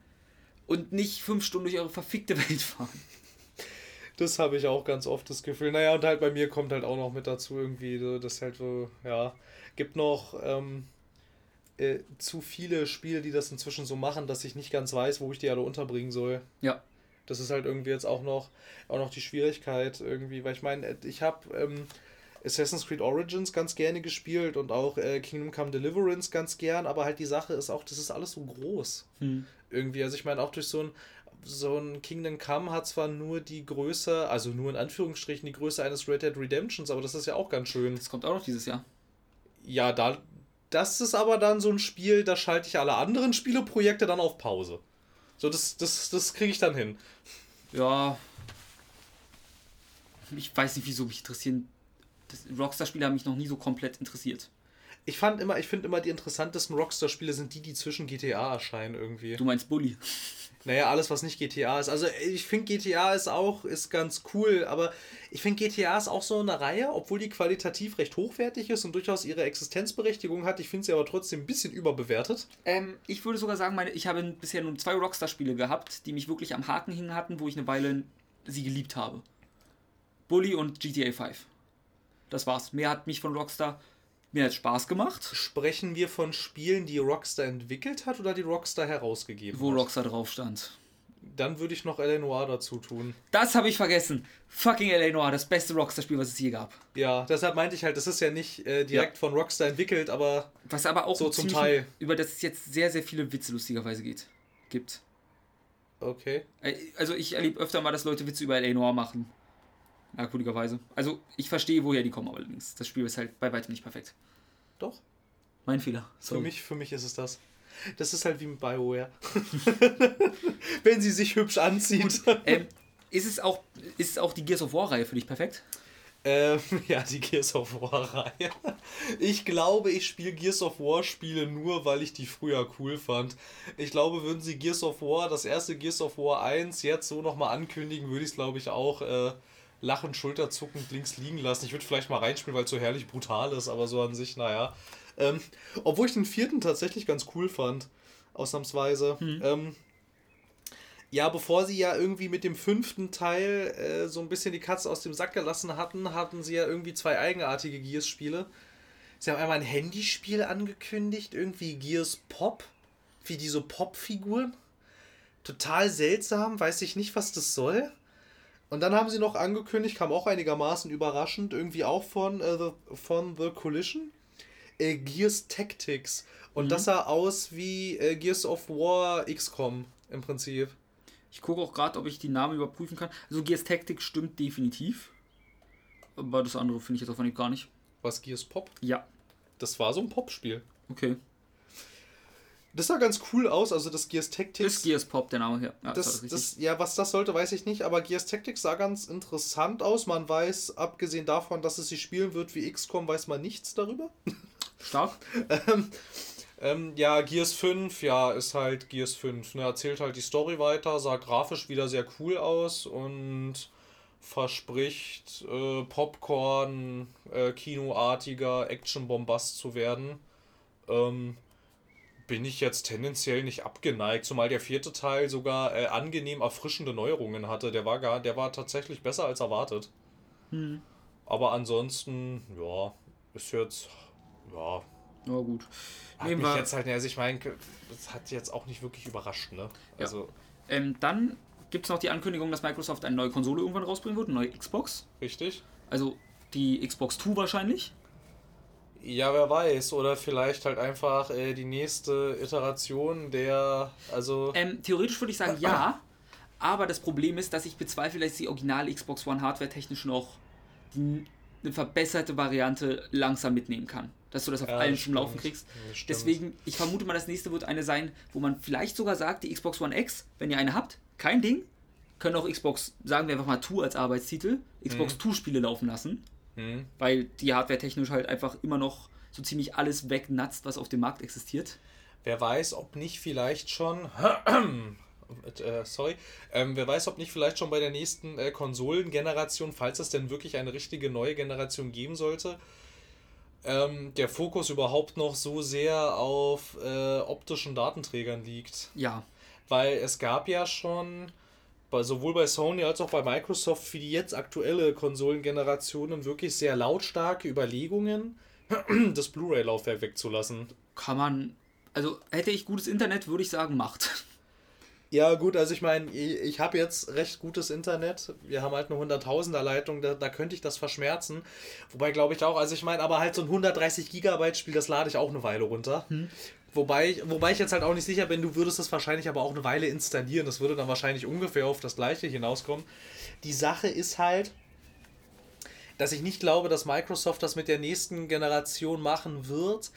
und nicht fünf Stunden durch eure verfickte Welt fahren. Das habe ich auch ganz oft das Gefühl. Naja, und halt bei mir kommt halt auch noch mit dazu irgendwie, das halt so, ja, gibt noch ähm, äh, zu viele Spiele, die das inzwischen so machen, dass ich nicht ganz weiß, wo ich die alle unterbringen soll. Ja. Das ist halt irgendwie jetzt auch noch, auch noch die Schwierigkeit irgendwie, weil ich meine, ich habe ähm, Assassin's Creed Origins ganz gerne gespielt und auch äh, Kingdom Come Deliverance ganz gern, aber halt die Sache ist auch, das ist alles so groß. Hm. Irgendwie, also ich meine, auch durch so ein, so ein Kingdom Come hat zwar nur die Größe, also nur in Anführungsstrichen die Größe eines Red Dead Redemptions, aber das ist ja auch ganz schön. Das kommt auch noch dieses Jahr. Ja, da, das ist aber dann so ein Spiel, da schalte ich alle anderen Spieleprojekte dann auf Pause. So, das, das, das kriege ich dann hin. Ja. Ich weiß nicht, wieso mich interessieren Rockstar-Spiele haben mich noch nie so komplett interessiert. Ich fand immer, ich finde immer die interessantesten Rockstar-Spiele sind die, die zwischen GTA erscheinen irgendwie. Du meinst Bully? Naja, alles, was nicht GTA ist. Also ich finde GTA ist auch, ist ganz cool, aber ich finde GTA ist auch so eine Reihe, obwohl die qualitativ recht hochwertig ist und durchaus ihre Existenzberechtigung hat. Ich finde sie aber trotzdem ein bisschen überbewertet. Ähm, ich würde sogar sagen, meine, ich habe bisher nur zwei Rockstar-Spiele gehabt, die mich wirklich am Haken hingen hatten, wo ich eine Weile sie geliebt habe. Bully und GTA 5. Das war's. Mehr hat mich von Rockstar. Mir hat Spaß gemacht. Sprechen wir von Spielen, die Rockstar entwickelt hat oder die Rockstar herausgegeben Wo hat? Wo Rockstar drauf stand. Dann würde ich noch L.A. Noir dazu tun. Das habe ich vergessen. Fucking L.A. Noir, das beste Rockstar-Spiel, was es je gab. Ja, deshalb meinte ich halt, das ist ja nicht äh, direkt ja. von Rockstar entwickelt, aber. Was aber auch so zum Teil. Über das es jetzt sehr, sehr viele Witze lustigerweise geht. Gibt. Okay. Äh, also ich erlebe öfter mal, dass Leute Witze über L.A. Noir machen. Merkwürdigerweise. Also, ich verstehe, woher die kommen, allerdings. Das Spiel ist halt bei weitem nicht perfekt. Doch. Mein Fehler. Für mich, für mich ist es das. Das ist halt wie mit BioWare. Wenn sie sich hübsch anzieht. ähm, ist, es auch, ist es auch die Gears of War-Reihe für dich perfekt? Ähm, ja, die Gears of War-Reihe. Ich glaube, ich spiele Gears of War-Spiele nur, weil ich die früher cool fand. Ich glaube, würden sie Gears of War, das erste Gears of War 1, jetzt so nochmal ankündigen, würde ich es, glaube ich, auch äh, lachend, schulterzuckend links liegen lassen. Ich würde vielleicht mal reinspielen, weil es so herrlich brutal ist, aber so an sich, naja. Ähm, obwohl ich den vierten tatsächlich ganz cool fand, ausnahmsweise. Hm. Ähm, ja, bevor sie ja irgendwie mit dem fünften Teil äh, so ein bisschen die Katze aus dem Sack gelassen hatten, hatten sie ja irgendwie zwei eigenartige Gears-Spiele. Sie haben einmal ein Handyspiel angekündigt, irgendwie Gears Pop, wie diese Pop-Figuren. Total seltsam, weiß ich nicht, was das soll. Und dann haben sie noch angekündigt, kam auch einigermaßen überraschend, irgendwie auch von, äh, the, von The Collision, äh, Gears Tactics. Und mhm. das sah aus wie äh, Gears of War XCOM im Prinzip. Ich gucke auch gerade, ob ich die Namen überprüfen kann. Also Gears Tactics stimmt definitiv. Aber das andere finde ich jetzt auf gar nicht. Was Gears Pop? Ja. Das war so ein Pop-Spiel. Okay. Das sah ganz cool aus, also das Gears Tactics. Ist Gears Pop der Name hier. Ja, das, das, das, ja, was das sollte, weiß ich nicht, aber Gears Tactics sah ganz interessant aus. Man weiß, abgesehen davon, dass es sich spielen wird wie XCOM, weiß man nichts darüber. Stark. ähm, ähm, ja, Gears 5, ja, ist halt Gears 5. Ne? Erzählt halt die Story weiter, sah grafisch wieder sehr cool aus und verspricht äh, Popcorn, äh, kinoartiger Action-Bombast zu werden. Ähm, bin ich jetzt tendenziell nicht abgeneigt, zumal der vierte Teil sogar äh, angenehm erfrischende Neuerungen hatte. Der war gar, der war tatsächlich besser als erwartet. Hm. Aber ansonsten, ja, ist jetzt, ja. Na gut. Hat Nehmen mich jetzt halt, also ich meine, das hat jetzt auch nicht wirklich überrascht, ne? Ja. Also. Ähm, dann gibt es noch die Ankündigung, dass Microsoft eine neue Konsole irgendwann rausbringen wird, eine neue Xbox. Richtig. Also die Xbox 2 wahrscheinlich. Ja, wer weiß. Oder vielleicht halt einfach äh, die nächste Iteration der. Also. Ähm, theoretisch würde ich sagen ja. Aber das Problem ist, dass ich bezweifle, dass die originale Xbox One Hardware technisch noch die, eine verbesserte Variante langsam mitnehmen kann dass du das auf ja, allen zum Laufen kriegst. Deswegen, ich vermute mal, das nächste wird eine sein, wo man vielleicht sogar sagt, die Xbox One X, wenn ihr eine habt, kein Ding, können auch Xbox, sagen wir einfach mal 2 als Arbeitstitel, Xbox mhm. 2 Spiele laufen lassen. Mhm. Weil die Hardware technisch halt einfach immer noch so ziemlich alles wegnatzt, was auf dem Markt existiert. Wer weiß, ob nicht vielleicht schon äh, sorry, ähm, wer weiß, ob nicht vielleicht schon bei der nächsten äh, Konsolengeneration, falls es denn wirklich eine richtige neue Generation geben sollte, ähm, der Fokus überhaupt noch so sehr auf äh, optischen Datenträgern liegt. Ja. Weil es gab ja schon bei, sowohl bei Sony als auch bei Microsoft für die jetzt aktuelle Konsolengenerationen wirklich sehr lautstarke Überlegungen, das Blu-ray-Laufwerk wegzulassen. Kann man, also hätte ich gutes Internet, würde ich sagen, macht. Ja, gut, also ich meine, ich habe jetzt recht gutes Internet. Wir haben halt eine 100.000er Leitung, da, da könnte ich das verschmerzen. Wobei glaube ich auch, also ich meine, aber halt so ein 130 Gigabyte Spiel, das lade ich auch eine Weile runter. Hm. Wobei, wobei ich jetzt halt auch nicht sicher bin, du würdest das wahrscheinlich aber auch eine Weile installieren. Das würde dann wahrscheinlich ungefähr auf das gleiche hinauskommen. Die Sache ist halt, dass ich nicht glaube, dass Microsoft das mit der nächsten Generation machen wird,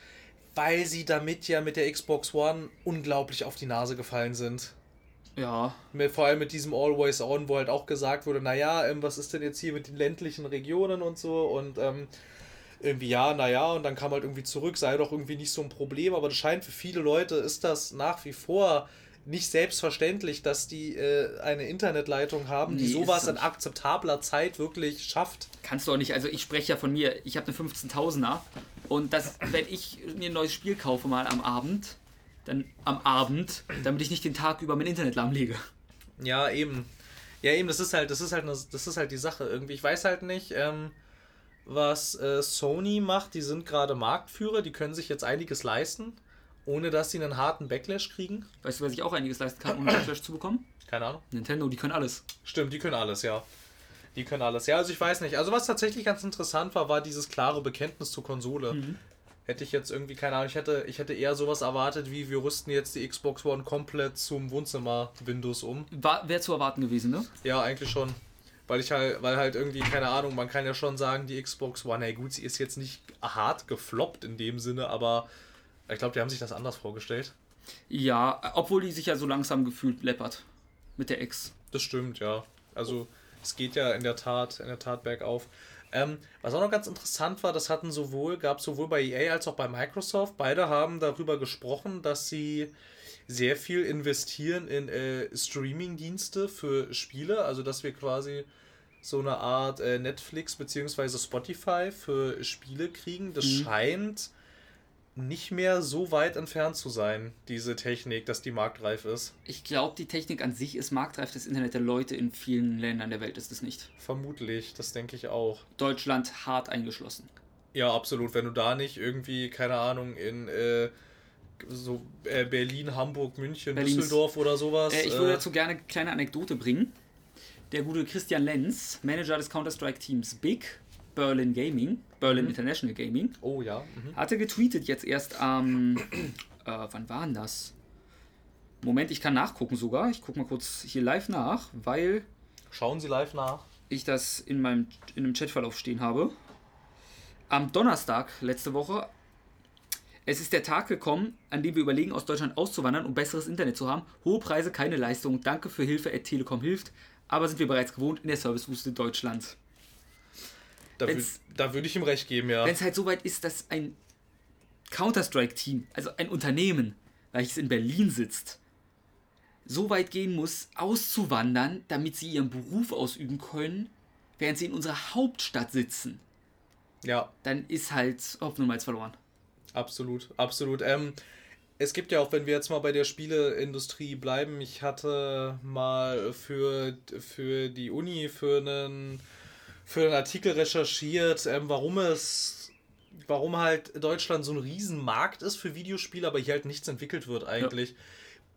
weil sie damit ja mit der Xbox One unglaublich auf die Nase gefallen sind. Ja. Vor allem mit diesem Always On, wo halt auch gesagt wurde, naja, ähm, was ist denn jetzt hier mit den ländlichen Regionen und so und ähm, irgendwie ja, naja, und dann kam halt irgendwie zurück, sei doch irgendwie nicht so ein Problem, aber das scheint für viele Leute ist das nach wie vor nicht selbstverständlich, dass die äh, eine Internetleitung haben, nee, die sowas in akzeptabler Zeit wirklich schafft. Kannst du auch nicht, also ich spreche ja von mir, ich habe eine 15.000er und das, wenn ich mir ein neues Spiel kaufe mal am Abend, dann am Abend, damit ich nicht den Tag über mein Internet lahmlege. Ja, eben. Ja, eben, das ist halt, das ist halt, eine, das ist halt die Sache irgendwie. Ich weiß halt nicht, ähm, was äh, Sony macht. Die sind gerade Marktführer, die können sich jetzt einiges leisten, ohne dass sie einen harten Backlash kriegen. Weißt du, wer sich auch einiges leisten kann, ohne Backlash zu bekommen? Keine Ahnung. Nintendo, die können alles. Stimmt, die können alles, ja. Die können alles. Ja, also ich weiß nicht. Also was tatsächlich ganz interessant war, war dieses klare Bekenntnis zur Konsole. Mhm hätte ich jetzt irgendwie, keine Ahnung, ich hätte, ich hätte eher sowas erwartet, wie wir rüsten jetzt die Xbox One komplett zum Wohnzimmer-Windows um. Wäre zu erwarten gewesen, ne? Ja, eigentlich schon. Weil ich halt, weil halt irgendwie, keine Ahnung, man kann ja schon sagen, die Xbox One, hey gut, sie ist jetzt nicht hart gefloppt in dem Sinne, aber ich glaube, die haben sich das anders vorgestellt. Ja, obwohl die sich ja so langsam gefühlt läppert. Mit der X. Das stimmt, ja. Also es geht ja in der Tat, in der Tat bergauf. Ähm, was auch noch ganz interessant war, das hatten sowohl, gab sowohl bei EA als auch bei Microsoft. Beide haben darüber gesprochen, dass sie sehr viel investieren in äh, Streaming-Dienste für Spiele. Also dass wir quasi so eine Art äh, Netflix bzw. Spotify für Spiele kriegen. Das mhm. scheint nicht mehr so weit entfernt zu sein, diese Technik, dass die marktreif ist. Ich glaube, die Technik an sich ist marktreif. Das Internet der Leute in vielen Ländern der Welt ist es nicht. Vermutlich, das denke ich auch. Deutschland hart eingeschlossen. Ja, absolut. Wenn du da nicht irgendwie, keine Ahnung, in äh, so äh, Berlin, Hamburg, München, Berlins. Düsseldorf oder sowas. Äh, ich würde äh, dazu gerne eine kleine Anekdote bringen. Der gute Christian Lenz, Manager des Counter-Strike-Teams Big, Berlin Gaming, Berlin mhm. International Gaming. Oh ja. Mhm. Hatte getweetet jetzt erst am. Ähm, äh, wann war denn das? Moment, ich kann nachgucken sogar. Ich gucke mal kurz hier live nach, weil. Schauen Sie live nach. Ich das in meinem in einem Chatverlauf stehen habe. Am Donnerstag letzte Woche. Es ist der Tag gekommen, an dem wir überlegen, aus Deutschland auszuwandern, um besseres Internet zu haben. Hohe Preise, keine Leistung. Danke für Hilfe, at Telekom hilft. Aber sind wir bereits gewohnt in der Servicewüste Deutschlands. Da, da würde ich ihm recht geben, ja. Wenn es halt so weit ist, dass ein Counter-Strike-Team, also ein Unternehmen, welches in Berlin sitzt, so weit gehen muss, auszuwandern, damit sie ihren Beruf ausüben können, während sie in unserer Hauptstadt sitzen. Ja. Dann ist halt Hoffnung mal verloren. Absolut, absolut. Ähm, es gibt ja auch, wenn wir jetzt mal bei der Spieleindustrie bleiben, ich hatte mal für, für die Uni, für einen für einen Artikel recherchiert, ähm, warum es, warum halt Deutschland so ein Riesenmarkt ist für Videospiele, aber hier halt nichts entwickelt wird eigentlich. Ja.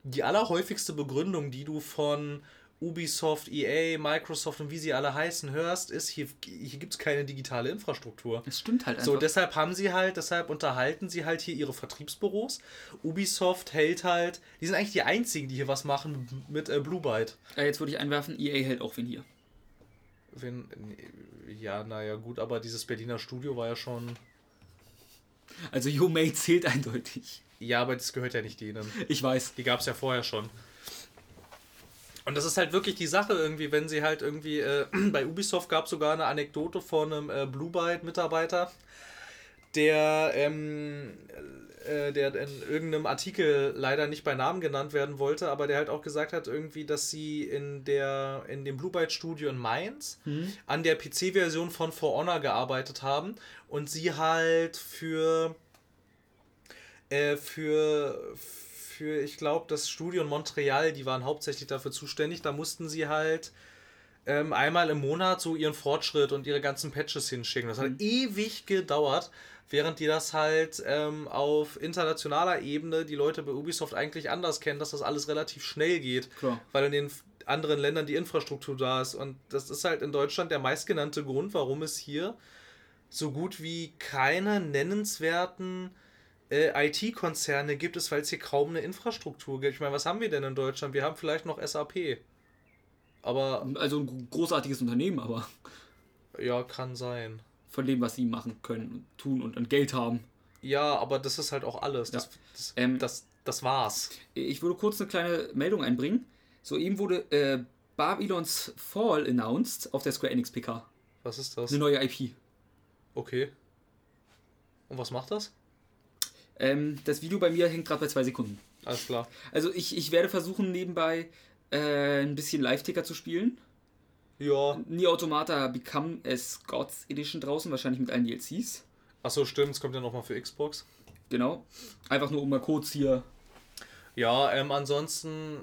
Die allerhäufigste Begründung, die du von Ubisoft, EA, Microsoft und wie sie alle heißen hörst, ist, hier, hier gibt es keine digitale Infrastruktur. Das stimmt halt einfach. So, deshalb haben sie halt, deshalb unterhalten sie halt hier ihre Vertriebsbüros. Ubisoft hält halt, die sind eigentlich die einzigen, die hier was machen mit äh, Blue Byte. Äh, jetzt würde ich einwerfen, EA hält auch wen hier. Wenn, ja, naja, gut, aber dieses Berliner Studio war ja schon. Also YouMate zählt eindeutig. Ja, aber das gehört ja nicht denen. Ich weiß. Die gab es ja vorher schon. Und das ist halt wirklich die Sache irgendwie, wenn sie halt irgendwie, äh, bei Ubisoft gab es sogar eine Anekdote von einem äh, Blue Byte-Mitarbeiter, der ähm, äh, der in irgendeinem Artikel leider nicht bei Namen genannt werden wollte, aber der halt auch gesagt hat, irgendwie, dass sie in der in dem Blue Byte Studio in Mainz mhm. an der PC-Version von For Honor gearbeitet haben und sie halt für äh, für für ich glaube das Studio in Montreal, die waren hauptsächlich dafür zuständig, da mussten sie halt ähm, einmal im Monat so ihren Fortschritt und ihre ganzen Patches hinschicken. Das hat mhm. ewig gedauert während die das halt ähm, auf internationaler Ebene die Leute bei Ubisoft eigentlich anders kennen, dass das alles relativ schnell geht, Klar. weil in den anderen Ländern die Infrastruktur da ist. Und das ist halt in Deutschland der meistgenannte Grund, warum es hier so gut wie keine nennenswerten äh, IT-Konzerne gibt es, weil es hier kaum eine Infrastruktur gibt. Ich meine, was haben wir denn in Deutschland? Wir haben vielleicht noch SAP. Aber. Also ein großartiges Unternehmen, aber. Ja, kann sein von dem, was sie machen können und tun und, und Geld haben. Ja, aber das ist halt auch alles. Das, ja. das, ähm, das, das, war's. Ich würde kurz eine kleine Meldung einbringen. Soeben wurde äh, Babylons Fall announced auf der Square Enix PK. Was ist das? Eine neue IP. Okay. Und was macht das? Ähm, das Video bei mir hängt gerade bei zwei Sekunden. Alles klar. Also ich, ich werde versuchen, nebenbei äh, ein bisschen Live-Ticker zu spielen. Ja. Nier Automata Become as Gods Edition draußen, wahrscheinlich mit allen DLCs. Achso, stimmt, es kommt ja nochmal für Xbox. Genau. Einfach nur um mal kurz hier. Ja, ähm, ansonsten,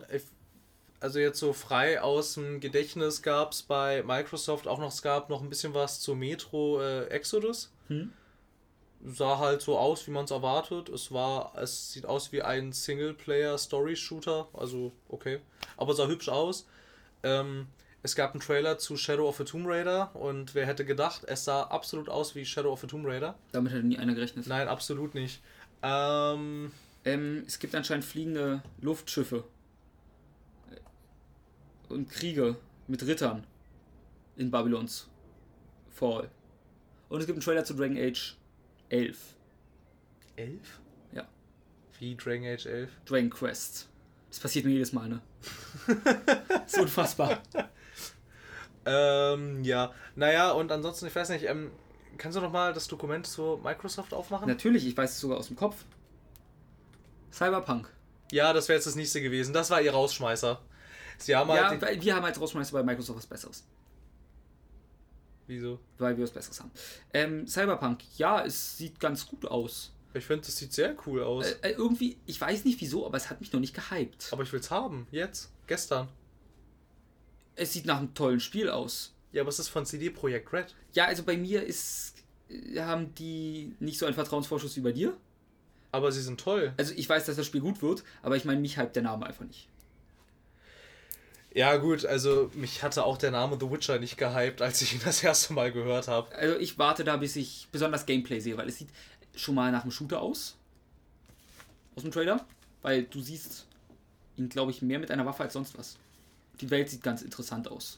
also jetzt so frei aus dem Gedächtnis gab es bei Microsoft auch noch, es gab noch ein bisschen was zu Metro äh, Exodus. Hm. Sah halt so aus, wie man es erwartet. Es war, es sieht aus wie ein Singleplayer-Story-Shooter, also okay. Aber sah hübsch aus. Ähm, es gab einen Trailer zu Shadow of the Tomb Raider und wer hätte gedacht, es sah absolut aus wie Shadow of the Tomb Raider. Damit hätte nie einer gerechnet. Nein, absolut nicht. Ähm, ähm, es gibt anscheinend fliegende Luftschiffe und Kriege mit Rittern in Babylons Fall. Und es gibt einen Trailer zu Dragon Age 11. 11? Ja. Wie Dragon Age 11? Dragon Quest. Das passiert mir jedes Mal, ne? das ist unfassbar. Ähm, ja. Naja, und ansonsten, ich weiß nicht, ähm, kannst du noch mal das Dokument zu Microsoft aufmachen? Natürlich, ich weiß es sogar aus dem Kopf. Cyberpunk. Ja, das wäre jetzt das nächste gewesen. Das war ihr Rausschmeißer. Sie haben halt Ja, wir haben als Rausschmeißer bei Microsoft was Besseres. Wieso? Weil wir was Besseres haben. Ähm, Cyberpunk, ja, es sieht ganz gut aus. Ich finde, das sieht sehr cool aus. Äh, äh, irgendwie, ich weiß nicht wieso, aber es hat mich noch nicht gehypt. aber ich will's haben. Jetzt. Gestern. Es sieht nach einem tollen Spiel aus. Ja, aber es ist von CD Projekt Red. Ja, also bei mir ist, äh, haben die nicht so einen Vertrauensvorschuss wie bei dir. Aber sie sind toll. Also ich weiß, dass das Spiel gut wird, aber ich meine, mich hypt der Name einfach nicht. Ja, gut, also mich hatte auch der Name The Witcher nicht gehypt, als ich ihn das erste Mal gehört habe. Also ich warte da, bis ich besonders Gameplay sehe, weil es sieht schon mal nach einem Shooter aus. Aus dem Trailer. Weil du siehst ihn, glaube ich, mehr mit einer Waffe als sonst was. Die Welt sieht ganz interessant aus.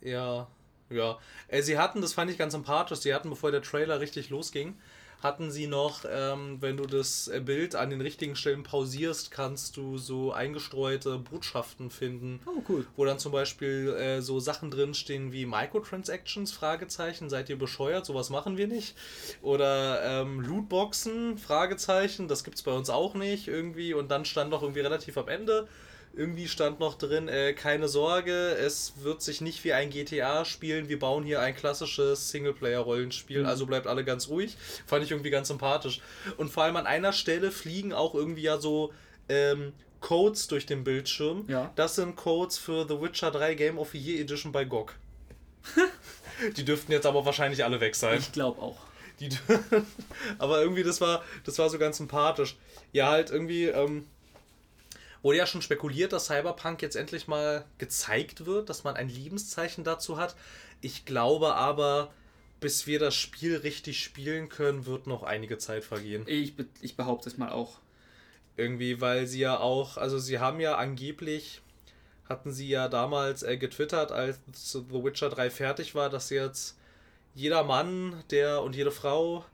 Ja, ja. Äh, sie hatten, das fand ich ganz sympathisch, sie hatten, bevor der Trailer richtig losging, hatten sie noch, ähm, wenn du das Bild an den richtigen Stellen pausierst, kannst du so eingestreute Botschaften finden. Oh, cool. Wo dann zum Beispiel äh, so Sachen drinstehen wie Microtransactions, Fragezeichen, seid ihr bescheuert, sowas machen wir nicht. Oder ähm, Lootboxen, Fragezeichen, das gibt's bei uns auch nicht irgendwie. Und dann stand noch irgendwie relativ am Ende, irgendwie stand noch drin, äh, keine Sorge, es wird sich nicht wie ein GTA spielen, wir bauen hier ein klassisches Singleplayer-Rollenspiel, also bleibt alle ganz ruhig. Fand ich irgendwie ganz sympathisch. Und vor allem an einer Stelle fliegen auch irgendwie ja so ähm, Codes durch den Bildschirm. Ja. Das sind Codes für The Witcher 3 Game of the Year Edition bei GOG. Die dürften jetzt aber wahrscheinlich alle weg sein. Ich glaube auch. Die, aber irgendwie, das war, das war so ganz sympathisch. Ja, halt irgendwie, ähm, wurde ja schon spekuliert, dass Cyberpunk jetzt endlich mal gezeigt wird, dass man ein Lebenszeichen dazu hat. Ich glaube aber, bis wir das Spiel richtig spielen können, wird noch einige Zeit vergehen. Ich, be ich behaupte es mal auch. Irgendwie, weil sie ja auch, also sie haben ja angeblich, hatten sie ja damals äh, getwittert, als The Witcher 3 fertig war, dass jetzt jeder Mann, der und jede Frau,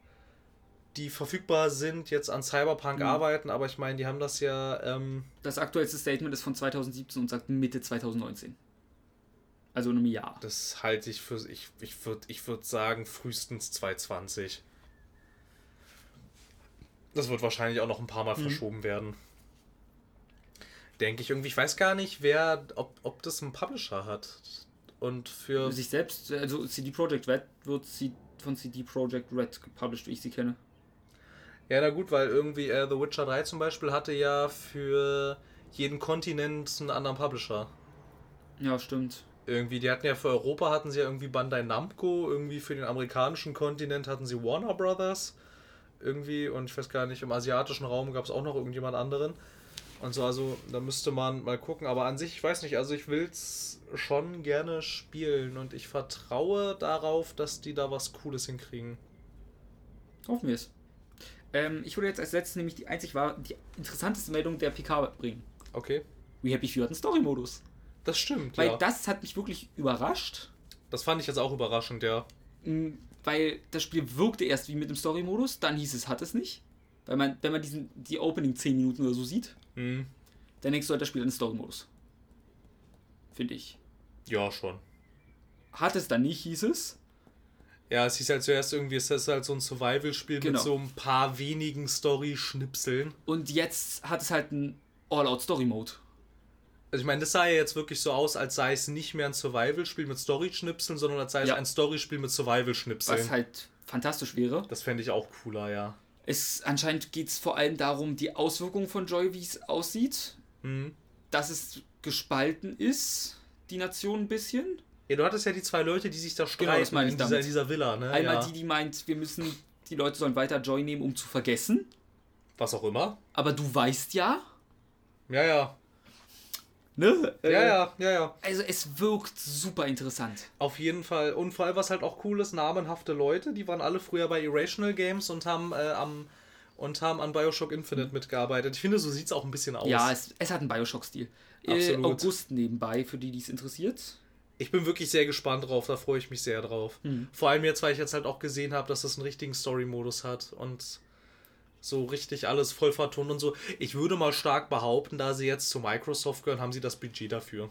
die verfügbar sind, jetzt an Cyberpunk Mhm. arbeiten, aber ich meine, die haben das ja, ähm, Das aktuellste Statement ist von 2017 und sagt Mitte 2019. Also in einem Jahr. das halte ich für, ich, ich würde ich würd sagen, frühestens 2020. Das wird wahrscheinlich auch noch ein paar Mal Mhm. verschoben werden. Denke ich irgendwie. Ich weiß gar nicht, wer, ob, ob das einen Publisher hat. Und für. Sich selbst, also CD Projekt Red wird sie von CD Projekt Red gepublished, wie ich sie kenne. Ja, na gut, weil irgendwie äh, The Witcher 3 zum Beispiel hatte ja für jeden Kontinent einen anderen Publisher. Ja, stimmt. Irgendwie, die hatten ja für Europa hatten sie ja irgendwie Bandai Namco, irgendwie für den amerikanischen Kontinent hatten sie Warner Brothers. Irgendwie, und ich weiß gar nicht, im asiatischen Raum gab es auch noch irgendjemand anderen. Und so, also da müsste man mal gucken. Aber an sich, ich weiß nicht, also ich will es schon gerne spielen und ich vertraue darauf, dass die da was Cooles hinkriegen. Hoffen wir es. Ähm, ich würde jetzt als letztes nämlich die einzig war die interessanteste Meldung der PK bringen. Okay. We Happy Few hat einen Story-Modus. Das stimmt, Weil ja. das hat mich wirklich überrascht. Das fand ich jetzt auch überraschend, ja. Mm, Weil das Spiel wirkte erst wie mit dem Story-Modus, dann hieß es, hat es nicht. Weil man, wenn man diesen, die Opening 10 Minuten oder so sieht, Hm. dann denkst du halt, das Spiel hat einen Story-Modus. Finde ich. Ja, schon. Hat es dann nicht, hieß es. Ja, es hieß halt zuerst irgendwie, es ist halt so ein Survival-Spiel Genau. mit so ein paar wenigen Story-Schnipseln. Und jetzt hat es halt einen All-Out-Story-Mode. Also ich meine, das sah ja jetzt wirklich so aus, als sei es nicht mehr ein Survival-Spiel mit Story-Schnipseln, sondern als sei es Ja. ein Story-Spiel mit Survival-Schnipseln. Was halt fantastisch wäre. Das fände ich auch cooler, ja. Es, anscheinend geht es vor allem darum, die Auswirkungen von Joy, wie es aussieht. Hm. Dass es gespalten ist, die Nation ein bisschen. Ja, du hattest ja die zwei Leute, die sich da streiten Genau, das meine ich in, dieser, in dieser Villa, ne? Einmal ja. die, die meint, wir müssen, die Leute sollen weiter Joy nehmen, um zu vergessen. Was auch immer. Aber du weißt ja, Ja, ja. ne? Ja, ja, ja, ja. Also es wirkt super interessant. Auf jeden Fall. Und vor allem, was halt auch cool ist, namenhafte Leute, die waren alle früher bei Irrational Games und haben äh, am und haben an Bioshock Infinite mitgearbeitet. Ich finde, so sieht es auch ein bisschen aus. Ja, es, es hat einen Bioshock-Stil. Äh. August nebenbei, für die, die es interessiert. Ich bin wirklich sehr gespannt drauf, da freue ich mich sehr drauf. Mhm. Vor allem jetzt, weil ich jetzt halt auch gesehen habe, dass das einen richtigen Story-Modus hat und so richtig alles voll vertont und so. Ich würde mal stark behaupten, da sie jetzt zu Microsoft gehören, haben sie das Budget dafür.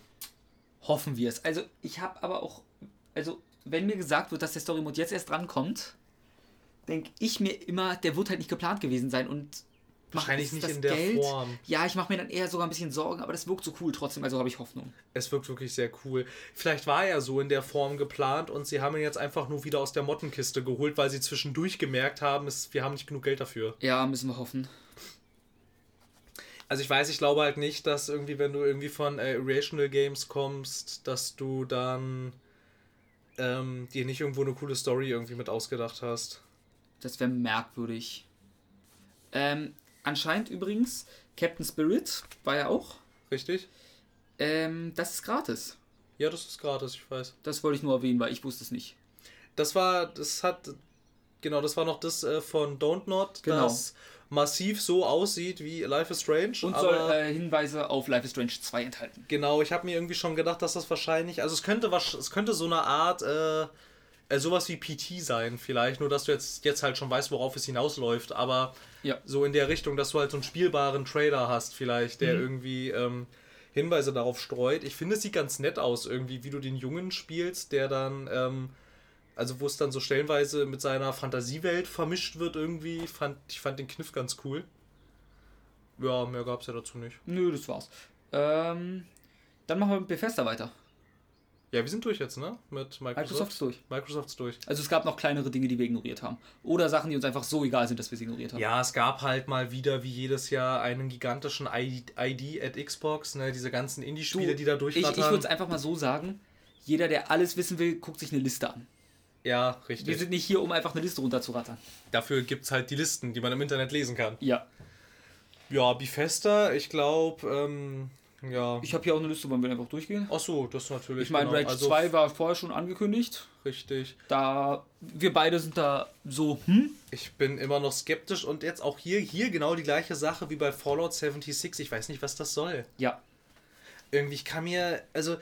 Hoffen wir es. Also, ich habe aber auch. Also, wenn mir gesagt wird, dass der Story-Mode jetzt erst drankommt, denke ich mir immer, der wird halt nicht geplant gewesen sein und. Wahrscheinlich nicht in der Geld. Form. Ja, ich mache mir dann eher sogar ein bisschen Sorgen, aber das wirkt so cool trotzdem, also habe ich Hoffnung. Es wirkt wirklich sehr cool. Vielleicht war er so in der Form geplant und sie haben ihn jetzt einfach nur wieder aus der Mottenkiste geholt, weil sie zwischendurch gemerkt haben, es, wir haben nicht genug Geld dafür. Ja, müssen wir hoffen. Also ich weiß, ich glaube halt nicht, dass irgendwie, wenn du irgendwie von äh, Irrational Games kommst, dass du dann ähm, dir nicht irgendwo eine coole Story irgendwie mit ausgedacht hast. Das wäre merkwürdig. Ähm, anscheinend übrigens, Captain Spirit war ja auch. Richtig. Ähm, das ist gratis. Ja, das ist gratis, ich weiß. Das wollte ich nur erwähnen, weil ich wusste es nicht. Das war, das hat, genau, das war noch das äh, von Don't Not, genau. das massiv so aussieht wie Life is Strange. Und soll äh, Hinweise auf Life is Strange 2 enthalten. Genau, ich habe mir irgendwie schon gedacht, dass das wahrscheinlich, also es könnte es könnte so eine Art, äh, äh sowas wie PT sein, vielleicht, nur dass du jetzt, jetzt halt schon weißt, worauf es hinausläuft, aber ja. so in der Richtung, dass du halt so einen spielbaren Trailer hast, vielleicht, der mhm. irgendwie ähm, Hinweise darauf streut. Ich finde, es sieht ganz nett aus, irgendwie, wie du den Jungen spielst, der dann ähm, also wo es dann so stellenweise mit seiner Fantasiewelt vermischt wird irgendwie. Fand, ich fand den Kniff ganz cool. Ja, mehr gab es ja dazu nicht. Nö, das war's. Ähm, dann machen wir mit Bethesda weiter. Ja, wir sind durch jetzt, ne? Mit Microsoft. Microsoft ist durch. Microsoft ist durch. Also es gab noch kleinere Dinge, die wir ignoriert haben. Oder Sachen, die uns einfach so egal sind, dass wir sie ignoriert haben. Ja, es gab halt mal wieder, wie jedes Jahr, einen gigantischen ID, ID at Xbox, ne? Diese ganzen Indie-Spiele, die da durchrattern. Ich, ich würde es einfach mal so sagen, jeder, der alles wissen will, guckt sich eine Liste an. Ja, richtig. Wir sind nicht hier, um einfach eine Liste runterzurattern. Dafür gibt es halt die Listen, die man im Internet lesen kann. Ja. Ja, Bifesta, ich glaube, ähm, ja. Ich habe hier auch eine Liste, wollen wir einfach durchgehen? Ach so, das natürlich. Ich meine, genau. Rage also 2 war vorher schon angekündigt. Richtig. Da, wir beide sind da so, hm? Ich bin immer noch skeptisch und jetzt auch hier, hier genau die gleiche Sache wie bei Fallout 76. Ich weiß nicht, was das soll. Ja. Irgendwie, ich kann mir, also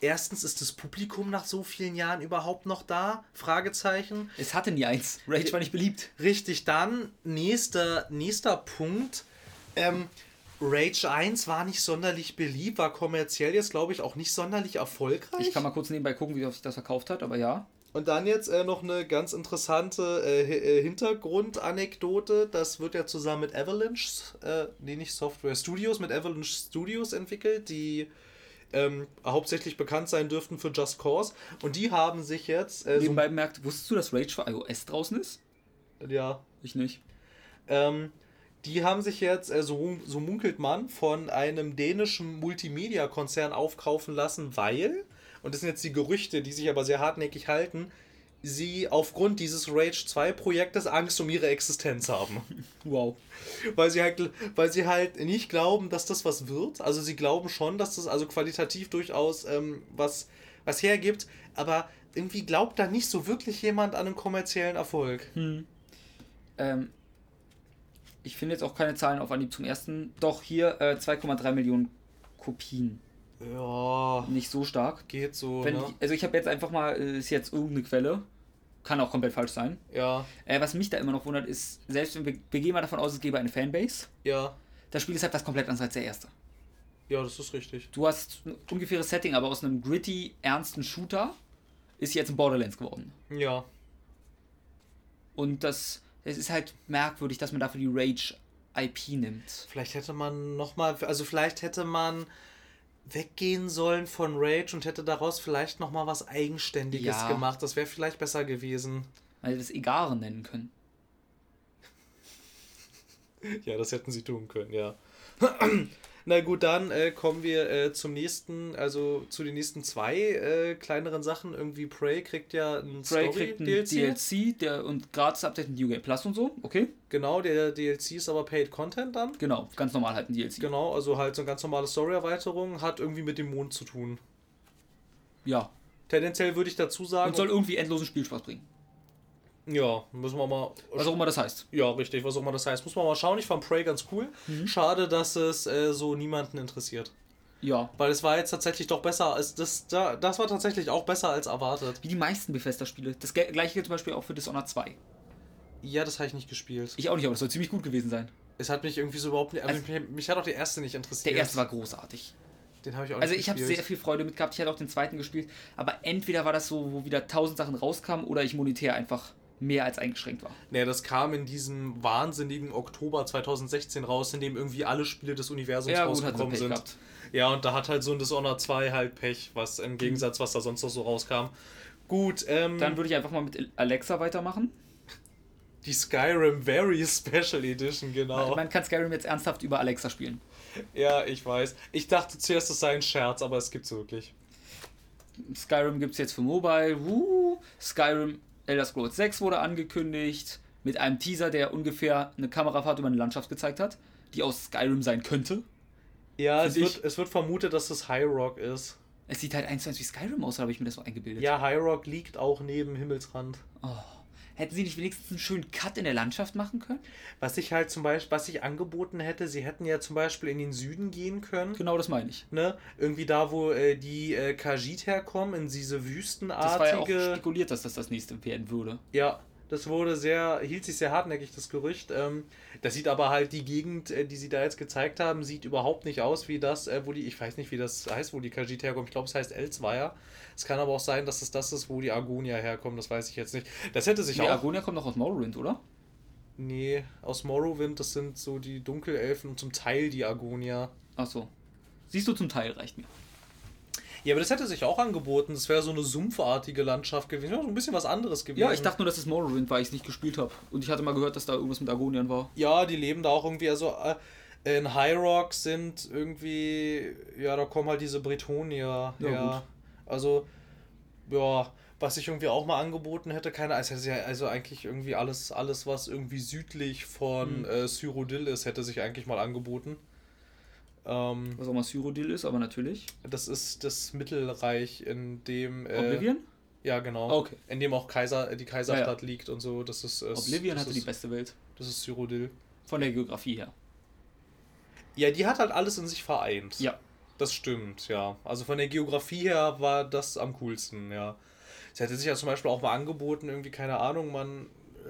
erstens ist das Publikum nach so vielen Jahren überhaupt noch da? Fragezeichen. Es hatte nie eins. Rage war nicht beliebt. Richtig, dann nächster, nächster Punkt. Ähm, Rage 1 war nicht sonderlich beliebt, war kommerziell jetzt, glaube ich, auch nicht sonderlich erfolgreich. Ich kann mal kurz nebenbei gucken, wie sich das verkauft hat, aber ja. Und dann jetzt äh, noch eine ganz interessante äh, äh Hintergrundanekdote. Das wird ja zusammen mit Avalanche, äh, nee, nicht Software Studios, mit Avalanche Studios entwickelt, die ähm, hauptsächlich bekannt sein dürften für Just Cause. Und die haben sich jetzt. Äh, Nebenbei so bemerkt, wusstest du, dass Rage für iOS draußen ist? Ja. Ich nicht. Ähm, die haben sich jetzt, äh, so, so munkelt man, von einem dänischen Multimedia-Konzern aufkaufen lassen, weil, und das sind jetzt die Gerüchte, die sich aber sehr hartnäckig halten, sie aufgrund dieses Rage 2 Projektes Angst um ihre Existenz haben. Wow. Weil sie halt weil sie halt nicht glauben, dass das was wird. Also sie glauben schon, dass das also qualitativ durchaus ähm, was was hergibt, aber irgendwie glaubt da nicht so wirklich jemand an einen kommerziellen Erfolg. Hm. Ähm, ich finde jetzt auch keine Zahlen auf Anhieb zum ersten. Doch hier äh, 2,3 Millionen Kopien. Ja. Nicht so stark. Geht so. Ne? Also ich habe jetzt einfach mal, äh, ist jetzt irgendeine Quelle. Kann auch komplett falsch sein. Ja. Äh, was mich da immer noch wundert, ist, selbst wenn wir, wir gehen mal davon aus, es gäbe eine Fanbase. Ja. Das Spiel ist halt was komplett anderes als der erste. Ja, das ist richtig. Du hast ein ungefähres Setting, aber aus einem gritty, ernsten Shooter ist jetzt ein Borderlands geworden. Ja. Und das, es ist halt merkwürdig, dass man dafür die Rage IP nimmt. Vielleicht hätte man nochmal, also vielleicht hätte man weggehen sollen von Rage und hätte daraus vielleicht noch mal was Eigenständiges ja. gemacht. Das wäre vielleicht besser gewesen. Weil wir es Egaren nennen können. ja, das hätten sie tun können, ja. Na gut, dann äh, kommen wir äh, zum nächsten, also zu den nächsten zwei äh, kleineren Sachen. Irgendwie Prey kriegt ja ein Prey kriegt ein DLC. DLC der, und gratis Update in New Game Plus und so, okay? Genau, der DLC ist aber Paid Content dann. Genau, ganz normal halt ein DLC. Genau, also halt so eine ganz normale Story-Erweiterung, hat irgendwie mit dem Mond zu tun. Ja. Tendenziell würde ich dazu sagen. Und soll irgendwie endlosen Spielspaß bringen. Ja, müssen wir mal. Was auch immer das heißt. Ja, richtig, was auch immer das heißt. Muss man mal schauen. Ich fand Prey ganz cool. Mhm. Schade, dass es äh, so niemanden interessiert. Ja. Weil es war jetzt tatsächlich doch besser als das. Das war tatsächlich auch besser als erwartet. Wie die meisten Bethesda-Spiele. Das gleiche gilt zum Beispiel auch für Dishonored 2. Ja, das habe ich nicht gespielt. Ich auch nicht, aber das soll ziemlich gut gewesen sein. Es hat mich irgendwie so überhaupt nicht. Also, mich, mich, hat auch der erste nicht interessiert. Der erste war großartig. Den habe ich auch Also ich habe sehr viel Freude mit gehabt. Ich hatte auch den zweiten gespielt. Aber entweder war das so, wo wieder tausend Sachen rauskamen oder ich monetär einfach mehr als eingeschränkt war. Nee, das kam in diesem wahnsinnigen Oktober 2016 raus, in dem irgendwie alle Spiele des Universums Ja, rausgekommen sind. gehabt. Ja, und da hat halt so ein Dishonored 2 halt Pech, was im Gegensatz, was da sonst noch so rauskam. Gut, ähm, Dann würde ich einfach mal mit Alexa weitermachen. die Skyrim Very Special Edition, genau. Man kann Skyrim jetzt ernsthaft über Alexa spielen. Ja, ich weiß. Ich dachte zuerst, es sei ein Scherz, aber es gibt's wirklich. Skyrim gibt es jetzt für Mobile. Woo. Skyrim Elder Scrolls 6 wurde angekündigt. Mit einem Teaser, der ungefähr eine Kamerafahrt über eine Landschaft gezeigt hat, die aus Skyrim sein könnte. Ja, es wird, es wird vermutet, dass es High Rock ist. Es sieht halt eins zu eins wie Skyrim aus, habe ich mir das so eingebildet? Ja, High Rock liegt auch neben Himmelsrand. Hätten sie nicht wenigstens einen schönen Cut in der Landschaft machen können? Was ich halt zum Beispiel, was ich angeboten hätte, sie hätten ja zum Beispiel in den Süden gehen können. Genau das meine ich. Ne? Irgendwie da, wo äh, die äh, Khajiit herkommen, in diese Das war ja auch wüstenartige. spekuliert, dass das das nächste werden würde. Ja, das wurde sehr, hielt sich sehr hartnäckig, das Gerücht. Ähm, das sieht aber halt die Gegend, äh, die sie da jetzt gezeigt haben, sieht überhaupt nicht aus wie das, äh, wo die, ich weiß nicht, wie das heißt, wo die Khajiit herkommen. Ich glaube, es heißt Elsweier. Es kann aber auch sein, dass es das ist, wo die Argonia herkommen, das weiß ich jetzt nicht. Das hätte sich Die auch. Argonia kommt noch aus Morrowind, oder? Nee, aus Morrowind, das sind so die Dunkelelfen und zum Teil die Argonia. Ach so. Siehst du, zum Teil reicht mir. Ja, aber das hätte sich auch angeboten. Das wäre so eine sumpfartige Landschaft gewesen. Ja, so ein bisschen was anderes gewesen. Ja, ich dachte nur, dass es Morrowind, weil ich es nicht gespielt habe. Und ich hatte mal gehört, dass da irgendwas mit Argoniern war. Ja, die leben da auch irgendwie, also äh, in High Rock sind irgendwie, ja, da kommen halt diese Bretonier Ja, gut. Also, ja, was ich irgendwie auch mal angeboten hätte, keine also, ja- also eigentlich irgendwie alles, alles, was irgendwie südlich von Hm. äh, Cyrodiil ist, hätte sich eigentlich mal angeboten. Ähm, Was auch mal Cyrodiil ist, aber natürlich. das ist das Mittelreich, in dem. Äh, Oblivion? Ja, genau. Okay. In dem auch Kaiser, die Kaiserstadt liegt und so. Das ist. Äh, Oblivion das hatte ist, die beste Welt. Das ist Cyrodiil. Von der Geografie her. Ja, die hat halt alles in sich vereint. Ja. Das stimmt, ja. Also von der Geografie her war das am coolsten, ja. Es hätte sich ja zum Beispiel auch mal angeboten, irgendwie, keine Ahnung, man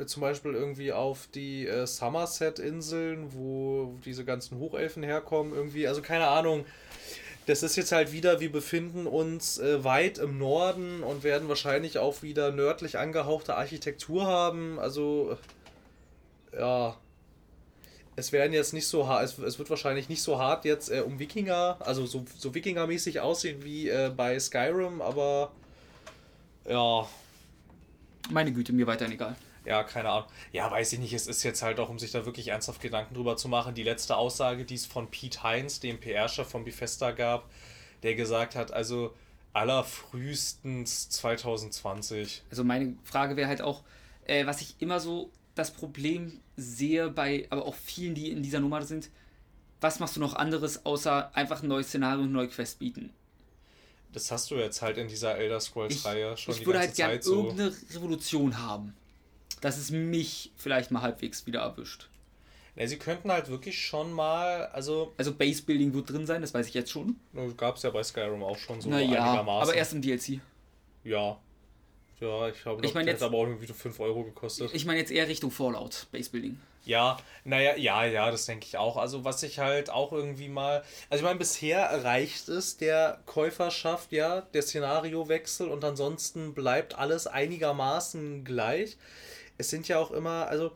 zum Beispiel irgendwie auf die äh, Somerset-Inseln, wo diese ganzen Hochelfen herkommen, irgendwie, also keine Ahnung. Das ist jetzt halt wieder, wir befinden uns äh, weit im Norden und werden wahrscheinlich auch wieder nördlich angehauchte Architektur haben. Also, äh, ja, es werden jetzt nicht so hart, es, es wird wahrscheinlich nicht so hart jetzt äh, um Wikinger, also so, so Wikinger-mäßig aussehen wie äh, bei Skyrim, aber ja, Meine Güte, mir weiterhin egal. Ja, keine Ahnung. Ja, weiß ich nicht, es ist jetzt halt auch, um sich da wirklich ernsthaft Gedanken drüber zu machen, die letzte Aussage, die es von Pete Heinz, dem PR-Chef von Bethesda gab, der gesagt hat, also allerfrühestens 2020. Also meine Frage wäre halt auch, äh, was ich immer so das Problem sehe bei, aber auch vielen, die in dieser Nummer sind, was machst du noch anderes, außer einfach ein neues Szenario und neue Quest bieten? Das hast du jetzt halt in dieser Elder Ich, Scrolls-Reihe schon ich die würde ganze halt gern Zeit so. irgendeine Revolution haben. Dass es mich vielleicht mal halbwegs wieder erwischt. Ja, sie könnten halt wirklich schon mal, also Also Base Building wird drin sein, das weiß ich jetzt schon. gab es ja bei Skyrim auch schon so naja, einigermaßen. aber erst im DLC. Ja. Ja, ich glaube, Ich mein jetzt- aber auch irgendwie so 5 Euro gekostet. Ich meine jetzt eher Richtung Fallout, Base Building. Ja, naja, ja, ja, das denke ich auch. Also was ich halt auch irgendwie mal. Also ich meine, bisher reicht es der Käuferschaft, ja, der Szenariowechsel und ansonsten bleibt alles einigermaßen gleich. Es sind ja auch immer, also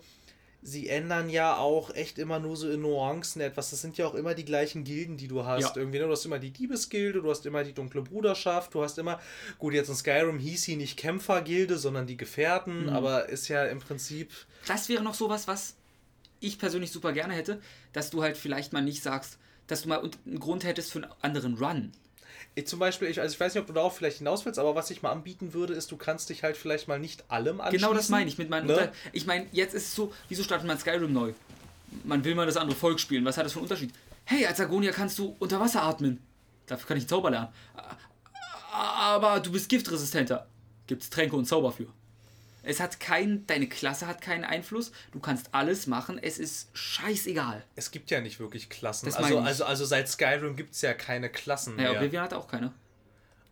sie ändern ja auch echt immer nur so in Nuancen etwas. Das sind ja auch immer die gleichen Gilden, die du hast. Ja. Irgendwie, ne? Du hast immer die Diebesgilde, du hast immer die dunkle Bruderschaft, du hast immer, gut, jetzt in Skyrim hieß sie nicht Kämpfergilde, sondern die Gefährten, aber ist ja im Prinzip. Das wäre noch sowas, was ich persönlich super gerne hätte, dass du halt vielleicht mal nicht sagst, dass du mal einen Grund hättest für einen anderen Run. Ich zum Beispiel, ich, also ich weiß nicht, ob du darauf vielleicht hinaus willst, aber was ich mal anbieten würde, ist, du kannst dich halt vielleicht mal nicht allem anschließen. Genau das meine ich mit meinen. Ne? Ich meine, jetzt ist es so, wieso startet man Skyrim neu? Man will mal das andere Volk spielen. Was hat das für einen Unterschied? Hey, als Agonia kannst du unter Wasser atmen. Dafür kann ich einen Zauber lernen. Aber du bist giftresistenter. Gibt's Tränke und Zauber für. Es hat keinen, deine Klasse hat keinen Einfluss. Du kannst alles machen. Es ist scheißegal. Es gibt ja nicht wirklich Klassen. Das Also, also, also seit Skyrim gibt es ja keine Klassen Naja, mehr. Oblivion hat auch keine.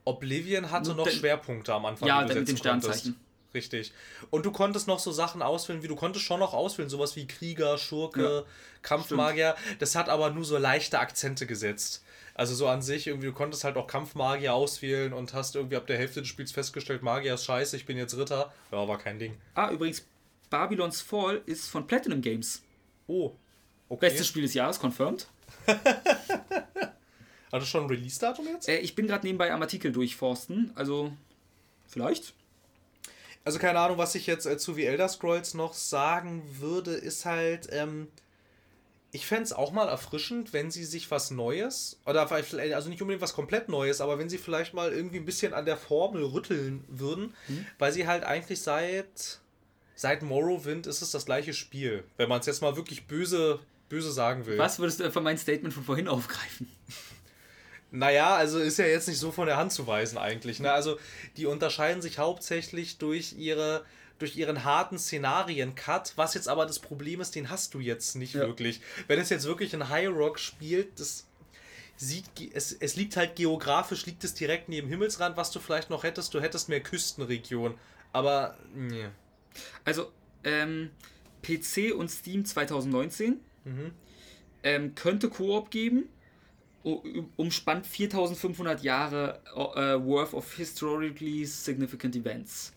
Oblivion hatte Nur noch der- Schwerpunkte am Anfang. Ja, mit dem setzen konntest. Sternzeichen. Richtig. Und du konntest noch so Sachen auswählen, wie du konntest schon noch auswählen, sowas wie Krieger, Schurke, ja, Kampfmagier. Stimmt. Das hat aber nur so leichte Akzente gesetzt. Also so an sich, irgendwie, du konntest halt auch Kampfmagier auswählen und hast irgendwie ab der Hälfte des Spiels festgestellt, Magier ist scheiße, ich bin jetzt Ritter. Ja, war kein Ding. Ah, übrigens, Babylons Fall ist von Platinum Games. Oh. Okay. Bestes Spiel des Jahres, confirmed. Hat es schon ein Release-Datum jetzt? Äh, ich bin gerade nebenbei am Artikel durchforsten, also vielleicht. Also keine Ahnung, was ich jetzt äh, zu wie Elder Scrolls noch sagen würde, ist halt, ähm, ich fände es auch mal erfrischend, wenn sie sich was Neues, oder vielleicht, also nicht unbedingt was komplett Neues, aber wenn sie vielleicht mal irgendwie ein bisschen an der Formel rütteln würden, hm. weil sie halt eigentlich seit, seit Morrowind ist es das gleiche Spiel. Wenn man es jetzt mal wirklich böse, böse sagen will. Was würdest du einfach mein Statement von vorhin aufgreifen? Naja, also ist ja jetzt nicht so von der Hand zu weisen eigentlich. Ne? Also die unterscheiden sich hauptsächlich durch ihre durch ihren harten Szenarien-Cut, was jetzt aber das Problem ist, den hast du jetzt nicht ja. wirklich. Wenn es jetzt wirklich in High Rock spielt, das sieht, es, es liegt halt geografisch, liegt es direkt neben Himmelsrand, was du vielleicht noch hättest, du hättest mehr Küstenregion, aber nee. Also, ähm, PC und Steam 2019 mhm. ähm, könnte Koop geben, umspannt 4500 Jahre uh, worth of historically significant events.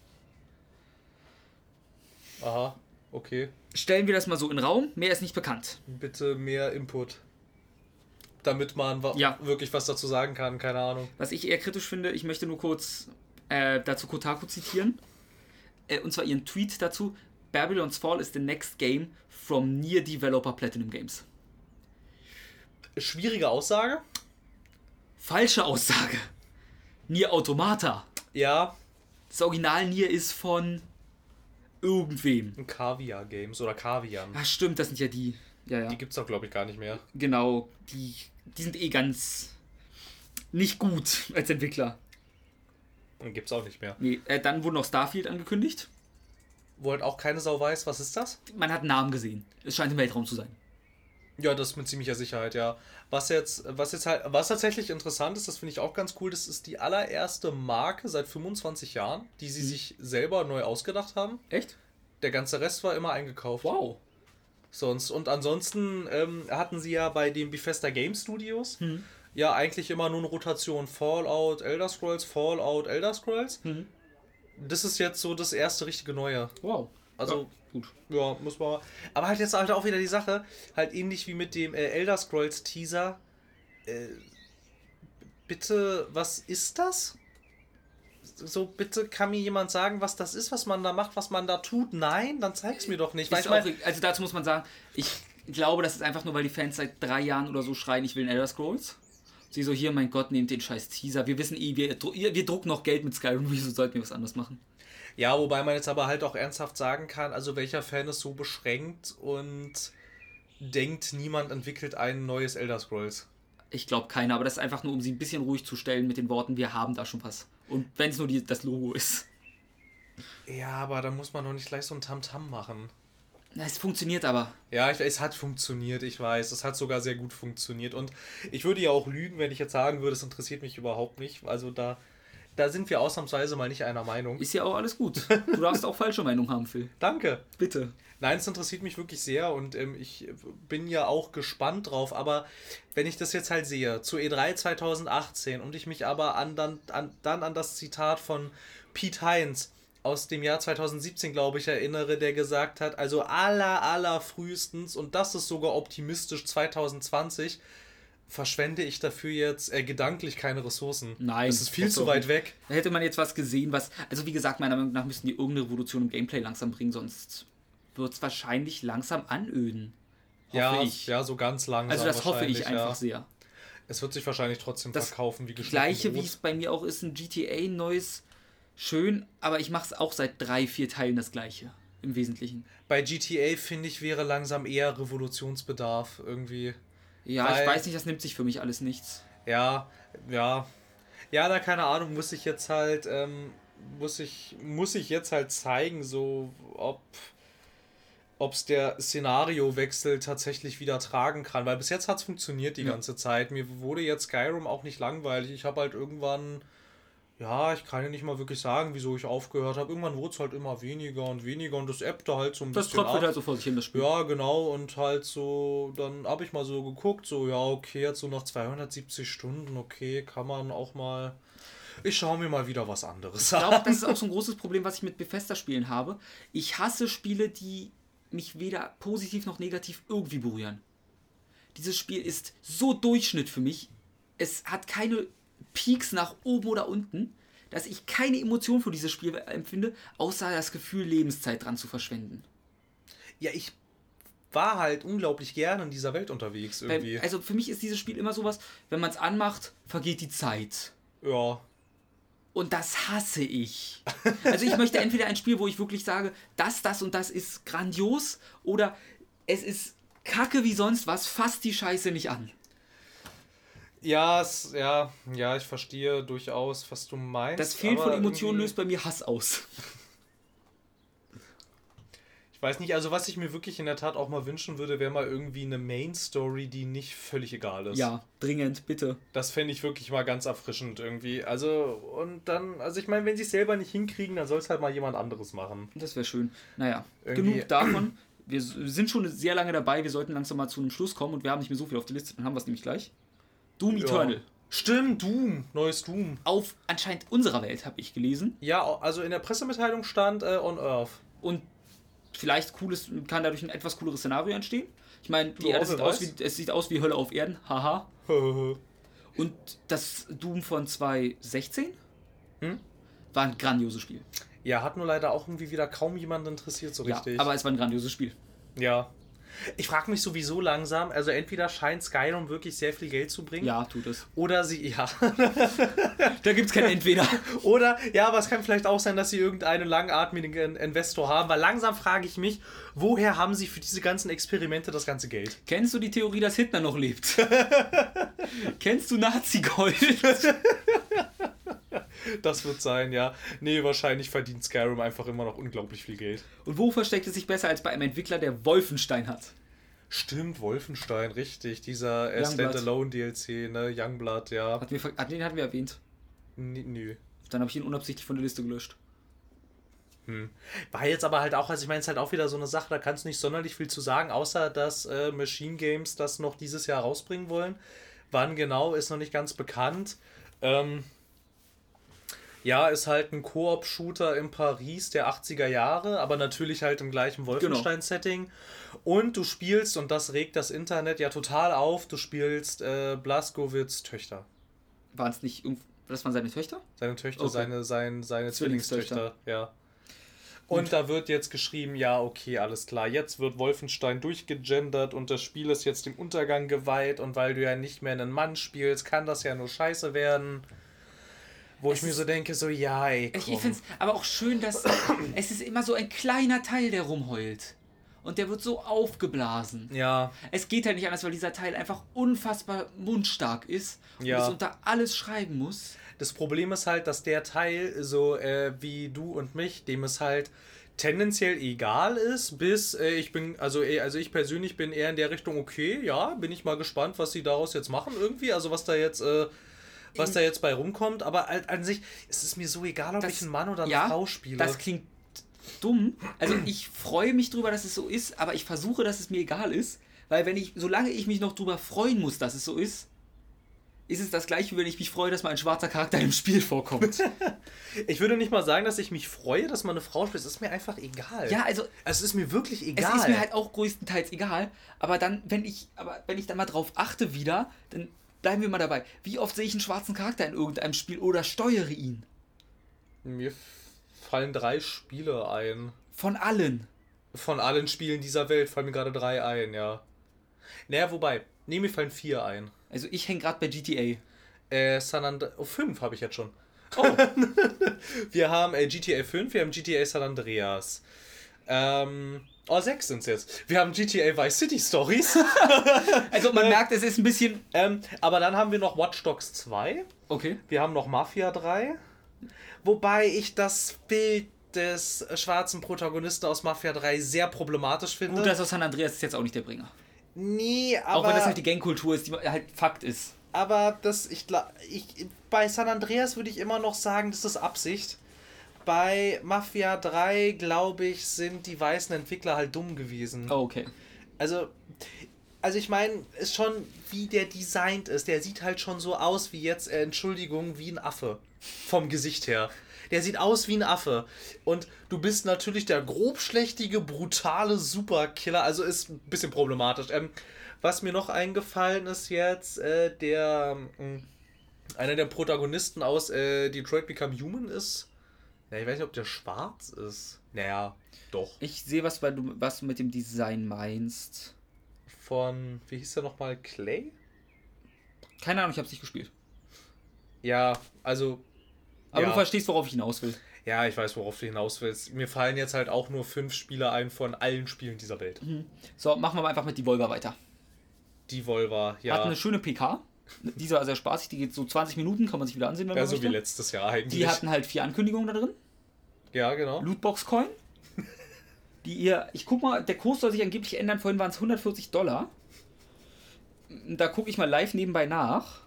Aha, okay. Stellen wir das mal so in den Raum, mehr ist nicht bekannt. Bitte mehr Input. Damit man ja. wirklich was dazu sagen kann, keine Ahnung. Was ich eher kritisch finde, ich möchte nur kurz äh, dazu Kotaku zitieren. Äh, und zwar ihren Tweet dazu: Babylon's Fall is the next game from near developer Platinum Games. Schwierige Aussage. Falsche Aussage. Nier Automata. Ja. Das Original Nier ist von irgendwem. Kaviar Games oder Kavian. Ah, stimmt, das sind ja die. Ja, ja. Die gibt's doch, glaube ich, gar nicht mehr. Genau, die, die sind eh ganz nicht gut als Entwickler. Und gibt's auch nicht mehr. Nee, äh, dann wurde noch Starfield angekündigt. Wo halt auch keine Sau weiß, was ist das? Man hat einen Namen gesehen. Es scheint im Weltraum zu sein. Ja, das mit ziemlicher Sicherheit, ja. Was jetzt, was jetzt halt, was tatsächlich interessant ist, das finde ich auch ganz cool, das ist die allererste Marke seit 25 Jahren, die sie mhm. sich selber neu ausgedacht haben. Echt? Der ganze Rest war immer eingekauft. Wow. Sonst, und ansonsten ähm, hatten sie ja bei den Bethesda Game Studios mhm. ja eigentlich immer nur eine Rotation Fallout, Elder Scrolls, Fallout, Elder Scrolls. Mhm. Das ist jetzt so das erste richtige Neue. Wow. Also, ja, gut. Ja, muss man. Aber halt jetzt halt auch wieder die Sache, halt ähnlich wie mit dem äh, Elder Scrolls Teaser. Äh, bitte, was ist das? So, bitte kann mir jemand sagen, was das ist, was man da macht, was man da tut? Nein, dann zeig's mir doch nicht. Weil ich mein, also dazu muss man sagen, ich glaube, das ist einfach nur, weil die Fans seit drei Jahren oder so schreien, ich will ein Elder Scrolls. Sie so, hier, mein Gott, nehmt den scheiß Teaser. Wir wissen eh, wir, wir drucken noch Geld mit Skyrim, wieso sollten wir was anderes machen? Ja, wobei man jetzt aber halt auch ernsthaft sagen kann, also welcher Fan ist so beschränkt und denkt, niemand entwickelt ein neues Elder Scrolls. Ich glaube keiner, aber das ist einfach nur, um sie ein bisschen ruhig zu stellen mit den Worten, wir haben da schon was. Und wenn es nur die, das Logo ist. Ja, aber da muss man doch nicht gleich so ein Tamtam -Tam machen. Es funktioniert aber. Ja, es hat funktioniert, ich weiß. Es hat sogar sehr gut funktioniert. Und ich würde ja auch lügen, wenn ich jetzt sagen würde, es interessiert mich überhaupt nicht. Also da da sind wir ausnahmsweise mal nicht einer Meinung. Ist ja auch alles gut. Du darfst auch falsche Meinung haben, Phil. Danke. Bitte. Nein, es interessiert mich wirklich sehr und ähm, ich bin ja auch gespannt drauf. Aber wenn ich das jetzt halt sehe, zu E3 2018 und ich mich aber an, dann, an, dann an das Zitat von Pete Heinz aus dem Jahr 2017, glaube ich, erinnere, der gesagt hat, also aller, aller frühestens, und das ist sogar optimistisch 2020, verschwende ich dafür jetzt äh, gedanklich keine Ressourcen. Nein. Das ist viel zu weit weg. Da hätte man jetzt was gesehen, was. Also, wie gesagt, meiner Meinung nach müssen die irgendeine Revolution im Gameplay langsam bringen, sonst wird es wahrscheinlich langsam anöden. Hoffe ja, ich. ja, so ganz langsam. Also, das hoffe ich einfach ja. sehr. Es wird sich wahrscheinlich trotzdem das verkaufen, wie geschnitten. Gleiche, wie es bei mir auch ist, ein GTA neues. Schön, aber ich mache es auch seit drei, vier Teilen das gleiche. Im Wesentlichen. Bei GTA, finde ich, wäre langsam eher Revolutionsbedarf irgendwie. Ja, Weil, ich weiß nicht, das nimmt sich für mich alles nichts. Ja, ja. Ja, da keine Ahnung, muss ich jetzt halt, ähm, muss ich, muss ich jetzt halt zeigen, so, ob es der Szenariowechsel tatsächlich wieder tragen kann. Weil bis jetzt hat es funktioniert die ja. ganze Zeit. Mir wurde jetzt Skyrim auch nicht langweilig. Ich habe halt irgendwann Ja, ich kann ja nicht mal wirklich sagen, wieso ich aufgehört habe. Irgendwann wurde es halt immer weniger und weniger und das ebbte halt so ein das bisschen tröpfelt halt so vor sich hin, das Spiel. Ja, genau. Und halt so, dann habe ich mal so geguckt, so, ja, okay, jetzt so nach 270 Stunden, okay, kann man auch mal. Ich schaue mir mal wieder was anderes an. Ich glaube, das ist auch so ein großes Problem, was ich mit Bethesda-Spielen habe. Ich hasse Spiele, die mich weder positiv noch negativ irgendwie berühren. Dieses Spiel ist so Durchschnitt für mich. Es hat keine Peaks nach oben oder unten, dass ich keine Emotion für dieses Spiel empfinde, außer das Gefühl, Lebenszeit dran zu verschwenden. Ja, ich war halt unglaublich gerne in dieser Welt unterwegs irgendwie. Also für mich ist dieses Spiel immer sowas, wenn man es anmacht, vergeht die Zeit. Ja. Und das hasse ich. Also ich möchte entweder ein Spiel, wo ich wirklich sage, das, das und das ist grandios, oder es ist kacke wie sonst was, fasst die Scheiße nicht an. Ja, es, ja, ja, ich verstehe durchaus, was du meinst. Das Fehlen von Emotionen löst bei mir Hass aus. Ich weiß nicht, also was ich mir wirklich in der Tat auch mal wünschen würde, wäre mal irgendwie eine Main Story, die nicht völlig egal ist. Ja, dringend, bitte. Das fände ich wirklich mal ganz erfrischend irgendwie. Also, und dann, also ich meine, wenn sie es selber nicht hinkriegen, dann soll es halt mal jemand anderes machen. Das wäre schön. Naja, irgendwie. genug davon. Wir sind schon sehr lange dabei, wir sollten langsam mal zu einem Schluss kommen und wir haben nicht mehr so viel auf der Liste, dann haben wir es nämlich gleich. Doom Eternal. Ja. Stimmt, Doom, neues Doom. Auf anscheinend unserer Welt, habe ich gelesen. Ja, also in der Pressemitteilung stand äh, On Earth. Und vielleicht cooles, kann dadurch ein etwas cooleres Szenario entstehen. Ich meine, die Erde sieht aus wie, es sieht aus wie Hölle auf Erden, haha. Und das Doom von 2016 hm? war ein grandioses Spiel. Ja, hat nur leider auch irgendwie wieder kaum jemand interessiert so ja, richtig. Aber es war ein grandioses Spiel. Ja, ich frage mich sowieso langsam, also entweder scheint Skyrim wirklich sehr viel Geld zu bringen. Ja, tut es. Oder sie, ja. da gibt es kein Entweder. Oder, ja, aber es kann vielleicht auch sein, dass sie irgendeinen langatmigen Investor haben, weil langsam frage ich mich, woher haben sie für diese ganzen Experimente das ganze Geld? Kennst du die Theorie, dass Hitler noch lebt? Kennst du Nazi-Gold? Das wird sein, ja. Nee, wahrscheinlich verdient Skyrim einfach immer noch unglaublich viel Geld. Und wo versteckt es sich besser als bei einem Entwickler, der Wolfenstein hat? Stimmt, Wolfenstein, richtig. Dieser äh, Standalone-DLC, ne? Youngblood, ja. Hat wir, hat, den hatten wir erwähnt. N nö. Dann habe ich ihn unabsichtlich von der Liste gelöscht. Hm. War jetzt aber halt auch, also ich meine, es ist halt auch wieder so eine Sache, da kannst du nicht sonderlich viel zu sagen, außer dass äh, Machine Games das noch dieses Jahr rausbringen wollen. Wann genau, ist noch nicht ganz bekannt. Ähm, ja, ist halt ein Koop-Shooter in Paris der 80er Jahre, aber natürlich halt im gleichen genau. Wolfenstein-Setting. Und du spielst, und das regt das Internet ja total auf, du spielst äh, Blaskowitz Töchter. Waren es nicht, das waren seine Töchter? Seine Töchter, okay. seine, seine, seine Zwillingstöchter, ja. Und, und da wird jetzt geschrieben, ja, okay, alles klar, jetzt wird Wolfenstein durchgegendert und das Spiel ist jetzt dem Untergang geweiht und weil du ja nicht mehr einen Mann spielst, kann das ja nur scheiße werden. Wo es ich mir so denke, so, ja, ey, komm. Ich finde es aber auch schön, dass es ist immer so ein kleiner Teil, der rumheult. Und der wird so aufgeblasen. Ja. Es geht halt nicht anders, weil dieser Teil einfach unfassbar mundstark ist und ja. es unter alles schreiben muss. Das Problem ist halt, dass der Teil, so äh, wie du und mich, dem es halt tendenziell egal ist, bis äh, ich bin, also, äh, also ich persönlich bin eher in der Richtung, okay, ja, bin ich mal gespannt, was sie daraus jetzt machen irgendwie, also was da jetzt äh, was da jetzt bei rumkommt, aber an sich ist es mir so egal, ob das, ich einen Mann oder eine ja, Frau spiele. Das klingt dumm. Also ich freue mich drüber, dass es so ist, aber ich versuche, dass es mir egal ist, weil wenn ich, solange ich mich noch drüber freuen muss, dass es so ist, ist es das gleiche, wie wenn ich mich freue, dass mal ein schwarzer Charakter im Spiel vorkommt. ich würde nicht mal sagen, dass ich mich freue, dass man eine Frau spielt. Es ist mir einfach egal. Ja, also. Es ist mir wirklich egal. Es ist mir halt auch größtenteils egal. Aber dann, wenn ich, aber wenn ich dann mal drauf achte wieder, dann bleiben wir mal dabei. Wie oft sehe ich einen schwarzen Charakter in irgendeinem Spiel oder steuere ihn? Mir fallen drei Spiele ein. Von allen? Von allen Spielen dieser Welt fallen mir gerade drei ein, ja. Naja, wobei, nee, mir fallen vier ein. Also ich hänge gerade bei GTA. Äh, San Andreas. Oh, fünf habe ich jetzt schon. Oh. wir haben äh, GTA 5, wir haben GTA San Andreas. Ähm, Oh, sechs sind es jetzt. Wir haben GTA Vice City Stories. also man merkt, es ist ein bisschen. Ähm, aber dann haben wir noch Watch Dogs 2. Okay. Wir haben noch Mafia 3. Wobei ich das Bild des schwarzen Protagonisten aus Mafia 3 sehr problematisch finde. Gut, das aus San Andreas ist jetzt auch nicht der Bringer. Nee, aber. Auch wenn das halt die Gangkultur ist, die halt Fakt ist. aber das, ich, ich, bei San Andreas würde ich immer noch sagen, das ist Absicht. Bei Mafia 3, glaube ich, sind die weißen Entwickler halt dumm gewesen. Oh, okay. Also, also ich meine, ist schon, wie der designt ist. Der sieht halt schon so aus wie jetzt, äh, Entschuldigung, wie ein Affe. Vom Gesicht her. Der sieht aus wie ein Affe. Und du bist natürlich der grobschlächtige, brutale Superkiller. Also ist ein bisschen problematisch. Ähm, was mir noch eingefallen ist jetzt, äh, der. Mh, einer der Protagonisten aus äh, Detroit Become Human ist. Ja, ich weiß nicht, ob der schwarz ist. Naja, doch. Ich sehe, was, weil du, was du mit dem Design meinst. Von, wie hieß der nochmal? Clay? Keine Ahnung, ich habe es nicht gespielt. Ja, also. Aber ja. du verstehst, worauf ich hinaus will. Ja, ich weiß, worauf du hinaus willst. Mir fallen jetzt halt auch nur fünf Spieler ein von allen Spielen dieser Welt. Mhm. So, machen wir mal einfach mit Devolver weiter. Devolver, ja. Hat eine schöne PK. Die war sehr spaßig, die geht so 20 Minuten, kann man sich wieder ansehen, wenn ja, man so möchte. wie letztes Jahr eigentlich. Die hatten halt vier Ankündigungen da drin. ja, genau. Lootbox-Coin. Die ihr, ich guck mal, der Kurs soll sich angeblich ändern, vorhin waren es 140 Dollar. Da gucke ich mal live nebenbei nach.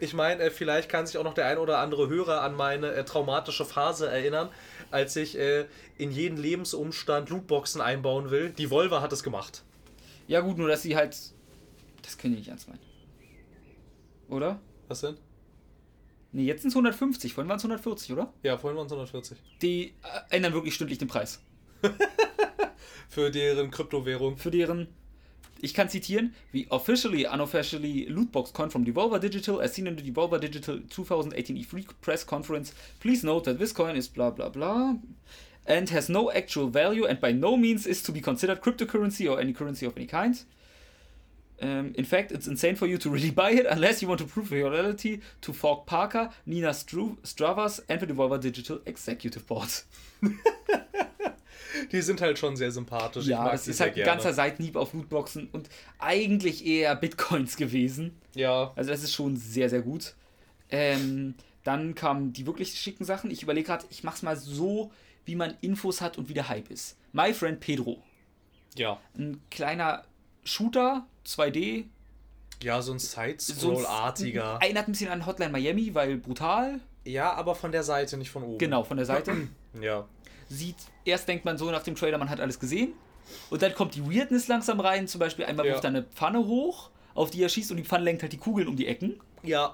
Ich meine, äh, vielleicht kann sich auch noch der ein oder andere Hörer an meine äh, traumatische Phase erinnern, als ich äh, in jeden Lebensumstand Lootboxen einbauen will. Die Volva hat es gemacht. Ja, gut, nur dass sie halt. Das können die nicht ernst meinen. Oder? Was denn? Nee, jetzt sind es 150, vorhin waren es 140, oder? Ja, vorhin waren es 140. Die äh, ändern wirklich stündlich den Preis. Für deren Kryptowährung. Für deren. Ich kann zitieren: We officially, unofficially Lootbox Coin from Devolver Digital, as seen in the Devolver Digital 2018 E3 Press Conference. Please note that this coin is blah blah blah and has no actual value and by no means is to be considered cryptocurrency or any currency of any kind. Um, in fact, it's insane for you to really buy it unless you want to prove your loyalty to Falk Parker, Nina Stru Stravas and the Devolver Digital Executive Board. Die sind halt schon sehr sympathisch. Ja, es ist halt ein ganzer Seitenhieb auf Lootboxen und eigentlich eher Bitcoins gewesen. Ja, Also das ist schon sehr, sehr gut. Ähm, dann kamen die wirklich schicken Sachen. Ich überlege gerade, ich mach's mal so, wie man Infos hat und wie der Hype ist. My Friend Pedro. ja. Ein kleiner Shooter, 2D. Ja, so ein so Side-Scroll-artiger. Erinnert ein bisschen an Hotline Miami, weil brutal. Ja, aber von der Seite, nicht von oben. Genau, von der Seite. Ja. Sieht, erst denkt man so nach dem Trailer, man hat alles gesehen. Und dann kommt die Weirdness langsam rein. Zum Beispiel einmal Ja. wirft er eine Pfanne hoch, auf die er schießt und die Pfanne lenkt halt die Kugeln um die Ecken. Ja.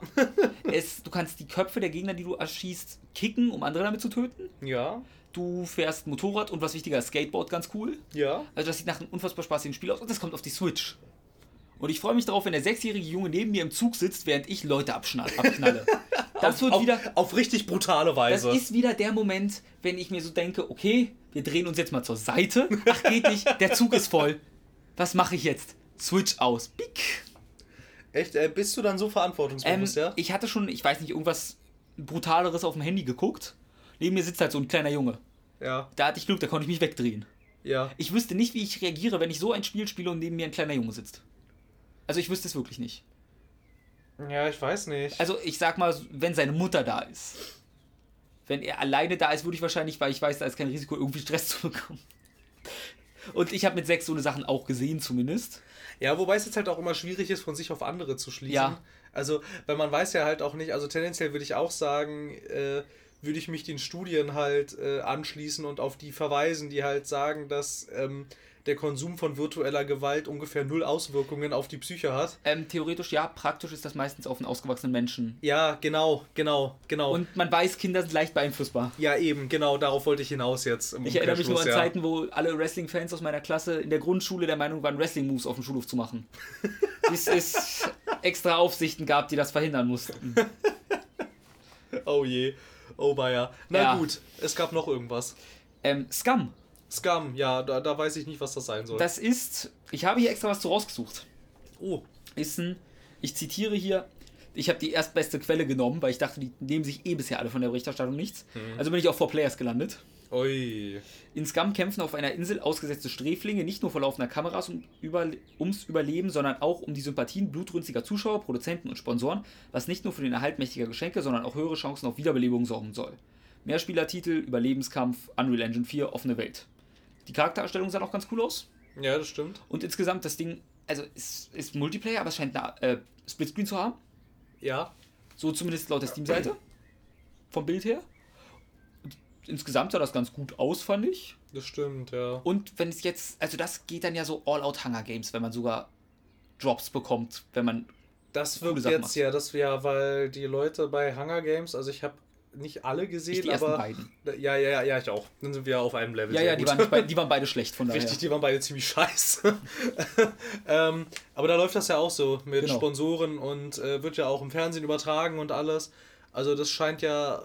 Es, du kannst die Köpfe der Gegner, die du erschießt, kicken, um andere damit zu töten. ja. Du fährst Motorrad und was wichtiger, Skateboard, ganz cool. Ja. Also das sieht nach einem unfassbar spaßigen Spiel aus und das kommt auf die Switch. Und ich freue mich darauf, wenn der sechsjährige Junge neben mir im Zug sitzt, während ich Leute abknalle. Das wird auf, wieder, auf richtig brutale das Weise. ist wieder der Moment, wenn ich mir so denke, okay, wir drehen uns jetzt mal zur Seite. Ach, geht nicht, der Zug ist voll. Was mache ich jetzt? Switch aus. Pick. Echt, äh, bist du dann so Ähm, verantwortungsbewusst, ja? Ich hatte schon, ich weiß nicht, irgendwas Brutaleres auf dem Handy geguckt. Neben mir sitzt halt so ein kleiner Junge. Ja. Da hatte ich Glück, da konnte ich mich wegdrehen. Ja. Ich wüsste nicht, wie ich reagiere, wenn ich so ein Spiel spiele und neben mir ein kleiner Junge sitzt. Also ich wüsste es wirklich nicht. Ja, ich weiß nicht. Also ich sag mal, wenn seine Mutter da ist. Wenn er alleine da ist, würde ich wahrscheinlich, weil ich weiß, da ist kein Risiko, irgendwie Stress zu bekommen. Und ich habe mit sechs so eine Sachen auch gesehen, zumindest. Ja, wobei es jetzt halt auch immer schwierig ist, von sich auf andere zu schließen. Ja. Also, weil man weiß ja halt auch nicht, also tendenziell würde ich auch sagen, äh, würde ich mich den Studien halt äh, anschließen und auf die verweisen, die halt sagen, dass ähm, der Konsum von virtueller Gewalt ungefähr null Auswirkungen auf die Psyche hat. Ähm, theoretisch ja, praktisch ist das meistens auf einen ausgewachsenen Menschen. Ja, genau, genau, genau. Und man weiß, Kinder sind leicht beeinflussbar. ja, eben, genau, darauf wollte ich hinaus jetzt. Im Ich erinnere mich nur an ja. Zeiten, wo alle Wrestling-Fans aus meiner Klasse in der Grundschule der Meinung waren, Wrestling-Moves auf dem Schulhof zu machen. Bis es extra Aufsichten gab, die das verhindern mussten. Oh je, oh weia. Na Ja. gut, es gab noch irgendwas. Ähm, Scum. Scum, ja, da, da weiß ich nicht, was das sein soll. Das ist, ich habe hier extra was zu rausgesucht. oh, Ist ein, ich zitiere hier, ich habe die erstbeste Quelle genommen, weil ich dachte, die nehmen sich eh bisher alle von der Berichterstattung nichts. Also bin ich auf 4Players gelandet. Ui. In Scum kämpfen auf einer Insel ausgesetzte Sträflinge nicht nur vor laufender Kameras um, über, ums Überleben, sondern auch um die Sympathien blutrünstiger Zuschauer, Produzenten und Sponsoren, was nicht nur für den Erhalt mächtiger Geschenke, sondern auch höhere Chancen auf Wiederbelebung sorgen soll. Mehrspielertitel, Überlebenskampf, Unreal Engine 4, offene Welt. Die Charaktererstellung sah auch ganz cool aus. Ja, das stimmt. Und insgesamt, das Ding also es ist Multiplayer, aber es scheint eine äh, Splitscreen zu haben. Ja. So zumindest laut der Steam-Seite. Vom Bild her. Insgesamt sah das ganz gut aus, fand ich. Das stimmt, ja. Und wenn es jetzt, also das geht dann ja so All-Out Hunger Games, wenn man sogar Drops bekommt, wenn man. Das Sachen jetzt macht. ja, das ja, weil die Leute bei Hunger Games, also ich habe nicht alle gesehen, Ich die aber beiden. ja, ja, ja, ja, ich auch. Dann sind wir auf einem Level. Ja, ja, die waren, beid- die waren beide schlecht, von daher. Richtig, die waren beide ziemlich scheiße. ähm, aber da läuft das ja auch so mit Genau. Sponsoren und äh, wird ja auch im Fernsehen übertragen und alles. Also das scheint ja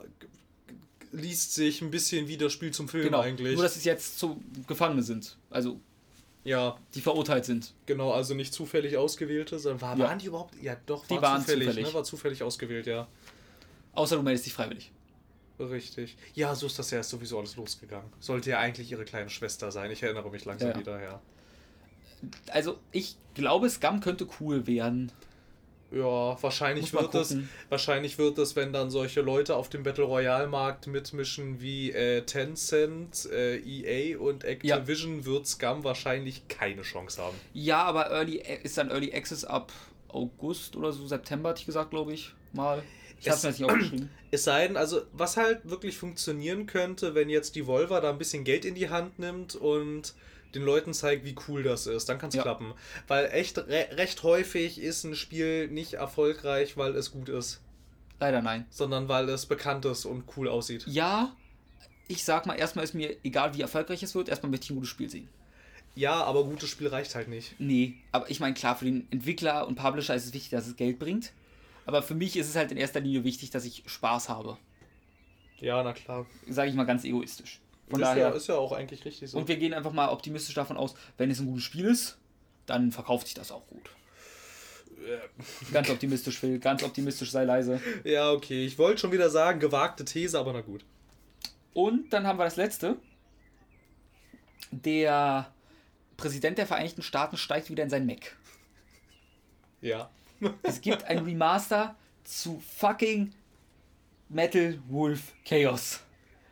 liest sich ein bisschen wie das Spiel zum Film Genau, eigentlich. nur dass es jetzt so Gefangene sind. Also, ja, die verurteilt sind. genau, also nicht zufällig ausgewählte, sondern war, Ja. waren die überhaupt? Ja, doch, Die war waren zufällig, zufällig. Ne? war zufällig ausgewählt, ja. Außer du meldest dich freiwillig. Richtig. Ja, so ist das ja erst sowieso alles losgegangen. Sollte ja eigentlich ihre kleine Schwester sein. Ich erinnere mich langsam Ja, ja. wieder, ja. Also, ich glaube, Scum könnte cool werden. Ja, wahrscheinlich Muss wird es, wahrscheinlich wird es, wenn dann solche Leute auf dem Battle Royale Markt mitmischen wie äh, Tencent, äh, EA und Activision, wird Scum wahrscheinlich keine Chance haben. Ja, aber Early ist dann Early Access ab August oder so, September, hatte ich gesagt, glaube ich, mal. Ich Es- habe mir nicht aufgeschrieben. Es sei denn, also was halt wirklich funktionieren könnte, wenn jetzt die Volva da ein bisschen Geld in die Hand nimmt und den Leuten zeigt, wie cool das ist, dann kann es Ja. klappen. Weil echt re recht häufig ist ein Spiel nicht erfolgreich, weil es gut ist, Leider nein. sondern weil es bekannt ist und cool aussieht. Ja, ich sag mal, erstmal ist mir egal, wie erfolgreich es wird, erstmal möchte ich ein gutes Spiel sehen. Ja, aber gutes Spiel reicht halt nicht. Nee, aber ich meine, klar, für den Entwickler und Publisher ist es wichtig, dass es Geld bringt. Aber für mich ist es halt in erster Linie wichtig, dass ich Spaß habe. Ja, na klar. Sage ich mal ganz egoistisch. Von ist, daher. ja, ist ja auch eigentlich richtig so. Und wir gehen einfach mal optimistisch davon aus, wenn es ein gutes Spiel ist, dann verkauft sich das auch gut. Ganz optimistisch, Phil. Ganz optimistisch, sei leise. ja, okay. Ich wollte schon wieder sagen, gewagte These, aber na gut. Und dann haben wir das letzte. Der Präsident der Vereinigten Staaten steigt wieder in sein Mac. Ja. Es gibt ein Remaster zu fucking Metal Wolf Chaos.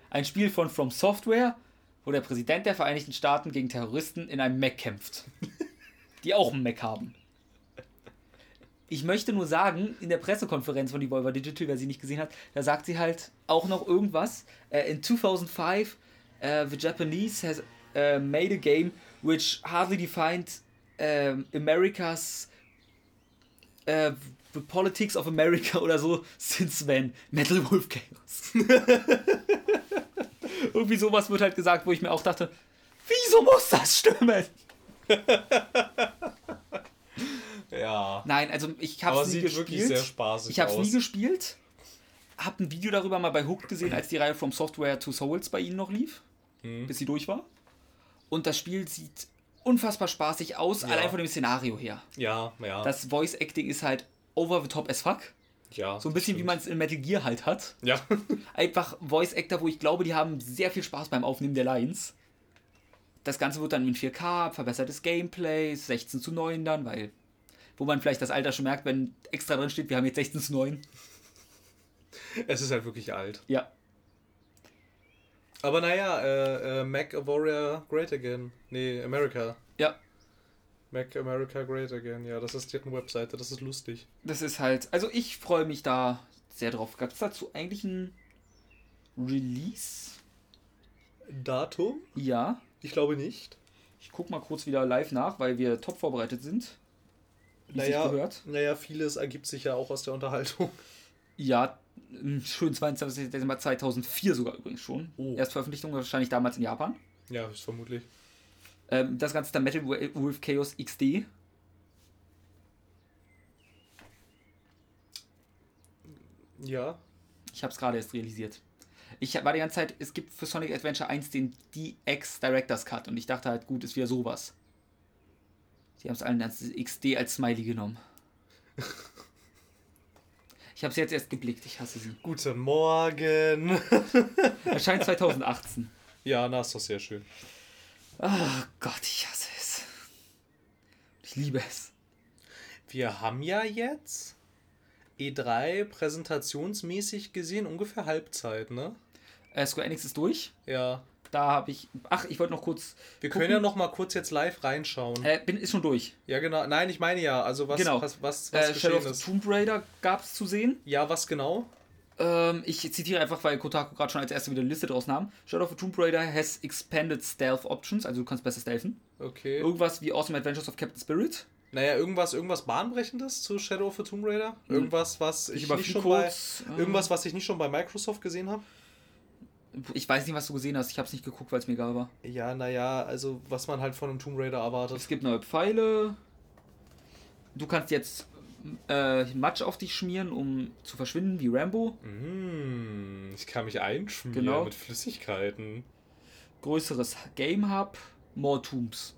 Ein Spiel von From Software, wo der Präsident der Vereinigten Staaten gegen Terroristen in einem Mac kämpft. Die auch einen Mac haben. Ich möchte nur sagen, in der Pressekonferenz von Devolver Digital, wer sie nicht gesehen hat, da sagt sie halt auch noch irgendwas. Äh, in 2005, äh, the Japanese has äh, made a game which hardly defined ähm, America's the Politics of America oder so since when Metal Wolf Chaos. Irgendwie sowas wird halt gesagt, wo ich mir auch dachte, wieso muss das stimmen? Ja. Nein, also ich habe nie sieht gespielt. wirklich sehr spaßig ich habe es nie gespielt. Hab ein Video darüber mal bei Hooked gesehen, als die Reihe From Software to Souls bei ihnen noch lief, Mhm. bis sie durch war. Und das Spiel sieht unfassbar spaßig aus, Ja. allein von dem Szenario her. Ja, ja. Das Voice Acting ist halt over the top as fuck. ja So ein bisschen wie man es in Metal Gear halt hat. Ja. Einfach Voice Actor, wo ich glaube, die haben sehr viel Spaß beim Aufnehmen der Lines. Das Ganze wird dann in 4K, verbessertes Gameplay, 16 zu 9 dann, weil. Wo man vielleicht das Alter schon merkt, wenn extra drin steht, wir haben jetzt 16 zu 9. es ist halt wirklich alt. Ja. Aber naja, äh, äh, Mac a Warrior Great Again. Nee, America. Ja. Mac America Great Again. Ja, das ist deren Webseite. Das ist lustig. Das ist halt. Also ich freue mich da sehr drauf. Gab es dazu eigentlich ein Release? Datum? Ja. Ich glaube nicht. Ich guck mal kurz wieder live nach, weil wir top vorbereitet sind. Naja, gehört. naja, vieles ergibt sich ja auch aus der Unterhaltung. Ja, schön 22. Dezember 2004 sogar übrigens schon. Oh. Erstveröffentlichung wahrscheinlich damals in Japan. Ja, ist vermutlich. Ähm, das Ganze ist dann Metal Wolf Chaos XD. Ja. Ich habe es gerade erst realisiert. Ich war die ganze Zeit, es gibt für Sonic Adventure 1 den DX Director's Cut und ich dachte halt, gut, ist wieder sowas. Sie haben es allen als XD als Smiley genommen. Ich habe es jetzt erst geblickt, ich hasse sie. Guten Morgen. Erscheint 2018. ja, na, ist doch sehr schön. Oh Gott, ich hasse es. Ich liebe es. Wir haben ja jetzt E3 präsentationsmäßig gesehen ungefähr Halbzeit, ne? Äh, Square Enix ist durch. Ja. da habe ich. Ach, ich wollte noch kurz. Wir können ja noch mal kurz jetzt live reinschauen. Äh, bin, ist schon durch. Ja, genau. Nein, ich meine ja. Also was, Genau. was, was, was Äh, geschehen Shadow of the ist. Tomb Raider gab es zu sehen. Ja, was genau? Ähm, ich zitiere einfach, weil Kotaku gerade schon als erste wieder eine Liste draus nahm. Shadow of the Tomb Raider has expanded stealth options, also du kannst besser stealthen. Okay. Irgendwas wie Awesome Adventures of Captain Spirit. Naja, irgendwas, irgendwas Bahnbrechendes zu Shadow of the Tomb Raider? Irgendwas, was ich, nicht schon bei, kurz, äh, irgendwas, was ich nicht schon bei Microsoft gesehen habe? Ich weiß nicht, was du gesehen hast. Ich habe es nicht geguckt, weil es mir egal war. Ja, naja, also was man halt von einem Tomb Raider erwartet. Es gibt neue Pfeile. Du kannst jetzt äh, Matsch auf dich schmieren, um zu verschwinden, wie Rambo. Mm, ich kann mich einschmieren Genau. mit Flüssigkeiten. Größeres Game Hub. More Tombs.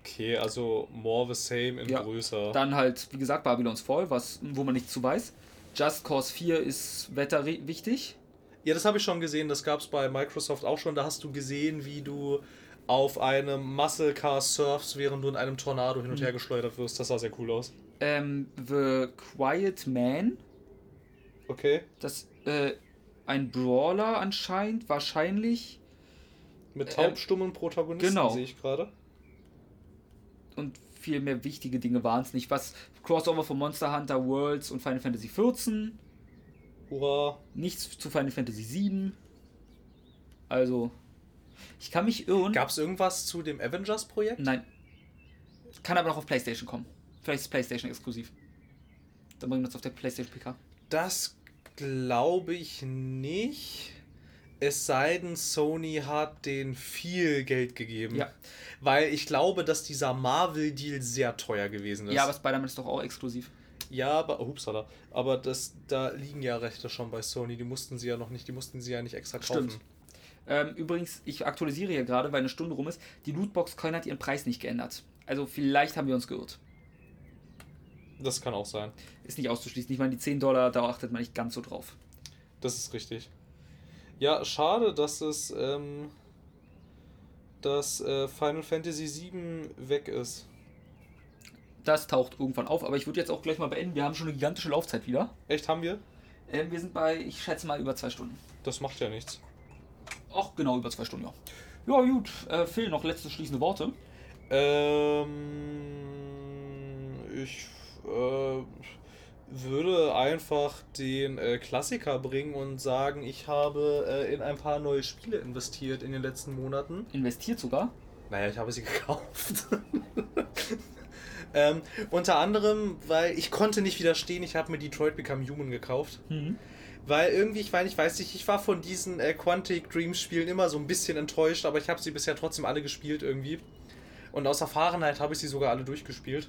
Okay, also more the same in Ja. größer. Dann halt, wie gesagt, Babylon's Fall, was, wo man nichts zu weiß. Just Cause 4 ist Wetter wichtig. Ja, das habe ich schon gesehen. Das gab es bei Microsoft auch schon. Da hast du gesehen, wie du auf einem Muscle Car surfst, während du in einem Tornado hin und her geschleudert wirst. Das sah sehr cool aus. Ähm, The Quiet Man. Okay. Das, äh, ein Brawler anscheinend, wahrscheinlich. Mit Ähm, taubstummen Protagonisten genau. sehe ich gerade. Und viel mehr wichtige Dinge waren es nicht. Was Crossover von Monster Hunter Worlds und Final Fantasy XIV. Hurra. Nichts zu Final Fantasy VII. Also, ich kann mich irren. Gab es irgendwas zu dem Avengers-Projekt? Nein. Kann aber noch auf PlayStation kommen. Vielleicht ist PlayStation exklusiv. Dann bringen wir uns auf der PlayStation PK. Das glaube ich nicht. Es sei denn, Sony hat denen viel Geld gegeben. Ja. Weil ich glaube, dass dieser Marvel-Deal sehr teuer gewesen ist. Ja, aber Spider-Man ist doch auch exklusiv. Ja, aber, oh, hupsala. aber das, da liegen ja Rechte schon bei Sony. Die mussten sie ja noch nicht, die mussten sie ja nicht extra kaufen. Stimmt. Ähm, übrigens, ich aktualisiere hier gerade, weil eine Stunde rum ist. Die Lootbox-Coin hat ihren Preis nicht geändert. Also vielleicht haben wir uns geirrt. Das kann auch sein. Ist nicht auszuschließen. Ich meine, die 10 Dollar, da achtet man nicht ganz so drauf. Das ist richtig. Ja, schade, dass es, ähm, dass äh, Final Fantasy VII weg ist. Das taucht irgendwann auf, aber ich würde jetzt auch gleich mal beenden. Wir haben schon eine gigantische Laufzeit wieder. Echt, haben wir? Ähm, wir sind bei, ich schätze mal, über zwei Stunden. Das macht ja nichts. Ach, genau, über zwei Stunden, ja. Ja, gut. Äh, Phil, noch letzte schließende Worte. Ähm, ich äh, würde einfach den äh, Klassiker bringen und sagen, ich habe äh, in ein paar neue Spiele investiert in den letzten Monaten. Investiert sogar. Naja, ich habe sie gekauft. ähm, unter anderem, weil ich konnte nicht widerstehen, ich habe mir Detroit Become Human gekauft. Weil irgendwie, ich meine, ich weiß nicht, ich war von diesen äh, Quantic Dreams Spielen immer so ein bisschen enttäuscht, aber ich habe sie bisher trotzdem alle gespielt irgendwie. Und aus Erfahrenheit habe ich sie sogar alle durchgespielt.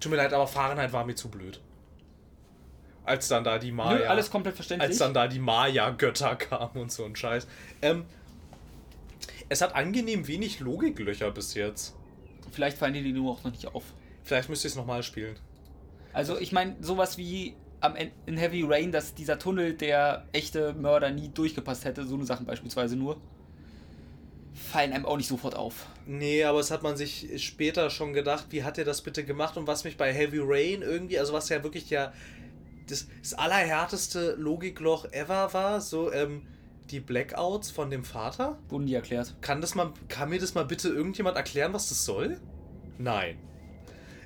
Tut mir leid, aber Fahrenheit war mir zu blöd. Als dann da die Maya. Nö, alles komplett verständlich. als dann da die Maya-Götter kamen und so ein Scheiß. Ähm, es hat angenehm wenig Logiklöcher bis jetzt. Vielleicht fallen dir die nur auch noch nicht auf. Vielleicht müsste ich es nochmal spielen. Also ich meine, sowas wie am Ende in Heavy Rain, dass dieser Tunnel der echte Mörder nie durchgepasst hätte, so eine Sachen beispielsweise nur, fallen einem auch nicht sofort auf. Nee, aber es hat man sich später schon gedacht, wie hat er das bitte gemacht und was mich bei Heavy Rain irgendwie, also was ja wirklich ja das, das allerhärteste Logikloch ever war, so ähm, die Blackouts von dem Vater. Wurden die erklärt. Kann das mal, kann mir das mal bitte irgendjemand erklären, was das soll? Nein.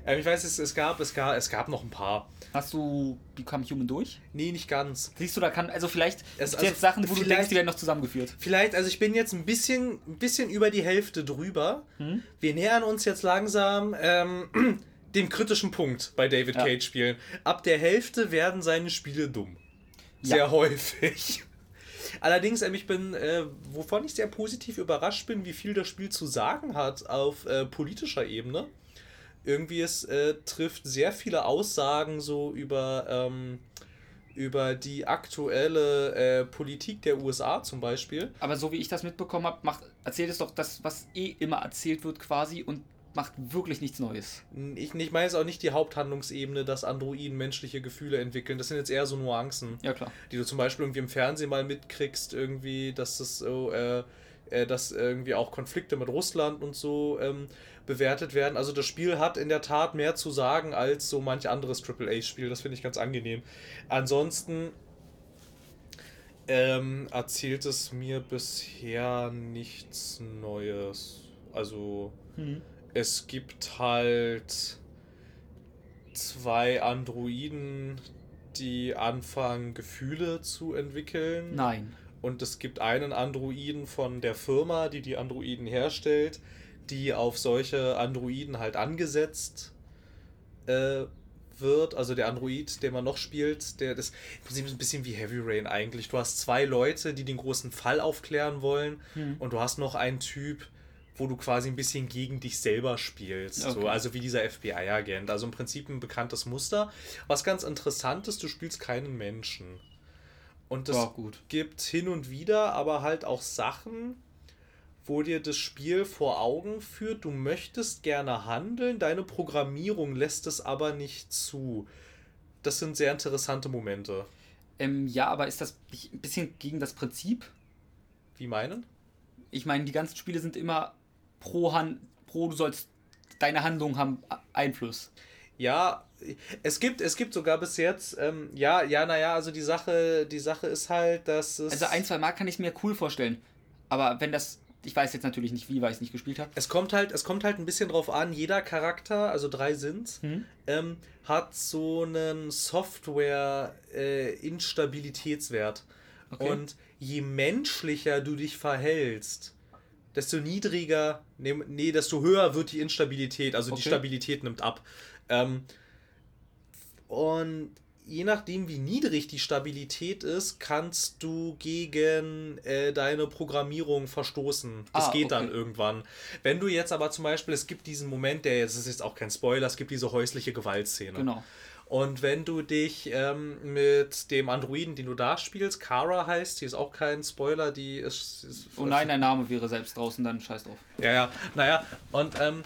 Ähm, ich weiß, es, es, gab, es, gab, es gab noch ein paar. Hast du Become Human durch? Nee, nicht ganz. Siehst du, da kann, also vielleicht Es- also jetzt Sachen, wo du denkst, die werden noch zusammengeführt. Vielleicht, also ich bin jetzt ein bisschen, ein bisschen über die Hälfte drüber. Hm? Wir nähern uns jetzt langsam ähm, dem kritischen Punkt bei David Ja. Cage Spielen. Ab der Hälfte werden seine Spiele dumm. Sehr Ja. häufig. Allerdings, ähm, ich bin, äh, wovon ich sehr positiv überrascht bin, wie viel das Spiel zu sagen hat auf äh, politischer Ebene. Irgendwie es äh, trifft sehr viele Aussagen so über, ähm, über die aktuelle äh, Politik der USA zum Beispiel. Aber so wie ich das mitbekommen habe, erzählt es doch das, was eh immer erzählt wird quasi und macht wirklich nichts Neues. Ich, ich meine jetzt auch nicht die Haupthandlungsebene, dass Androiden menschliche Gefühle entwickeln. Das sind jetzt eher so Nuancen, Ja klar. die du zum Beispiel irgendwie im Fernsehen mal mitkriegst, irgendwie, dass das so, äh, äh, dass irgendwie auch Konflikte mit Russland und so ähm, bewertet werden. Also das Spiel hat in der Tat mehr zu sagen als so manch anderes AAA-Spiel. Das finde ich ganz angenehm. Ansonsten ähm, erzählt es mir bisher nichts Neues. Also Hm. es gibt halt zwei Androiden, die anfangen, Gefühle zu entwickeln. Nein. Und es gibt einen Androiden von der Firma, die die Androiden herstellt, die auf solche Androiden halt angesetzt äh, wird. Also der Android, den man noch spielt, der das im Prinzip ist ein bisschen wie Heavy Rain eigentlich. Du hast zwei Leute, die den großen Fall aufklären wollen Hm. und du hast noch einen Typ, wo du quasi ein bisschen gegen dich selber spielst. So, Okay. also wie dieser FBI-Agent. Also im Prinzip ein bekanntes Muster. Was ganz interessant ist, du spielst keinen Menschen. Und es gut. gibt hin und wieder aber halt auch Sachen, wo dir das Spiel vor Augen führt, du möchtest gerne handeln, deine Programmierung lässt es aber nicht zu. Das sind sehr interessante Momente. Ähm, ja, aber ist das ein bisschen gegen das Prinzip? Wie meinen? Ich meine, die ganzen Spiele sind immer pro Hand, pro du sollst, deine Handlungen haben Einfluss. Ja, es gibt, es gibt sogar bis jetzt, ähm, ja, ja, naja, also die Sache, die Sache ist halt, dass es. Also ein, zwei Mal kann ich es mir cool vorstellen. Aber wenn das, ich weiß jetzt natürlich nicht wie, weil ich es nicht gespielt habe. Es kommt halt, es kommt halt ein bisschen drauf an, jeder Charakter, also drei sind, Hm? ähm, hat so einen Software-Instabilitätswert. Okay. Und je menschlicher du dich verhältst, desto niedriger, nee, nee, desto höher wird die Instabilität, also die Okay. Stabilität nimmt ab. Ähm, und je nachdem, wie niedrig die Stabilität ist, kannst du gegen äh, deine Programmierung verstoßen. Das Ah, geht okay. dann irgendwann. Wenn du jetzt aber zum Beispiel, es gibt diesen Moment, der jetzt, ist jetzt auch kein Spoiler, es gibt diese häusliche Gewaltszene. Genau. Und wenn du dich ähm, mit dem Androiden, den du da spielst, Kara heißt, die ist auch kein Spoiler, die ist. ist Oh nein, dein Name wäre selbst draußen, dann scheiß drauf. Ja, ja, naja, und ähm,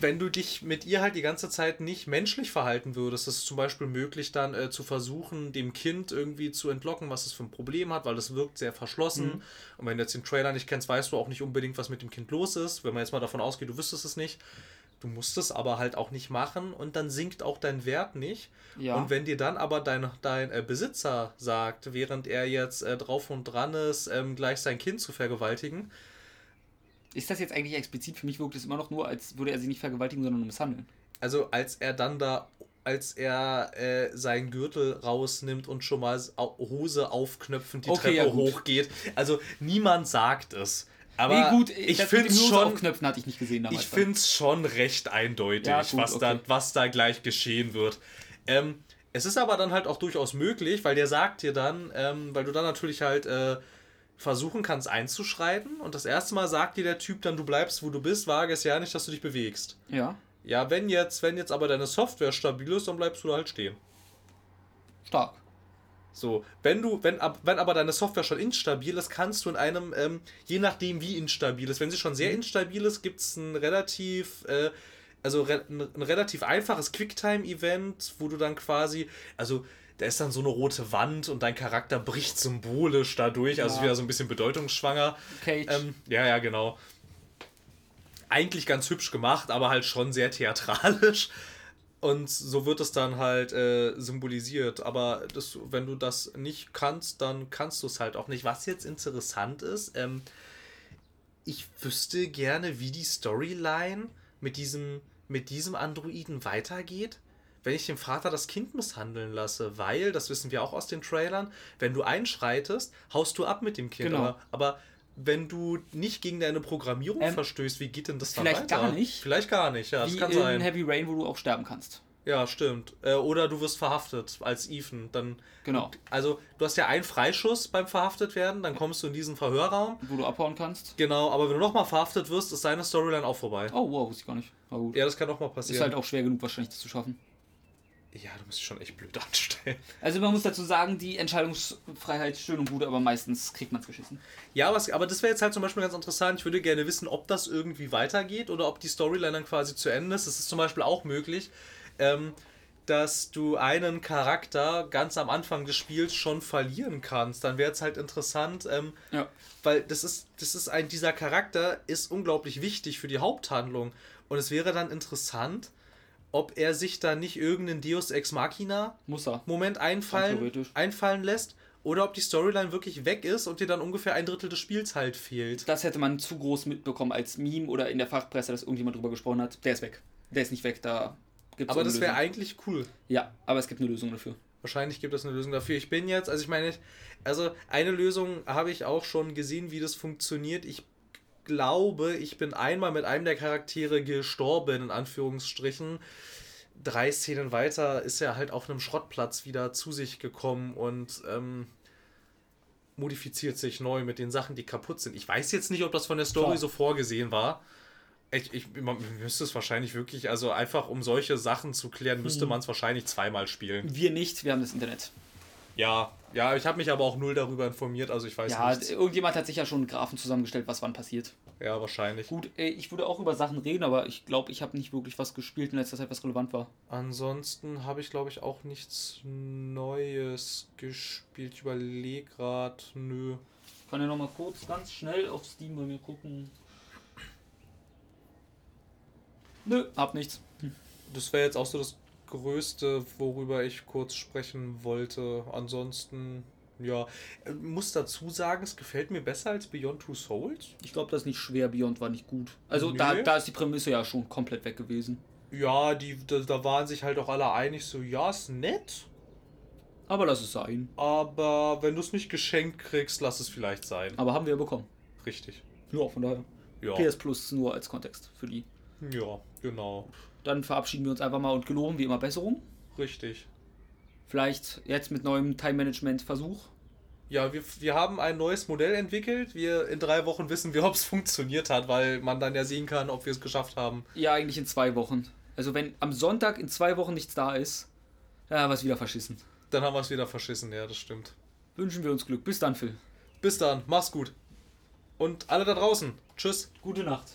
wenn du dich mit ihr halt die ganze Zeit nicht menschlich verhalten würdest, ist es zum Beispiel möglich, dann äh, zu versuchen, dem Kind irgendwie zu entlocken, was es für ein Problem hat, weil es wirkt sehr verschlossen. Mhm. Und wenn du jetzt den Trailer nicht kennst, weißt du auch nicht unbedingt, was mit dem Kind los ist. Wenn man jetzt mal davon ausgeht, du wüsstest es nicht. Du musst es aber halt auch nicht machen und dann sinkt auch dein Wert nicht. Ja. Und wenn dir dann aber dein, dein äh, Besitzer sagt, während er jetzt äh, drauf und dran ist, ähm, gleich sein Kind zu vergewaltigen, Ist das jetzt eigentlich explizit? Für mich wirkt es immer noch nur, als würde er sie nicht vergewaltigen, sondern nur misshandeln. Also als er dann da, als er äh, seinen Gürtel rausnimmt und schon mal Hose aufknöpfend die Okay, Treppe ja, hochgeht. Also niemand sagt es. Aber nee, gut, ich finde es schon, aufknöpfen hatte ich nicht gesehen damals. ich find's schon recht eindeutig, Ja, gut, was, da, okay. was da gleich geschehen wird. Ähm, es ist aber dann halt auch durchaus möglich, weil der sagt dir dann, ähm, weil du dann natürlich halt äh, versuchen kannst einzuschreiten und das erste Mal sagt dir der Typ dann, du bleibst, wo du bist, wage es ja nicht, dass du dich bewegst. Ja, Ja, wenn jetzt, wenn jetzt aber deine Software stabil ist, dann bleibst du da halt stehen. stark. So, wenn du, wenn, ab, wenn aber deine Software schon instabil ist, kannst du in einem, ähm, je nachdem wie instabil ist, wenn sie schon sehr instabil ist, gibt es ein relativ, äh, also re ein, ein relativ einfaches Quicktime-Event, wo du dann quasi, also da ist dann so eine rote Wand und dein Charakter bricht symbolisch dadurch, also Ja. wieder so ein bisschen bedeutungsschwanger. Cage. Ähm, ja, ja, genau. Eigentlich ganz hübsch gemacht, aber halt schon sehr theatralisch. Und so wird es dann halt äh, symbolisiert. Aber das, wenn du das nicht kannst, dann kannst du es halt auch nicht. Was jetzt interessant ist, ähm, ich wüsste gerne, wie die Storyline mit diesem, mit diesem Androiden weitergeht, wenn ich dem Vater das Kind misshandeln lasse. Weil, das wissen wir auch aus den Trailern, wenn du einschreitest, haust du ab mit dem Kind. Genau. Aber, aber wenn du nicht gegen deine Programmierung Ähm, verstößt, wie geht denn das dann vielleicht weiter? gar nicht. Vielleicht gar nicht, ja, das Wie kann in sein. Heavy Rain, wo du auch sterben kannst. Ja, stimmt. Äh, oder du wirst verhaftet als Ethan. Dann, Genau. also, du hast ja einen Freischuss beim verhaftet werden, dann kommst du in diesen Verhörraum. Wo du abhauen kannst. Genau, aber wenn du nochmal verhaftet wirst, ist deine Storyline auch vorbei. Oh, wow, wusste ich gar nicht. Ja, das kann auch mal Ist passieren. halt auch schwer genug wahrscheinlich, das zu schaffen. Ja, du musst dich schon echt blöd anstellen. Also man muss dazu sagen, die Entscheidungsfreiheit ist schön und gut, aber meistens kriegt man es geschissen. Ja, was, aber das wäre jetzt halt zum Beispiel ganz interessant. Ich würde gerne wissen, ob das irgendwie weitergeht oder ob die Storyline dann quasi zu Ende ist. Es ist zum Beispiel auch möglich, ähm, dass du einen Charakter ganz am Anfang des Spiels schon verlieren kannst. Dann wäre es halt interessant, ähm, Ja. weil das ist, das ist ein, dieser Charakter ist unglaublich wichtig für die Haupthandlung. Und es wäre dann interessant, ob er sich da nicht irgendeinen Deus Ex Machina Muss er. Moment einfallen, einfallen lässt oder ob die Storyline wirklich weg ist und dir dann ungefähr ein Drittel des Spiels halt fehlt. Das hätte man zu groß mitbekommen als Meme oder in der Fachpresse, dass irgendjemand drüber gesprochen hat. Der ist weg. Der ist nicht weg, da gibt's Aber das wäre eigentlich cool. Ja, aber es gibt eine Lösung dafür. Wahrscheinlich gibt es eine Lösung dafür. Ich bin jetzt, also ich meine, also eine Lösung habe ich auch schon gesehen, wie das funktioniert. Ich glaube, ich bin einmal mit einem der Charaktere gestorben, in Anführungsstrichen. Drei Szenen weiter ist er halt auf einem Schrottplatz wieder zu sich gekommen und ähm, modifiziert sich neu mit den Sachen, die kaputt sind. Ich weiß jetzt nicht, ob das von der Story Klar. so vorgesehen war. Ich, ich, man müsste es wahrscheinlich wirklich, also einfach um solche Sachen zu klären, müsste hm. man es wahrscheinlich zweimal spielen. Wir nicht, wir haben das Internet. Ja, ja, ich habe mich aber auch null darüber informiert, also ich weiß ja, nichts. irgendjemand hat sicher schon einen Graphen zusammengestellt, was wann passiert. Ja, wahrscheinlich. Gut, äh, ich würde auch über Sachen reden, aber ich glaube, ich habe nicht wirklich was gespielt in letzter Zeit, was relevant war. Ansonsten habe ich, glaube ich, auch nichts Neues gespielt. Ich überlege gerade, nö. Ich kann ja nochmal kurz ganz schnell auf Steam bei mir gucken. Nö, hab nichts. Das wäre jetzt auch so das Größte, worüber ich kurz sprechen wollte. Ansonsten, ja, muss dazu sagen, es gefällt mir besser als Beyond Two Souls. Ich glaube, das ist nicht schwer. Beyond war nicht gut. Also da, da ist die Prämisse ja schon komplett weg gewesen. Ja, die, da, da waren sich halt auch alle einig, so, ja, ist nett. Aber lass es sein. Aber wenn du es nicht geschenkt kriegst, lass es vielleicht sein. Aber haben wir ja bekommen. Richtig. Ja, von daher. Ja. PS Plus nur als Kontext für die. Ja, genau. Dann verabschieden wir uns einfach mal und geloben wie immer Besserung. Richtig. Vielleicht jetzt mit neuem Time-Management-Versuch. Ja, wir, wir haben ein neues Modell entwickelt. Wir in drei Wochen wissen wir, ob es funktioniert hat, weil man dann ja sehen kann, ob wir es geschafft haben. Ja, eigentlich in zwei Wochen. Also wenn am Sonntag in zwei Wochen nichts da ist, dann haben wir es wieder verschissen. Dann haben wir es wieder verschissen, ja, das stimmt. Wünschen wir uns Glück. Bis dann, Phil. Bis dann, mach's gut. Und alle da draußen. Tschüss. Gute Nacht.